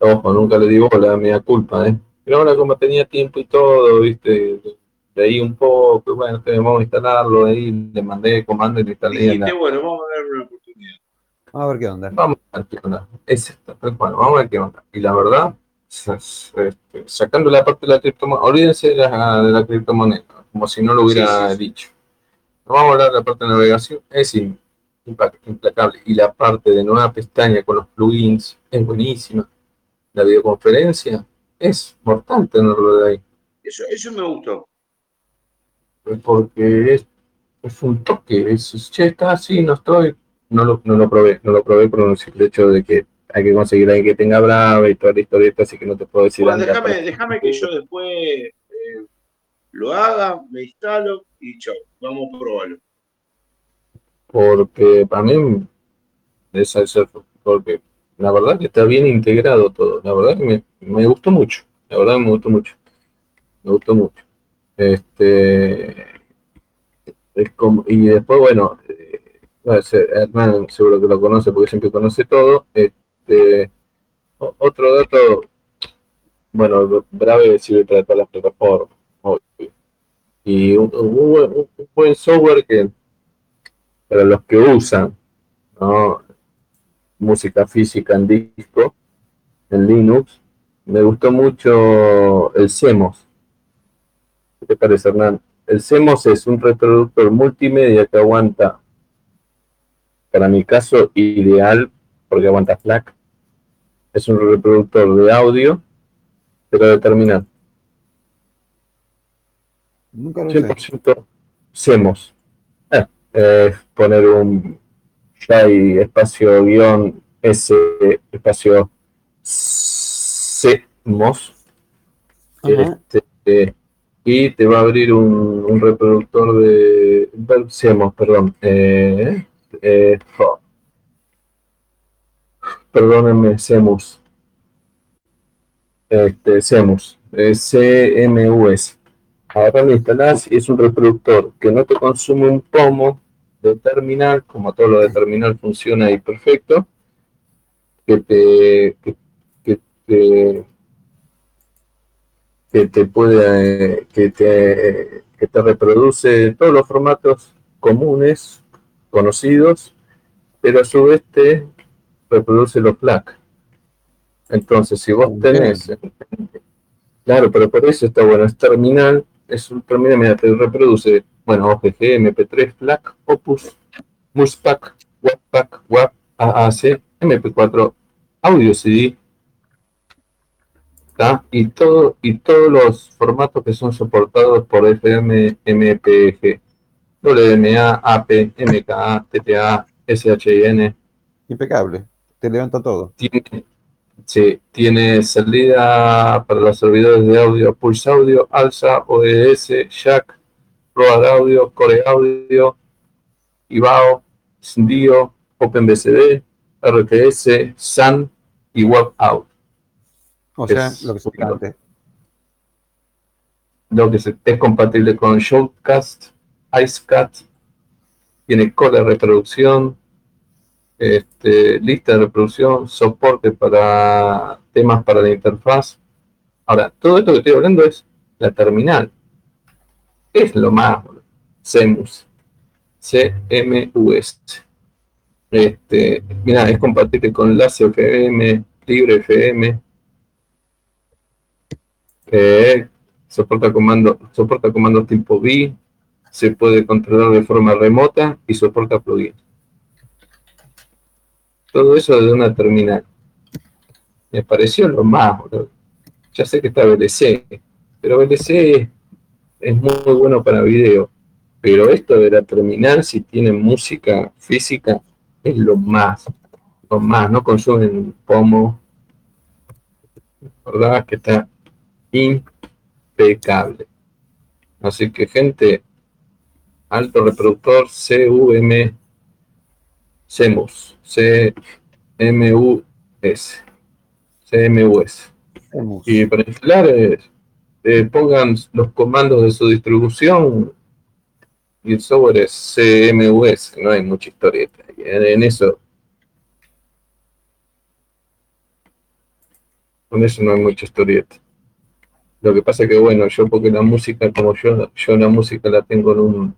Ojo, nunca le digo la mía culpa, ¿eh? Pero ahora como tenía tiempo y todo, viste, leí un poco, bueno, vamos a instalarlo, ahí le mandé comando y le instalé. bueno, vamos a ver una oportunidad. Vamos a ver qué onda. Vamos a ver qué onda. Es esto, bueno, vamos a ver qué onda. Y la verdad, este, sacando la parte de la criptomoneda, olvídense de la, de la criptomoneda, como si no lo hubiera dicho. Vamos a hablar de la parte de navegación, es implacable. Y la parte de nueva pestaña con los plugins es buenísima. La videoconferencia es mortal tenerlo de ahí. Eso, eso me gustó. Porque es, es un toque, es, che, está así, no estoy, no lo, no lo probé, no lo probé por el hecho de que hay que conseguir a alguien que tenga Brava y toda la historieta, así que no te puedo decir bueno, déjame, déjame que yo después eh, lo haga, me instalo y chao, vamos a probarlo. Porque para mí es porque la verdad que está bien integrado todo, la verdad que me, me gustó mucho, la verdad que me gustó mucho, me gustó mucho. Este, y después, bueno, Hernán seguro que lo conoce porque siempre conoce todo. Este, otro dato, bueno, Brave sirve para todas las plataformas. Y un, buen software que para los que usan música física en disco, en Linux, me gustó mucho el CEMOS. ¿Qué te parece, Hernán? El CEMOS es un reproductor multimedia que aguanta para mi caso ideal, porque aguanta FLAC, es un reproductor de audio, pero de terminal. Nunca lo 100% SEMOS. Eh, poner un hay espacio guion S espacio SEMOS. Este, y te va a abrir un, reproductor de SEMOS, perdón. Eh, eh, perdónenme, CEMUS. Este, CEMUS, CMUS. Ahora lo instalás y es un reproductor que no te consume un pomo de terminal, como todo lo de terminal funciona ahí perfecto, que te, que, te, que te puede, que te, que te reproduce todos los formatos comunes conocidos, pero a su vez te reproduce los FLAC. Entonces, si vos tenés, claro, pero por eso está bueno, es terminal, es un terminal, mira, te reproduce, bueno, OGG, MP3, FLAC, Opus, MUSPAC, WebPack, WAP, AAC, MP4, Audio CD, y todo y todos los formatos que son soportados por FM MPG WMA, AP, MKA, TTA, SHIN. Impecable, te levanta todo. Tiene, sí, tiene salida para los servidores de audio Pulse Audio, Alsa, ODS, Jack, Road Audio, Core Audio, IBAO, SNDIO, OpenBCD, RTS, SAN y WebAudio. O sea, lo que se antes. Lo que es compatible con Showcast, IceCat, tiene cola de reproducción, este, lista de reproducción, soporte para temas para la interfaz. Ahora, todo esto que estoy hablando es la terminal. Es lo más CMUS. CMUS. Este, mira, es compatible con LACE FM, Libre FM. Eh, soporta comando, soporta comandos tipo B, se puede controlar de forma remota y soporta plugins. todo eso de una terminal. Me pareció lo más, Ya sé que está VLC, pero VLC es muy bueno para video. Pero esto de la terminal, si tiene música física, es lo más. Lo más, no consumen pomo. ¿Verdad? Que está impecable. Así que, gente, alto reproductor CUM CEMUS C-M-U-S CMUS y para instalar eh, eh, pongan los comandos de su distribución y el software es CMUS no hay mucha historia en eso con eso no hay mucha historieta lo que pasa que bueno yo porque la música como yo yo la música la tengo en un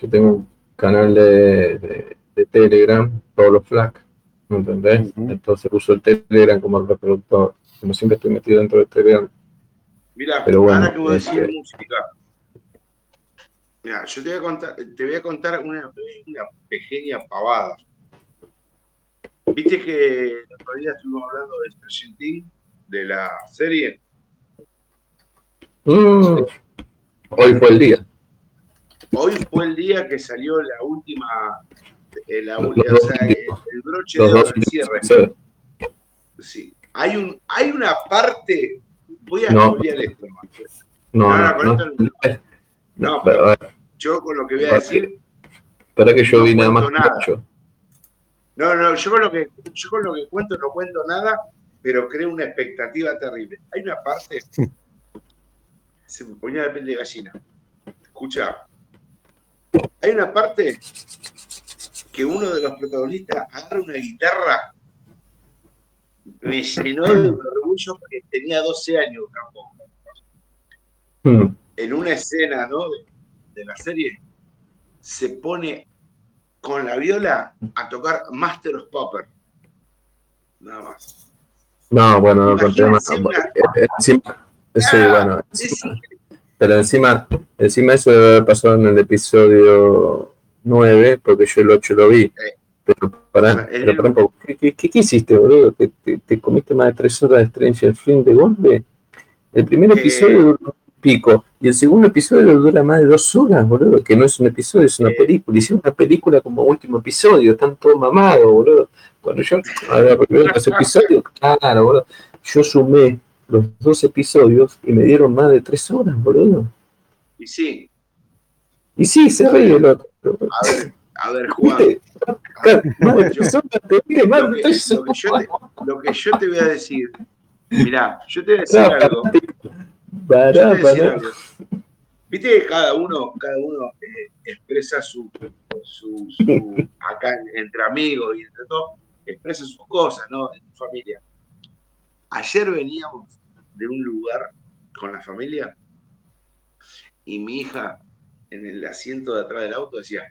yo tengo un canal de, Telegram, todos los FLAC, ¿me entendés? Entonces uso el Telegram como reproductor. Como siempre estoy metido dentro de Telegram. Mira, pero bueno, ahora que voy a decir este música. Mira, yo te voy a contar, te voy a contar una, pequeña pavada. Viste que el otro día estuvimos hablando de Stranger Things, de la serie. Mm. Hoy fue el día. Hoy fue el día que salió la última, eh, la, o sea, el, broche de oro, cierre. Sí. Hay, un, hay una parte, voy a no. esto. No, no, no, no, pero yo con lo que voy a decir. Para que yo vi nada más. No, no, yo con, lo que, yo con lo que cuento no cuento nada, pero creo una expectativa terrible. Hay una parte. Se me ponía de piel de gallina. Escucha, hay una parte que uno de los protagonistas agarra una guitarra, me llenó de orgullo porque tenía 12 años, hmm. En una escena ¿no? de, la serie, se pone con la viola a tocar Master of Popper. Nada más. No, bueno, no conté más. Sí, bueno. Pero encima, encima eso debe haber pasado en el episodio 9, porque yo el 8 lo vi. Pero para, pero para un poco, ¿qué, qué, hiciste, boludo? ¿Te, te, comiste más de 3 horas de Stranger Things de golpe? El primer episodio duró un pico, y el segundo episodio dura más de 2 horas, boludo, que no es un episodio, es una película. Hicieron una película como último episodio, están todos mamados, boludo. Cuando yo, a ver, los episodios, claro, boludo, yo sumé los dos episodios y me dieron más de tres horas, boludo. Y sí. Y sí, se ríe el otro. A ver, a ver, Juan. Lo que yo te voy a decir, mirá, yo te voy a decir algo. Pará, pará. Viste que cada uno, cada uno eh, expresa su, su, su, acá entre amigos y entre todos, expresa sus cosas, ¿no? En tu familia. Ayer veníamos de un lugar con la familia y mi hija en el asiento de atrás del auto decía,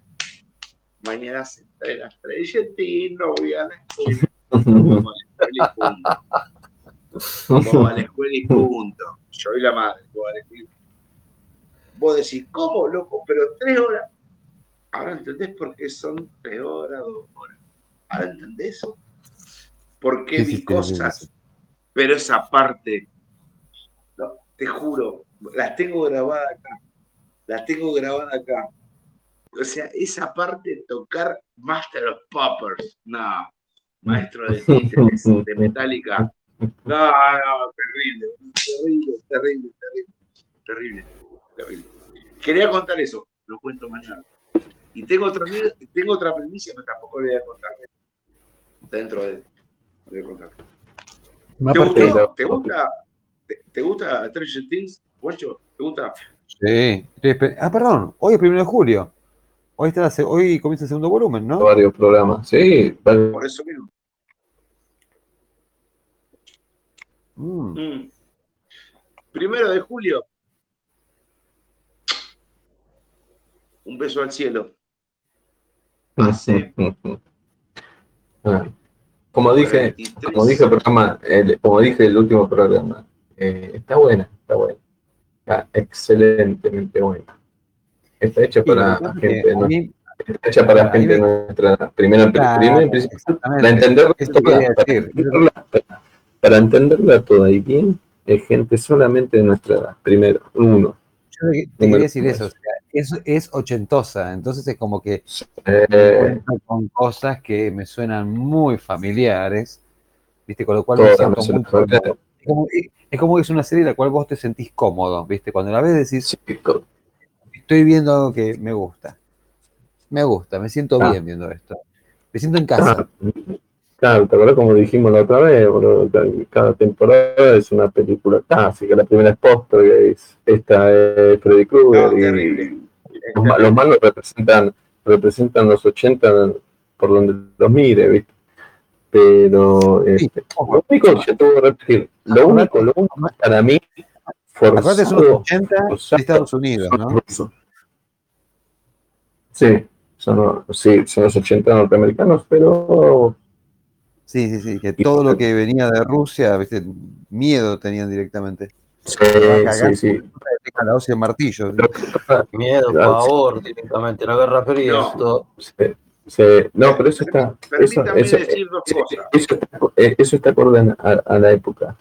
mañana se trae la estrella y no voy a la escuela. Vamos a la escuela y punto. Vamos a la escuela y punto. Yo y la madre, Vos decís, ¿cómo, loco? Pero tres horas. Ahora entendés por qué son tres horas, dos horas. Ahora entendés eso. ¿Por qué vi cosas? Pero esa parte te juro, las tengo grabadas acá. Las tengo grabadas acá. O sea, esa parte de tocar Master of Poppers, no, maestro de títeres, de Metallica. No, no, terrible, terrible, terrible, terrible, terrible, terrible. Quería contar eso, lo cuento mañana. Y tengo otra, tengo otra premisa, pero tampoco le voy a contar. Dentro de. ¿Te, gustó, ¿Te gusta? ¿Te, gusta Stranger Things, Guacho? ¿Te gusta? Sí. Ah, perdón, hoy es primero de julio. Hoy, está hoy comienza el segundo volumen, ¿no? Varios programas, sí. Por eso mismo. Mm. Mm. Primero de julio. Un beso al cielo. Hace... Ah. Como dije, como dije el programa, como dije el último programa, eh, está buena, está buena. Está excelentemente buena. Está hecha para gente. A mí, hecha para la gente nuestra. Primero, primero para entenderla, para, para entenderla toda y bien, es gente solamente de nuestra edad. Primero, uno. Yo te, quería decir eso, es, es, ochentosa, entonces es como que eh, con cosas que me suenan muy familiares, ¿viste? Con lo cual me siento muy es como, es como que es una serie en la cual vos te sentís cómodo, ¿viste? Cuando la ves decís, estoy viendo algo que me gusta. Me gusta, me siento ah. bien viendo esto. Me siento en casa. Ah, claro, te acuerdas como dijimos la otra vez, cada temporada es una película clásica. La primera es Poster, esta es Freddy Krueger. y los, malos representan, representan los 80 por donde los mire, ¿viste? Pero este, lo único, yo te voy a repetir, lo único, lo único para mí Aparte son los 80 de Estados Unidos, ¿no? Sí, son, sí, son los 80 norteamericanos, pero... Sí, sí, sí, que todo lo que venía de Rusia, ¿viste? miedo tenían directamente. Sí, sí, sí. La hoz y el martillo. Miedo, favor, directamente, la guerra fría. No, sí, no pero eso está... Eso, eso, eso, eso, está acorde a la época.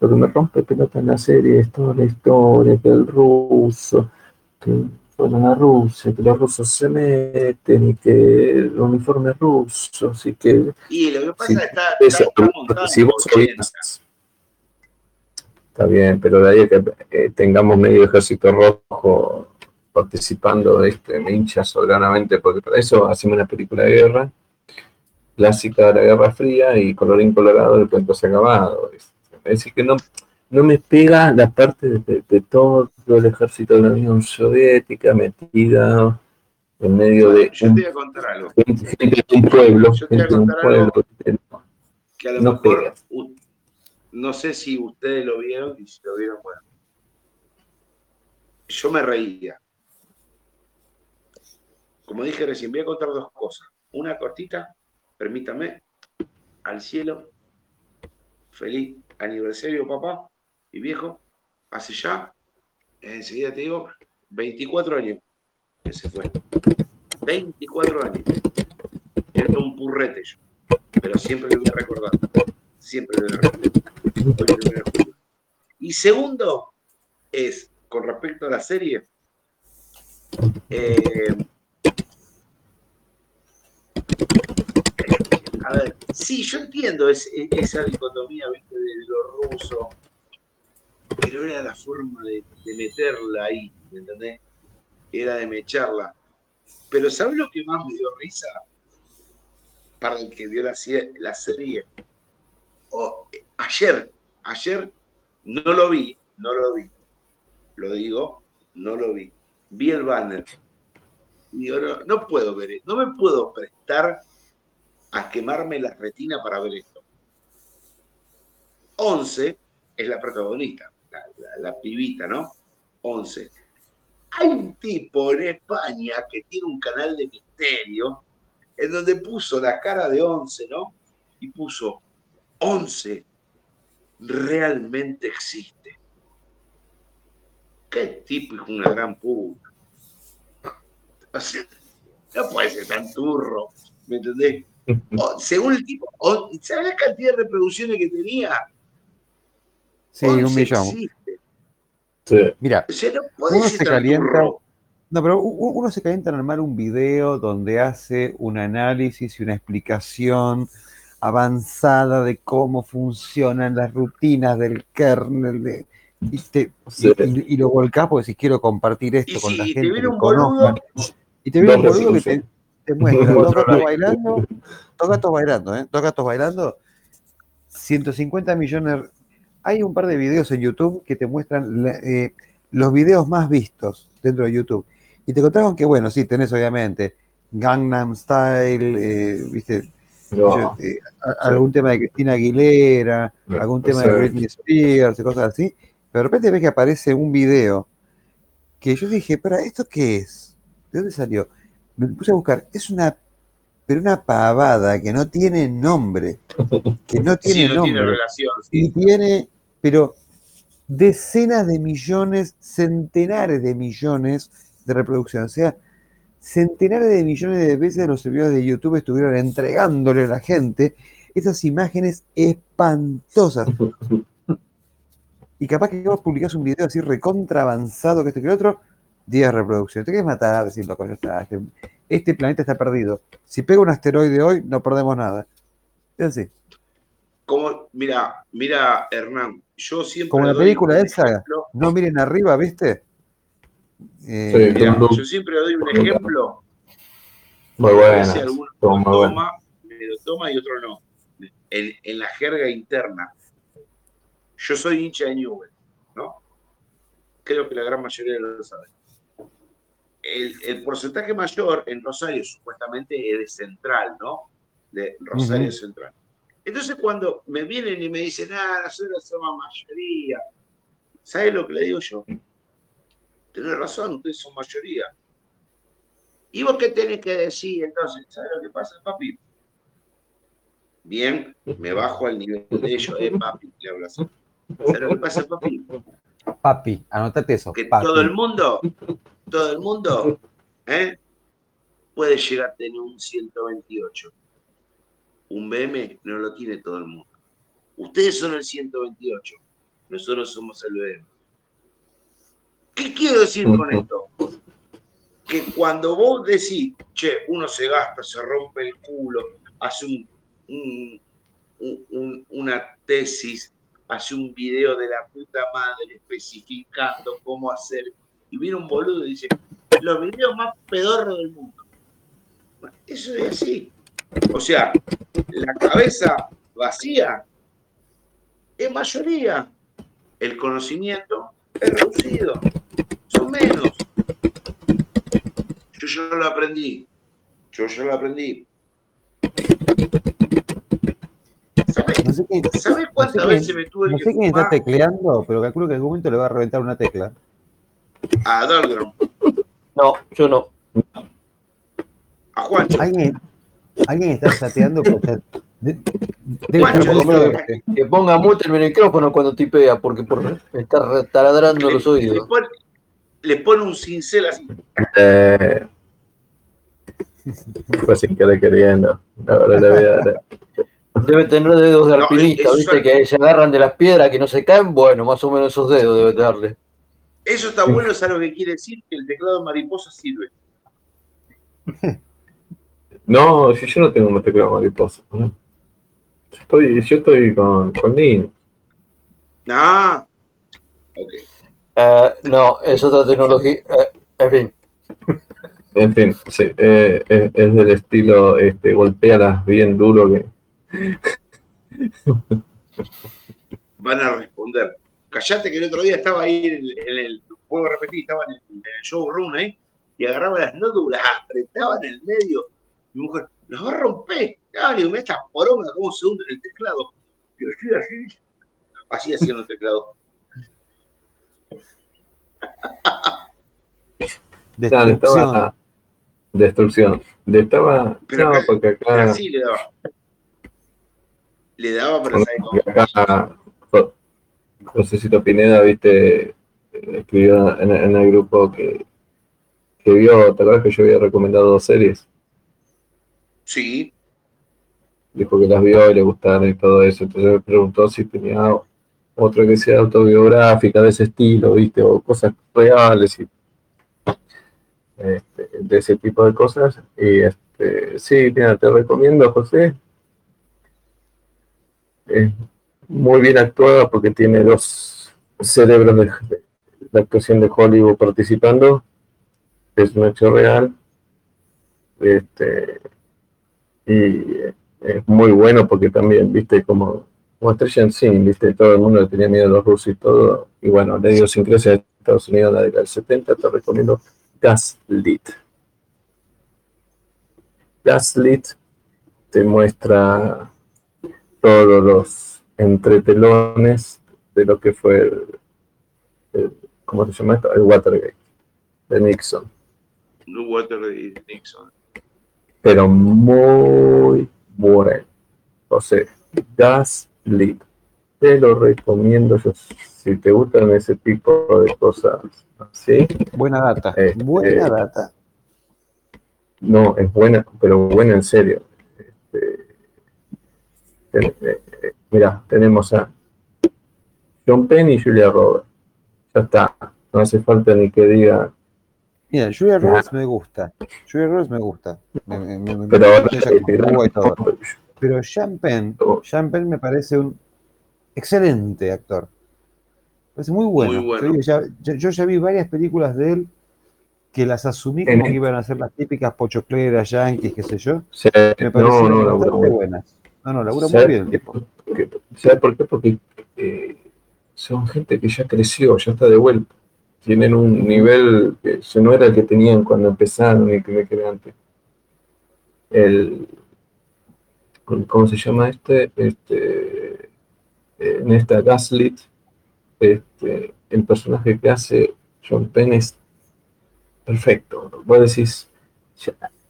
Lo que me rompe pelota en la serie es toda la historia, que el ruso, que fueron a Rusia, que los rusos se meten y que el uniforme ruso, así que... Y lo que pasa es que está, está, si vos Está bien, pero de ahí que eh, tengamos medio ejército rojo participando, este, me hincha soberanamente, porque para eso hacemos una película de guerra, clásica de la Guerra Fría, y colorín colorado, el cuento se ha acabado. Es decir, que no, no me pega la parte de, todo el ejército de la Unión Soviética metida en medio de. Yo un, te voy a contar algo. Gente, de un pueblo. Yo te voy a contar algo que a lo no mejor. No sé si ustedes lo vieron y si lo vieron, bueno. Yo me reía. Como dije recién, voy a contar dos cosas. Una cortita, permítame, al cielo feliz aniversario, papá y viejo. Hace ya, enseguida te digo, 24 años que se fue. 24 años. Era un purrete yo. Pero siempre lo voy a recordar. Siempre lo voy a recordar. Y segundo es, con respecto a la serie, eh, a ver, sí, yo entiendo esa dicotomía ¿viste? de lo ruso, pero era la forma de, meterla ahí, ¿me entendés? Era de mecharla. Pero ¿sabes lo que más me dio risa? Para el que vio la, la serie. Ayer, ayer no lo vi, no lo vi. Lo digo, no lo vi. Vi el banner. Y digo, no, no puedo ver, no me puedo prestar a quemarme la retina para ver esto. Once es la protagonista, la, pibita, ¿no? Once. Hay un tipo en España que tiene un canal de misterio en donde puso la cara de Once, ¿no? Y puso, Once realmente existe. Qué tipo es una gran puta. no puede ser tan turro, ¿me entendés? según el tipo, ¿sabes la cantidad de reproducciones que tenía? Sí, un millón. Mira, uno se calienta. No, pero uno se calienta en armar un video donde hace un análisis y una explicación avanzada de cómo funcionan las rutinas del kernel de, y, lo volcás porque si quiero compartir esto con la gente que conozca. Y te viene un boludo que te, te muestra dos gatos bailando, dos gatos bailando, ¿eh? Dos gatos bailando, 150 millones. Hay un par de videos en YouTube que te muestran eh, los videos más vistos dentro de YouTube. Y te contaron que, bueno, sí, tenés obviamente Gangnam Style, eh, viste, eh, algún tema de Cristina Aguilera, algún tema de Britney Spears y cosas así. Pero de repente ves que aparece un video que yo dije, ¿para esto qué es? ¿De dónde salió? me puse a buscar, es una, pero una pavada que no tiene nombre, que no tiene nombre. Y tiene, pero decenas de millones, centenares de millones de reproducciones. O sea, centenares de millones de veces los servidores de YouTube estuvieron entregándole a la gente esas imágenes espantosas. Y capaz que vos publicás un video así recontra avanzado que este que el otro, 10 reproducciones. Te quieres matar, decir loco, está. Este, este, planeta está perdido. Si pega un asteroide hoy, no perdemos nada. Es así. Como, mira, mira, Hernán, yo siempre. Como la película esa, no miren arriba, ¿viste? Eh, yo siempre doy un ejemplo. Muy bueno. Toma, me lo toma y otro no. En, en la jerga interna yo soy hincha de Newell, ¿no? Creo que la gran mayoría lo sabe. El, porcentaje mayor en Rosario supuestamente es de central, ¿no? De Rosario Central. Entonces cuando me vienen y me dicen, ah, nosotros somos mayoría, ¿sabes lo que le digo yo? Tienes razón, ustedes son mayoría. ¿Y vos qué tenés que decir entonces? ¿Sabes lo que pasa, papi? Bien, me bajo al nivel de ellos, eh, papi, le hablo así. ¿Sabes lo que pasa, papi? Papi, anótate eso. Que todo el mundo, todo el mundo, ¿eh? puede llegar a tener un 128. Un BM no lo tiene todo el mundo. Ustedes son el 128, nosotros somos el BM. ¿Qué quiero decir con esto? Que cuando vos decís, che, uno se gasta, se rompe el culo, hace una tesis hace un video de la puta madre especificando cómo hacer. Y viene un boludo y dice, los videos más pedorros del mundo. eso es así. O sea, la cabeza vacía es mayoría. El conocimiento es reducido. Menos. Yo ya lo aprendí. Yo ya lo aprendí. ¿Sabes cuántas veces me tuve que.? No sé quién está tecleando, pero calculo que en algún momento le va a reventar una tecla. A Dalgrom. No, yo no. A Juancho. ¿Alguien, alguien está chateando por chat. que, ponga mute el micrófono cuando tipea, porque por, me está taladrando los oídos. Le pone, un cincel así. Eh, pues sin querer queriendo. Ahora le voy a dar. Debe tener dedos de alpinista, ¿viste? Que se agarran de las piedras que no se caen. Bueno, más o menos esos dedos debe darle. Eso está bueno, es algo que quiere decir que el teclado de mariposa sirve. No, si yo no tengo un teclado de mariposa. Yo estoy, yo estoy con, con Ah, ok. Uh, no, es otra tecnología. Uh, en fin. En fin, sí, eh, es, es, del estilo, este, golpealas bien duro que Van a responder. Callate que el otro día estaba ahí en el, juego repetir, estaba en el, showroom ahí, y agarraba las notas, las apretaba en el medio. Mi mujer, las va a romper. Ah, digo, esta poronga, cómo se hunde el teclado. Yo estoy así, así haciendo el teclado. Destrucción. destrucción. Estaba, Pero porque acá... le daba le daba para saber José Pineda, viste, escribió en, el grupo que, que vio, ¿te acuerdas que yo había recomendado dos series? Sí. Dijo que las vio y le gustaron y todo eso. Entonces me preguntó si tenía otra que sea autobiográfica de ese estilo, viste, o cosas reales y este, de ese tipo de cosas. Y este, sí, mira, te recomiendo, José, es muy bien actuada porque tiene dos cerebros de, la actuación de Hollywood participando. Es un hecho real. Este, y es muy bueno porque también, viste, como, como estrella en viste, todo el mundo le tenía miedo a los rusos y todo. Y bueno, la idiosincrasia de Estados Unidos en la década del 70, te recomiendo Gaslit. Gaslit te muestra todos los entretelones de lo que fue el, ¿cómo se llama esto? El Watergate de Nixon. No Watergate de Nixon. Pero muy bueno. O sea, Gaslit. Te lo recomiendo yo, si te gustan ese tipo de cosas así. Buena data, este, buena data. no, es buena, pero buena en serio. Este, eh, eh, mira, tenemos a John Penn y Julia Roberts. Ya está, no hace falta ni que diga. Mira, Julia Roberts me gusta. Julia Roberts me gusta. pero, pero Sean Penn, Sean Penn me parece un excelente actor. Me parece muy bueno. yo ya vi varias películas de él que las asumí como que iban a ser las típicas pochocleras, yankees, qué sé yo. me parecieron no, no, bastante buenas. No, no, labura muy bien el tipo. ¿Sabes por qué? Porque eh, son gente que ya creció, ya está de vuelta. Tienen un nivel que no era el que tenían cuando empezaron y que me quedé antes. El, ¿Cómo se llama este? este en esta Gaslit, este, el personaje que hace John Penn es perfecto. Vos decís,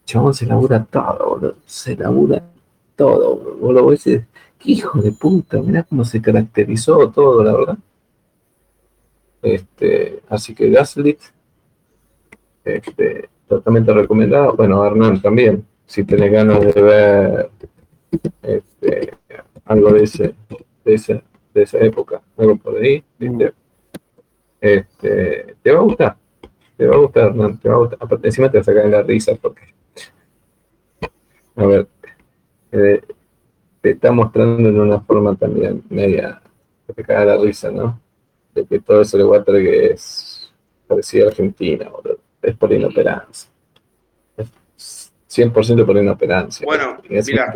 chabón se labura todo, se labura todo. Vos lo decís, qué hijo de puta, mirá cómo se caracterizó todo, la verdad. Este, así que Gaslit, este, totalmente recomendado. Bueno, Hernán también, si tenés ganas de ver este, algo de ese, de esa, de esa época, algo por ahí, Este, te va a gustar te va a gustar, no, te va a gustar. Aparte, encima te va a sacar la risa porque. A ver. Eh, te está mostrando en una forma también media que te caga la risa, ¿no? De que todo eso le water que es parecido a Argentina, Es por inoperancia. Es 100% por inoperancia. Bueno, mira,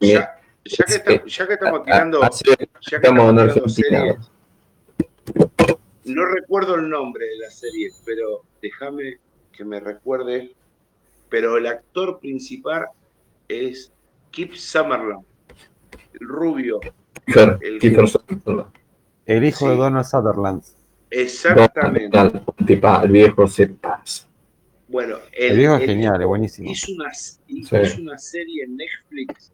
ya, ya, que ya, que estamos tirando. ya que estamos, en Argentina. No recuerdo el nombre de la serie, pero déjame que me recuerde. Pero el actor principal es Kip Summerland, el rubio. el, hijo de Donald Sutherland. Exactamente. el viejo se pasa. Bueno, el, viejo es genial, es buenísimo. Una, es una serie en Netflix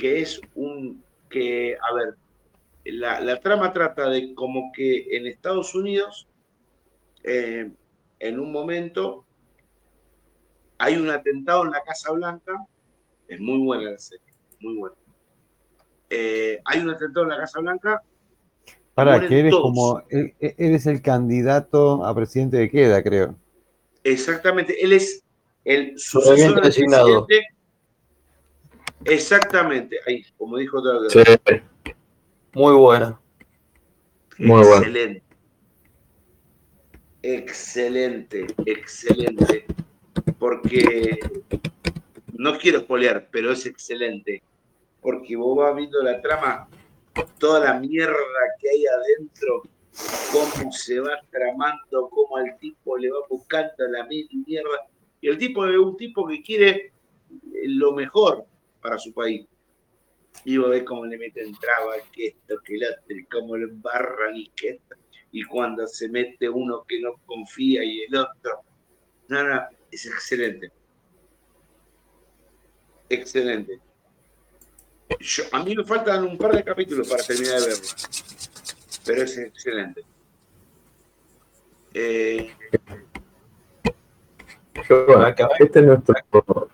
que es un que, a ver, la, trama trata de como que en Estados Unidos, eh, en un momento, hay un atentado en la Casa Blanca, es muy buena la serie, muy buena. Eh, hay un atentado en la Casa Blanca. Para que eres como, e, e, eres el candidato a presidente de queda, creo. Exactamente, él es el sucesor del presidente. Exactamente, ahí, como dijo otra sí. Muy buena. Muy excelente. Excelente, excelente. Porque no quiero espolear, pero es excelente. Porque vos vas viendo la trama, toda la mierda que hay adentro, cómo se va tramando, cómo al tipo le va buscando la mierda. Y el tipo es un tipo que quiere lo mejor para su país. Y vos ves cómo le meten trabas, que esto, que el otro, cómo lo embarran y que. Y cuando se mete uno que no confía y el otro. No, no, es excelente. Excelente. a mí me faltan un par de capítulos para terminar de verla. Pero es excelente. Eh, este es nuestro.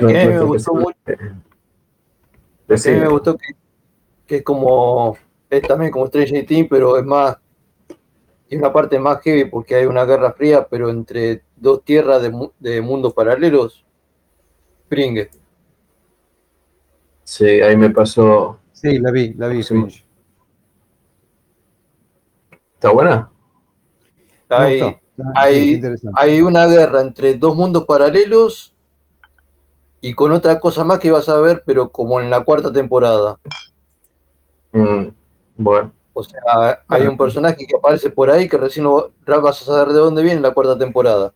Me gustó mucho Sí, me gustó que, es como, es también como Stranger Team, pero es más, es una parte más heavy porque hay una guerra fría, pero entre dos tierras de, mundos paralelos, Pringue. Sí, ahí me pasó. Sí, la vi, la vi. ¿Está buena? Hay, hay una guerra entre dos mundos paralelos y con otra cosa más que vas a ver, pero como en la cuarta temporada. Mm, bueno. O sea, hay un personaje que aparece por ahí que recién vas a saber de dónde viene en la cuarta temporada.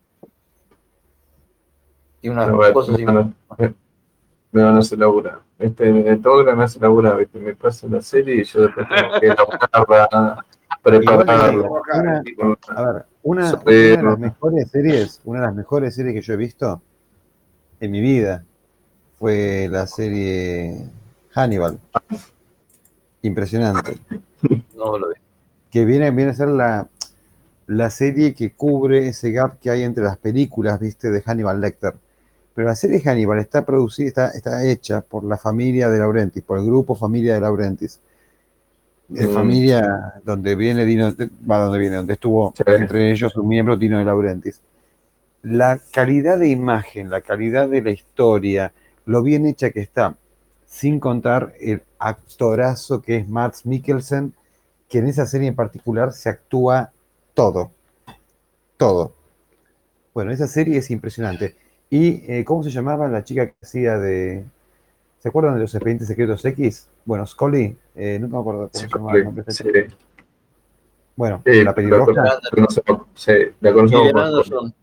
Y una cosa así. No, no, no se labura. Este, todo no se labura, ¿viste? me pasa la serie y yo después tengo que elaborar prepararlo. a ver, una, una de las mejores series, una de las mejores series que yo he visto en mi vida fue la serie Hannibal. Impresionante. No lo vi. Que viene, viene a ser la. la serie que cubre ese gap que hay entre las películas, viste, de Hannibal Lecter. Pero la serie Hannibal está producida, está, está hecha por la familia de Laurentis, por el grupo familia de Laurentis. De Mm. familia donde viene Dino, va donde viene, donde estuvo Sí. entre ellos un miembro Dino de Laurentis. La calidad de imagen, la calidad de la historia, lo bien hecha que está, sin contar el actorazo que es Max Mikkelsen, que en esa serie en particular se actúa todo. Todo. Bueno, esa serie es impresionante. ¿Y eh, cómo se llamaba la chica que hacía de. ¿Se acuerdan de los expedientes secretos X? Bueno, Scully, eh, no me acuerdo cómo Sí, se llamaba el nombre sí. Bueno, Sí, la pelirroja. la Anderson.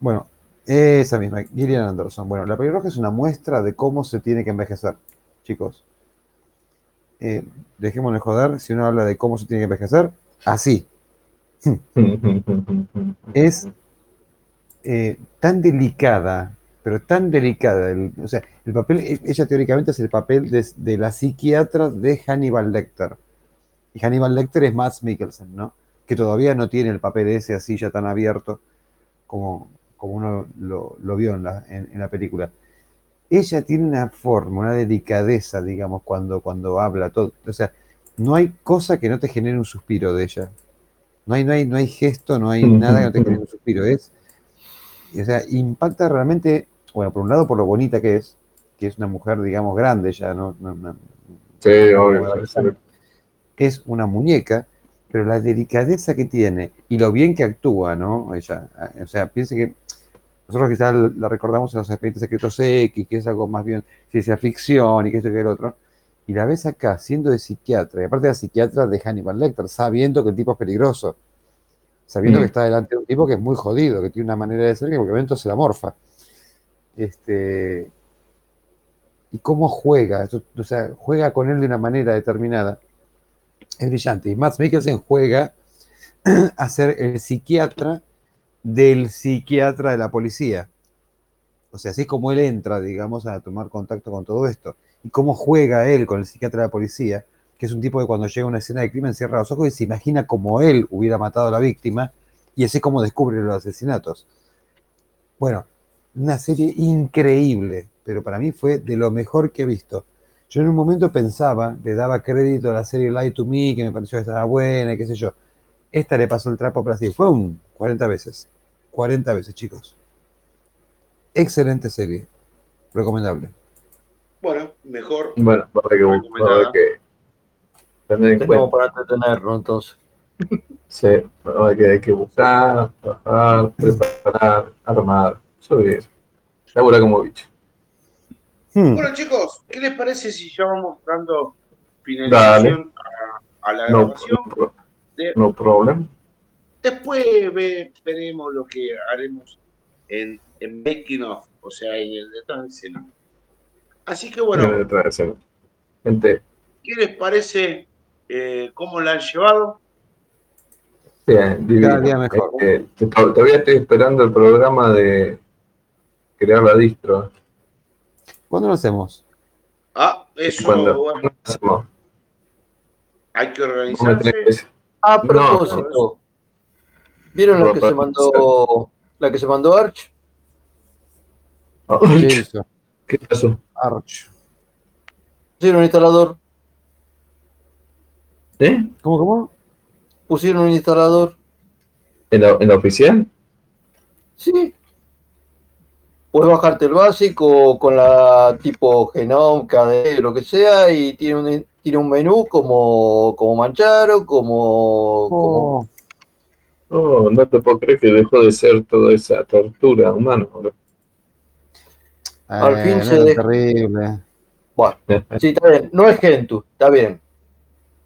Bueno, esa misma, Gillian Anderson. Bueno, la pelirroja es una muestra de cómo se tiene que envejecer, chicos. Eh, dejémonos de joder, si uno habla de cómo se tiene que envejecer, así. Es eh, tan delicada, pero tan delicada. el- o sea, el papel, e- ella teóricamente es el papel de, de la psiquiatra de Hannibal Lecter. Y Hannibal Lecter es Mads Mikkelsen, ¿no? Que todavía no tiene el papel ese así ya tan abierto como, como uno lo, lo vio en la, en- en la película. Ella tiene una forma, una delicadeza, digamos, cuando, cuando habla. Todo. O sea, no hay cosa que no te genere un suspiro de ella. No hay, no hay, no hay gesto, no hay nada que no te genere un suspiro. Es, o sea, impacta realmente, bueno, por un lado por lo bonita que es, que es una mujer, digamos, grande ya, ¿no? No- no- Sí, obvio. sí, sí. es una muñeca, pero la delicadeza que tiene y lo bien que actúa, ¿no? Ella, o sea, piense que nosotros quizás la recordamos en los expedientes secretos X, que es algo más bien ciencia ficción y que esto y que el otro, y la ves acá siendo de psiquiatra, y aparte de psiquiatra de Hannibal Lecter, sabiendo que el tipo es peligroso, sabiendo Mm. que está delante de un tipo que es muy jodido, que tiene una manera de ser que en cualquier momento se la morfa. Este, y cómo juega, o sea, juega con él de una manera determinada es brillante. Y Matt Mikkelsen juega a ser el psiquiatra del psiquiatra de la policía. O sea, así como él entra, digamos, a tomar contacto con todo esto. Y cómo juega él con el psiquiatra de la policía, que es un tipo que cuando llega a una escena de crimen cierra los ojos y se imagina como él hubiera matado a la víctima y así como descubre los asesinatos. Bueno, una serie increíble, pero para mí fue de lo mejor que he visto. Yo en un momento pensaba, le daba crédito a la serie Lie to Me, que me pareció que estaba buena y qué sé yo. Esta le pasó el trapo para así. Fue un 40 veces. 40 veces, chicos. Excelente serie. Recomendable. Bueno, mejor. Bueno, a haber que, a haber que tener en Tenemos cuenta. para entretenerlo entonces. Sí, a que, hay que buscar, trabajar, preparar, armar, subir. Labura como bicho. Hmm. Bueno, chicos, ¿qué les parece si ya vamos dando finalización a, a la No, grabación? no, de- no problem. Después ve- veremos lo que haremos en, en making of, o sea, en el detrás de escena. Así que bueno, Eh, otra vez, eh. Gente, ¿qué les parece eh, cómo la han llevado? bien, divino. Cada día mejor. Eh, to- todavía estoy esperando el programa de crear la distro. ¿Cuándo lo hacemos? Ah, eso, Cuando bueno, hacemos, hay que organizarse. tenés- A No, propósito, ¿vieron la No, que se mandó la que se mandó Arch? Ah, ¿Qué hizo? ¿Qué pasó? Arch. Pusieron un instalador, ¿Eh? ¿Cómo, cómo? pusieron un instalador. ¿En la, en la oficial? Sí. Puedes bajarte el básico con la tipo Genome, KDE, lo que sea, y tiene un, tiene un menú como, como Mancharo, como, como- Oh, Oh, no te puedo creer que dejó de ser toda esa tortura humana. bro. Al eh, fin no se era de- terrible. Bueno, sí, está bien. No es Gentoo, está bien.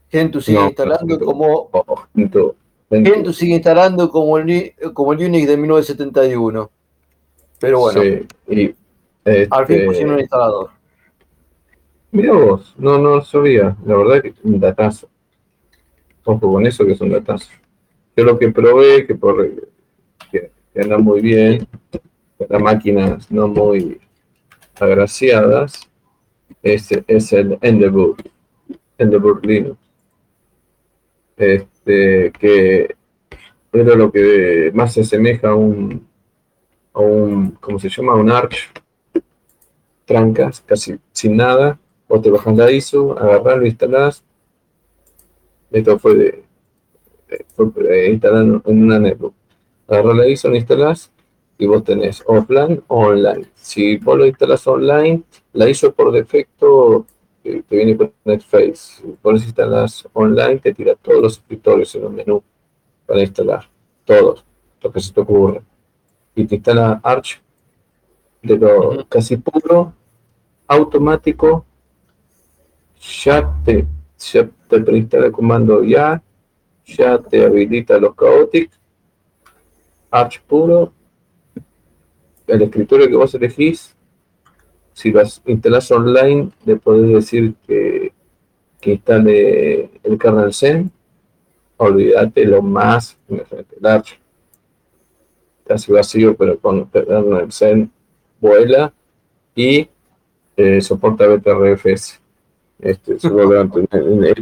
Gentoo sigue No, instalando no, como Oh, Gentoo, sigue instalando como el, ni- como el Unix de 1971. Pero bueno, Sí, y, al fin este, pusieron un instalador. Mira vos, no, no sabía. La verdad que es un datazo. Ojo con eso que es un datazo. Yo lo que probé, que por que, que anda muy bien, para máquinas no muy agraciadas, es, es el Endeavour, Endeavour Linux. Este, que era lo que más se asemeja a un, un ¿cómo se llama? un Arch. Trancas, casi sin nada. O te bajas la ISO, agarrás, lo instalás. Esto fue de, fue instalado en una netbook. Agarrás la ISO, lo instalás y vos tenés offline o online. Si vos lo instalas online, la ISO por defecto te, viene con NetFace. Si vos instalas online, te tira todos los escritorios en un menú para instalar. Todos, lo que se te ocurra. Y te instala Arch de lo casi puro, automático. Ya te, ya te preinstala el comando ya, ya te habilita los chaotic. Arch puro el escritorio que vos elegís, si lo instalás online, le podés decir que, que instale el kernel Zen. Olvídate lo más, Arch. Casi vacío, pero con Zen vuela y eh, soporta BTRFS. Este,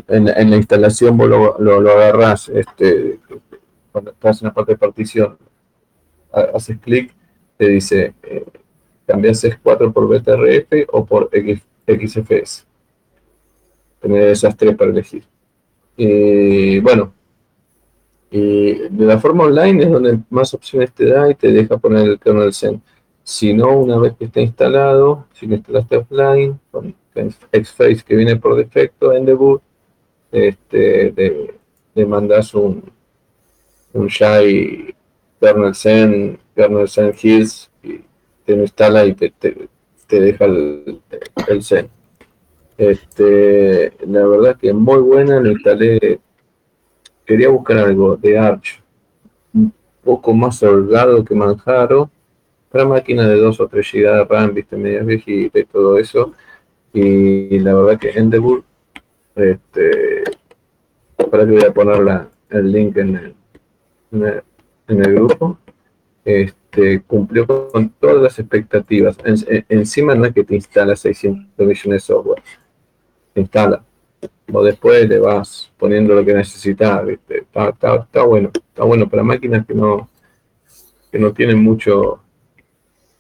en, la instalación vos lo, lo, agarrás este, cuando estás en la parte de partición, haces clic te dice, eh, cambias 4 por BTRF o por XFS. Tener esas tres para elegir. Y bueno, y de la forma online es donde más opciones te da y te deja poner el kernel Zen. Si no, una vez que está instalado, si lo instalaste offline, con XFace que viene por defecto en debut, este, le, mandas un, un Shai kernel Zen kernel Zen Hills y te lo instala y te, deja el, el, Zen. Este, la verdad que es muy buena, lo instalé. Quería buscar algo de Arch, un poco más holgado que Manjaro, para máquina de 2 o 3 GB RAM, viste, medias viejitas y todo eso. Y la verdad que Endeavour, este, para que voy a poner el link en el, en el grupo este, cumplió con todas las expectativas. encima no es que te instala 600 millones de software, te instala. O después le vas poniendo lo que necesitas. Está, bueno, está bueno para máquinas que no, que no tienen mucho,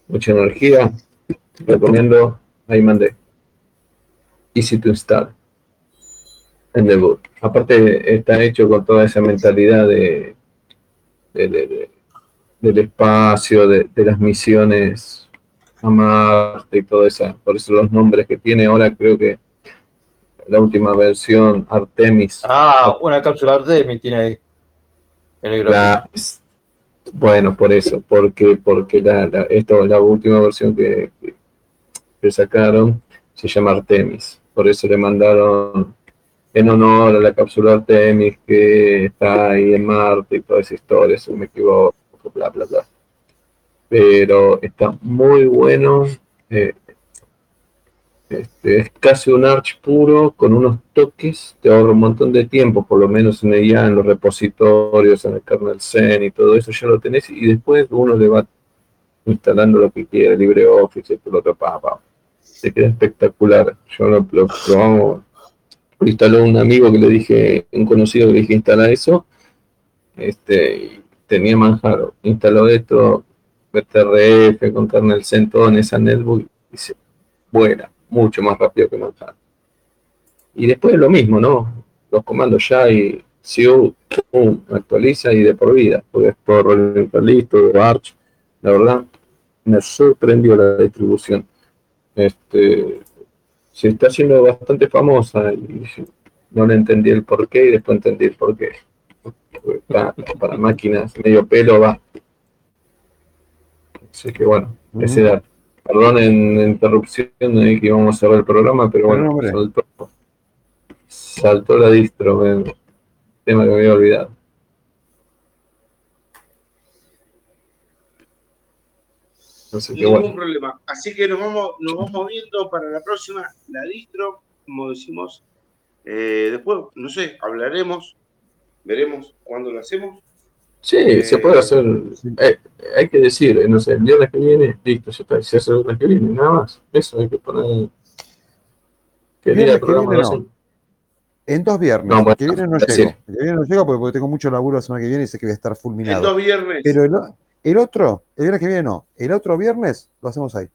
mucha energía. Recomiendo, ahí mandé. Easy to install en debut. Aparte está hecho con toda esa mentalidad de, de del espacio, de, las misiones a Marte y todo eso. Por eso los nombres que tiene ahora creo que la última versión Artemis. Ah, una cápsula Artemis tiene ahí. bueno, por eso, porque, porque la, esto, la última versión que, que sacaron se llama Artemis. Por eso le mandaron en honor a la cápsula Artemis que está ahí en Marte y toda esa historia, si me equivoco bla, bla, bla. Pero está muy bueno. Eh, este, es casi un Arch puro con unos toques, te ahorra un montón de tiempo, por lo menos en ella, en los repositorios, en el kernel Zen y todo eso ya lo tenés y después uno le va instalando lo que quiere, LibreOffice todo lo otro, pa, pa. Se queda espectacular. Yo lo, lo probamos, instaló un amigo que le dije, un conocido que le dije instala eso, este, tenía Manjaro, instaló esto, BTRF con kernel Zen, todo en esa netbook y se vuela mucho más rápido que Manjaro. Y después lo mismo, ¿no? Los comandos ya y SIU, actualiza y de por vida, porque por listo, Arch, la verdad, me sorprendió la distribución. Este, se está haciendo bastante famosa y no le entendí el porqué y después entendí el porqué para, máquinas medio pelo va. Así que bueno, ese dato. Perdón en la interrupción de que íbamos a cerrar el programa, pero bueno, saltó, la distro, tema que me había olvidado. Ningún problema. Así que nos vamos, nos vamos viendo para la próxima, la distro, como decimos. Eh, después, no sé, hablaremos veremos cuándo lo hacemos. Sí, se puede hacer. Eh, hay que decir, no sé, el viernes que viene, listo, ya está. Se hace el viernes que viene, nada más. Eso hay que poner. ¿Qué día el programa no. En dos viernes. No, bueno, el que viene no llego. El que viene no llego porque, porque tengo mucho laburo la semana que viene y sé que voy a estar En fulminado. dos viernes. Pero el, otro, el viernes que viene no. El otro viernes lo hacemos ahí.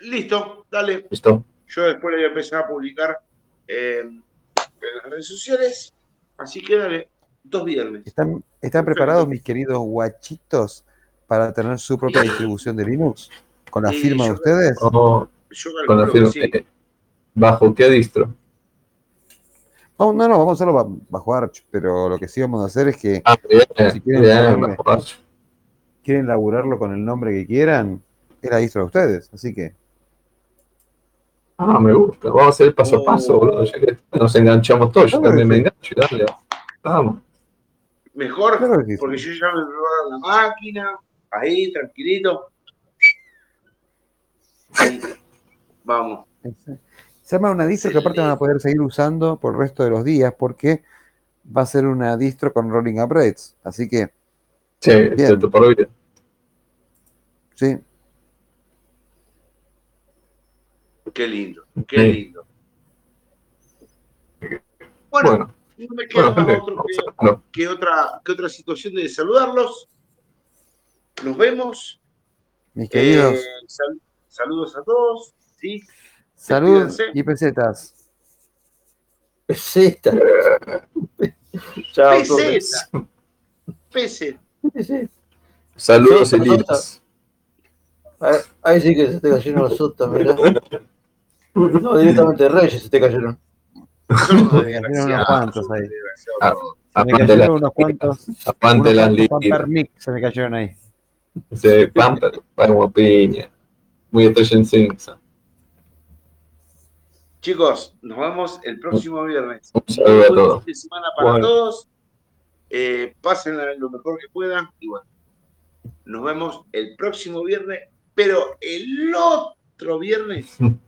Listo, dale. ¿Listo? Yo después le voy a empezar a publicar eh, en las redes sociales. Así que dale, dos viernes. ¿Están, están preparados mis queridos guachitos para tener su propia distribución de Linux? ¿Con la firma de ustedes? O Yo con la firma. eh, ¿Bajo qué distro? No, no, vamos a hacerlo ba- bajo Arch, pero lo que sí vamos a hacer es que Ah, bien, Si quieren bien, Arch. quieren laburarlo con el nombre que quieran, es la distro de ustedes. Así que Ah, me gusta. Vamos a hacer paso a paso, Oh. boludo. Ya que nos enganchamos todos. Yo también me engancho. Dale. Vamos. Mejor, Claro sí. porque yo ya me probaron la máquina, ahí, tranquilito. Ahí. Vamos. se llama una distro que aparte van a poder seguir usando por el resto de los días porque va a ser una distro con rolling upgrades. Así que, Sí, cierto, por vida. sí, Qué lindo, qué Sí. lindo. Bueno, Bueno, no me queda bueno, gente, otro que, otra, que otra situación de saludarlos. Nos vemos. mis queridos, Eh, sal- saludos a todos. ¿sí? salud y pesetas. Peseta. Chao, Peseta. Peseta. todos. Saludos, Sí, Elías. Ahí, sí que se te cayeron las sotas, mirá. No, directamente Reyes se te cayeron. Unos cuantos ahí. Ah. Se me cayeron la- unos cuantos, las líneas. Se me cayeron ahí. de Pamper, como piña. Muy Stranger Things. Chicos, nos vemos el próximo viernes. Un saludo a Buen todos. fin de semana para Bueno. todos. Eh, pásenla lo mejor que puedan. Y bueno, nos vemos el próximo viernes. Pero el otro viernes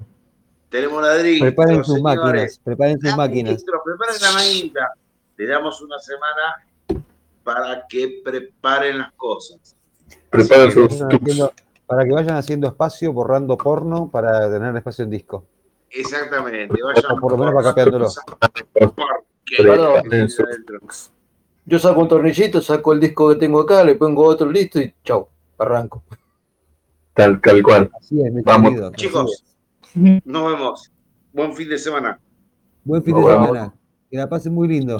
tenemos la Preparen sus máquinas, preparen sus máquinas. Preparen la maquinita. Le damos una semana para que preparen las cosas. Preparen sus para que vayan haciendo espacio, borrando porno para tener espacio en disco. Exactamente. Vayan O por lo menos va capeándolo. Yo saco un tornillito, saco el disco que tengo acá, le pongo otro listo y chau, arranco. Tal, tal cual. Así es, mis Vamos. queridos, así Chicos. Nos vemos. Buen fin de semana. Buen fin de vemos. semana. Que la pasen muy lindo.